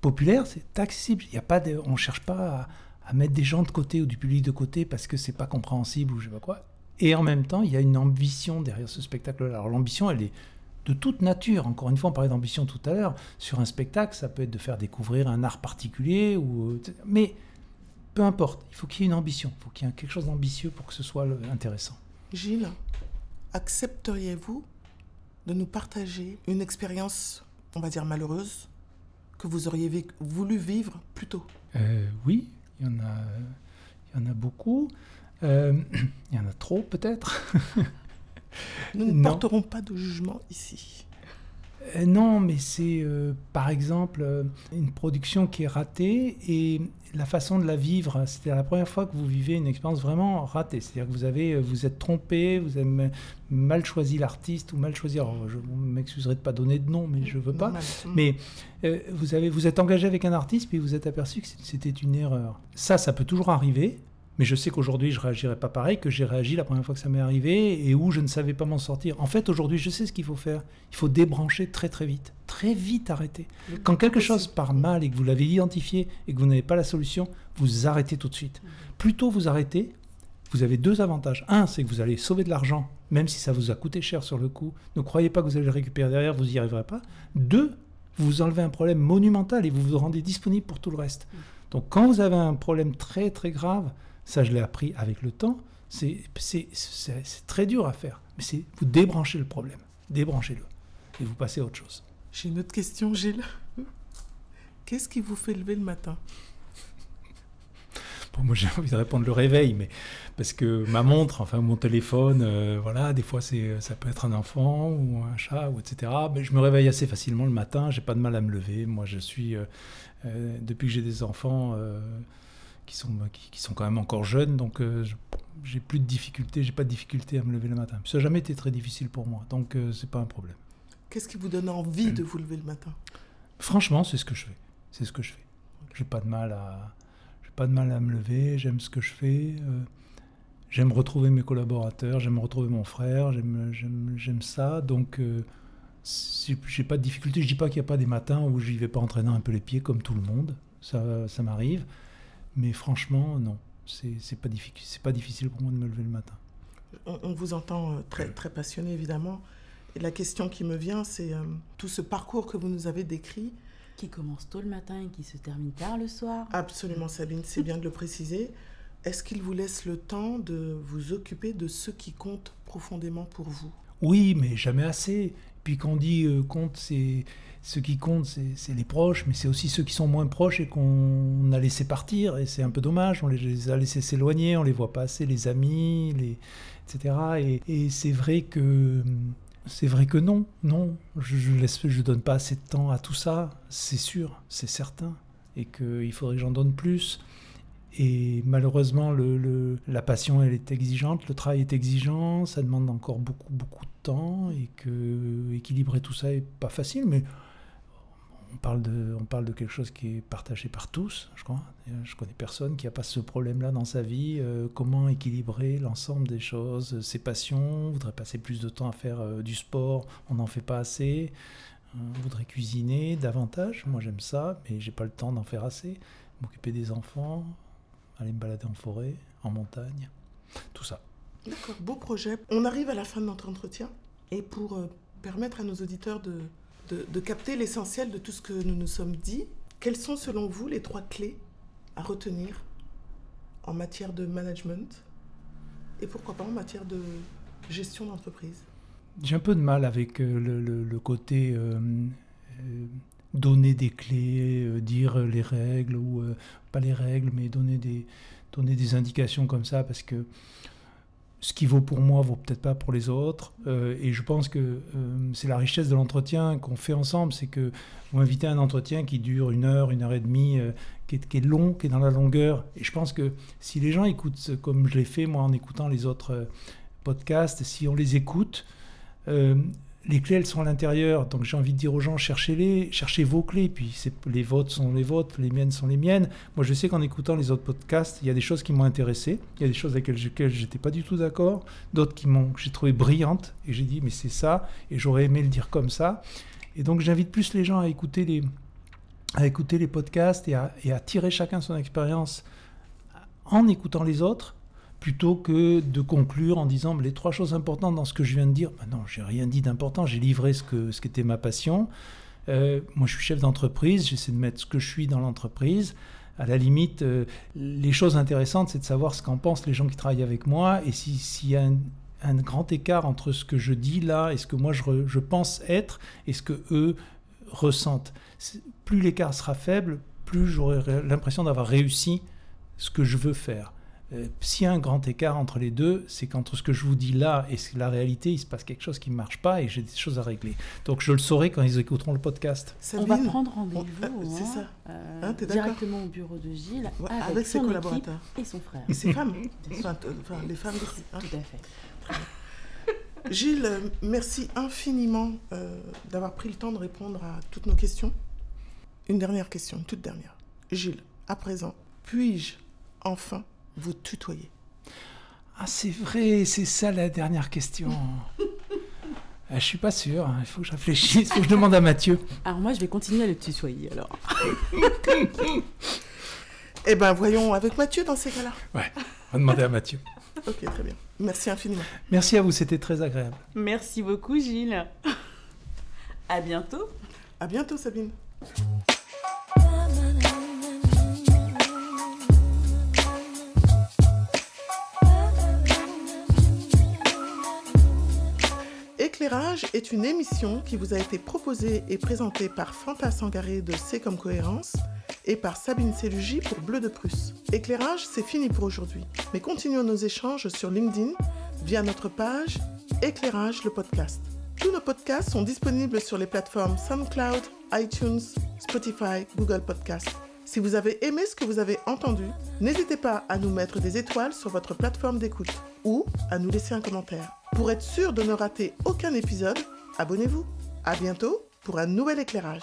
populaire, c'est accessible. Il y a pas de, on cherche pas à, mettre des gens de côté ou du public de côté parce que c'est pas compréhensible ou je sais pas quoi. Et en même temps, il y a une ambition derrière ce spectacle-là. Alors l'ambition, elle est de toute nature. Encore une fois, on parlait d'ambition tout à l'heure. Sur un spectacle, ça peut être de faire découvrir un art particulier, ou, mais peu importe, il faut qu'il y ait une ambition, il faut qu'il y ait quelque chose d'ambitieux pour que ce soit intéressant. Gilles, accepteriez-vous de nous partager une expérience, on va dire malheureuse, que vous auriez voulu vivre plus tôt? Euh, Oui, Il y en a, il y en a beaucoup. Euh, il y en a trop peut-être. Nous ne Non. porterons pas de jugement ici. Euh, non, mais c'est euh, par exemple euh, une production qui est ratée et la façon de la vivre. C'était la première fois que vous vivez une expérience vraiment ratée. C'est-à-dire que vous avez, vous êtes trompé, vous avez mal choisi l'artiste ou mal choisi. Alors, je m'excuserai de pas donner de nom, mais je veux pas. Mais euh, vous, avez, vous êtes engagé avec un artiste, puis vous êtes aperçu que c'était une erreur. Ça, ça peut toujours arriver. Mais je sais qu'aujourd'hui, je réagirai pas pareil que j'ai réagi la première fois que ça m'est arrivé et où je ne savais pas m'en sortir. En fait, aujourd'hui, je sais ce qu'il faut faire. Il faut débrancher très très vite. Très vite arrêter. Quand quelque chose part mal et que vous l'avez identifié et que vous n'avez pas la solution, vous arrêtez tout de suite. Plus tôt vous arrêtez, vous avez deux avantages. Un, c'est que vous allez sauver de l'argent, même si ça vous a coûté cher sur le coup. Ne croyez pas que vous allez le récupérer derrière, vous n'y arriverez pas. Deux, vous enlevez un problème monumental et vous vous rendez disponible pour tout le reste. Donc quand vous avez un problème très très grave, ça je l'ai appris avec le temps, c'est très dur à faire. Mais c'est vous débranchez le problème, débranchez-le et vous passez à autre chose. J'ai une autre question, Gilles. Qu'est-ce qui vous fait lever le matin? Bon, moi j'ai envie de répondre le réveil, mais parce que ma montre, enfin mon téléphone, euh, voilà, des fois c'est, ça peut être un enfant ou un chat ou etc. Mais je me réveille assez facilement le matin, j'ai pas de mal à me lever. Moi je suis, euh, euh, depuis que j'ai des enfants euh, qui sont qui, qui sont quand même encore jeunes, donc euh, j'ai plus de difficultés, j'ai pas de difficulté à me lever le matin. Ça n'a jamais été très difficile pour moi, donc euh, c'est pas un problème. Qu'est-ce qui vous donne envie de vous lever le matin? Franchement, c'est ce que je fais. C'est ce que je fais. J'ai pas de mal à, j'ai pas de mal à me lever. J'aime ce que je fais. euh, j'aime retrouver mes collaborateurs. J'aime retrouver mon frère. J'aime, ça. Donc, euh, j'ai pas de difficulté. Je dis pas qu'il n'y a pas des matins où j'y vais pas entraînant un peu les pieds comme tout le monde. Ça, ça m'arrive. Mais franchement, non. C'est, c'est pas difficile. C'est pas difficile pour moi de me lever le matin. on, on vous entend euh, très, très passionné, évidemment. Et la question qui me vient, c'est euh, tout ce parcours que vous nous avez décrit. Qui commence tôt le matin et qui se termine tard le soir. Absolument, Sabine, c'est bien de le préciser. Est-ce qu'il vous laisse le temps de vous occuper de ce qui compte profondément pour vous? Oui, mais jamais assez. Puis quand on dit euh, compte, c'est ce qui compte, c'est les proches, mais c'est aussi ceux qui sont moins proches et qu'on a laissé partir. Et c'est un peu dommage, on les, a laissés s'éloigner, on les voit pas assez, les amis, les, etc. Et, et c'est vrai que c'est vrai que non, non, je, laisse, je donne pas assez de temps à tout ça, c'est sûr, c'est certain, et qu'il faudrait que j'en donne plus. Et malheureusement, le, le- la passion, elle est exigeante, le travail est exigeant, ça demande encore beaucoup, beaucoup de temps, et que équilibrer tout ça est pas facile, mais on parle de, quelque chose qui est partagé par tous, je crois. Euh, Je connais personne qui n'a pas ce problème-là dans sa vie. euh, comment équilibrer l'ensemble des choses, euh, ses passions, on voudrait passer plus de temps à faire du sport, on n'en fait pas assez. On voudrait cuisiner davantage, moi j'aime ça, mais j'ai pas le temps d'en faire assez. M'occuper des enfants, aller me balader en forêt, en montagne, tout ça. D'accord, beau projet. On arrive à la fin de notre entretien. Et pour permettre à nos auditeurs de, de, capter l'essentiel de tout ce que nous nous sommes dit, quelles sont selon vous les trois clés à retenir en matière de management et pourquoi pas en matière de gestion d'entreprise? J'ai un peu de mal avec euh, le, côté euh, euh, donner des clés, dire les règles, ou pas les règles, mais donner des, donner des indications comme ça, parce que ce qui vaut pour moi vaut peut-être pas pour les autres. Euh, et je pense que euh, c'est la richesse de l'entretien qu'on fait ensemble, c'est que vous invitez un entretien qui dure une heure, une heure et demie, euh, qui, est, long, qui est dans la longueur. Et je pense que si les gens écoutent comme je l'ai fait moi en écoutant les autres podcasts, si on les écoute, les clés, elles sont à l'intérieur. Donc j'ai envie de dire aux gens, cherchez-les, cherchez vos clés. Puis les vôtres sont les vôtres, les miennes sont les miennes. Moi, je sais qu'en écoutant les autres podcasts, il y a des choses qui m'ont intéressé. Il y a des choses avec lesquelles j'étais pas du tout d'accord. D'autres qui m'ont, j'ai trouvé brillantes. Et j'ai dit, mais c'est ça. Et j'aurais aimé le dire comme ça. Et donc j'invite plus les gens à écouter les, à écouter les podcasts et à, et à tirer chacun son expérience en écoutant les autres plutôt que de conclure en disant les trois choses importantes dans ce que je viens de dire. Ben non, j'ai rien dit d'important, j'ai livré ce que ce qu'était ma passion. Euh, moi, je suis chef d'entreprise, j'essaie de mettre ce que je suis dans l'entreprise. À la limite, euh, les choses intéressantes, c'est de savoir ce qu'en pensent les gens qui travaillent avec moi et si- s'il y a un, grand écart entre ce que je dis là et ce que moi je, je pense être et ce que eux ressentent. Plus l'écart sera faible, plus j'aurai l'impression d'avoir réussi ce que je veux faire. Euh, S'il y a un grand écart entre les deux, c'est qu'entre ce que je vous dis là et la réalité, il se passe quelque chose qui ne marche pas et j'ai des choses à régler. Donc je le saurai quand ils écouteront le podcast. on va prendre rendez-vous on- c'est hein, ça. euh, Hein, d'accord directement au bureau de Gilles Ouais, avec, avec ses son collaborateurs. et son frère. Et ces femmes, enfin, les femmes hein. Tout à fait. Gilles, euh, merci infiniment euh, d'avoir pris le temps de répondre à toutes nos questions. Une dernière question, une toute dernière. Gilles, à présent, puis-je enfin vous tutoyer Ah, c'est vrai, c'est ça la dernière question. Euh, je suis pas sûr, hein, il faut que je réfléchisse, il faut que je demande à Mathieu. Alors moi, je vais continuer à le tutoyer alors. Eh ben, voyons avec Mathieu dans ces cas-là. Ouais, on va demander à Mathieu. Ok, très bien. Merci infiniment. Merci à vous, c'était très agréable. Merci beaucoup Gilles. À bientôt. À bientôt, Sabine. Éclairage est une émission qui vous a été proposée et présentée par Fanta Sangaré de C'est comme cohérence et par Sabine Sélugi pour Bleu de Prusse. Éclairage, c'est fini pour aujourd'hui, mais continuons nos échanges sur LinkedIn via notre page Éclairage le podcast. Tous nos podcasts sont disponibles sur les plateformes SoundCloud, iTunes, Spotify, Google Podcasts. Si vous avez aimé ce que vous avez entendu, n'hésitez pas à nous mettre des étoiles sur votre plateforme d'écoute ou à nous laisser un commentaire. Pour être sûr de ne rater aucun épisode, abonnez-vous. À bientôt pour un nouvel éclairage.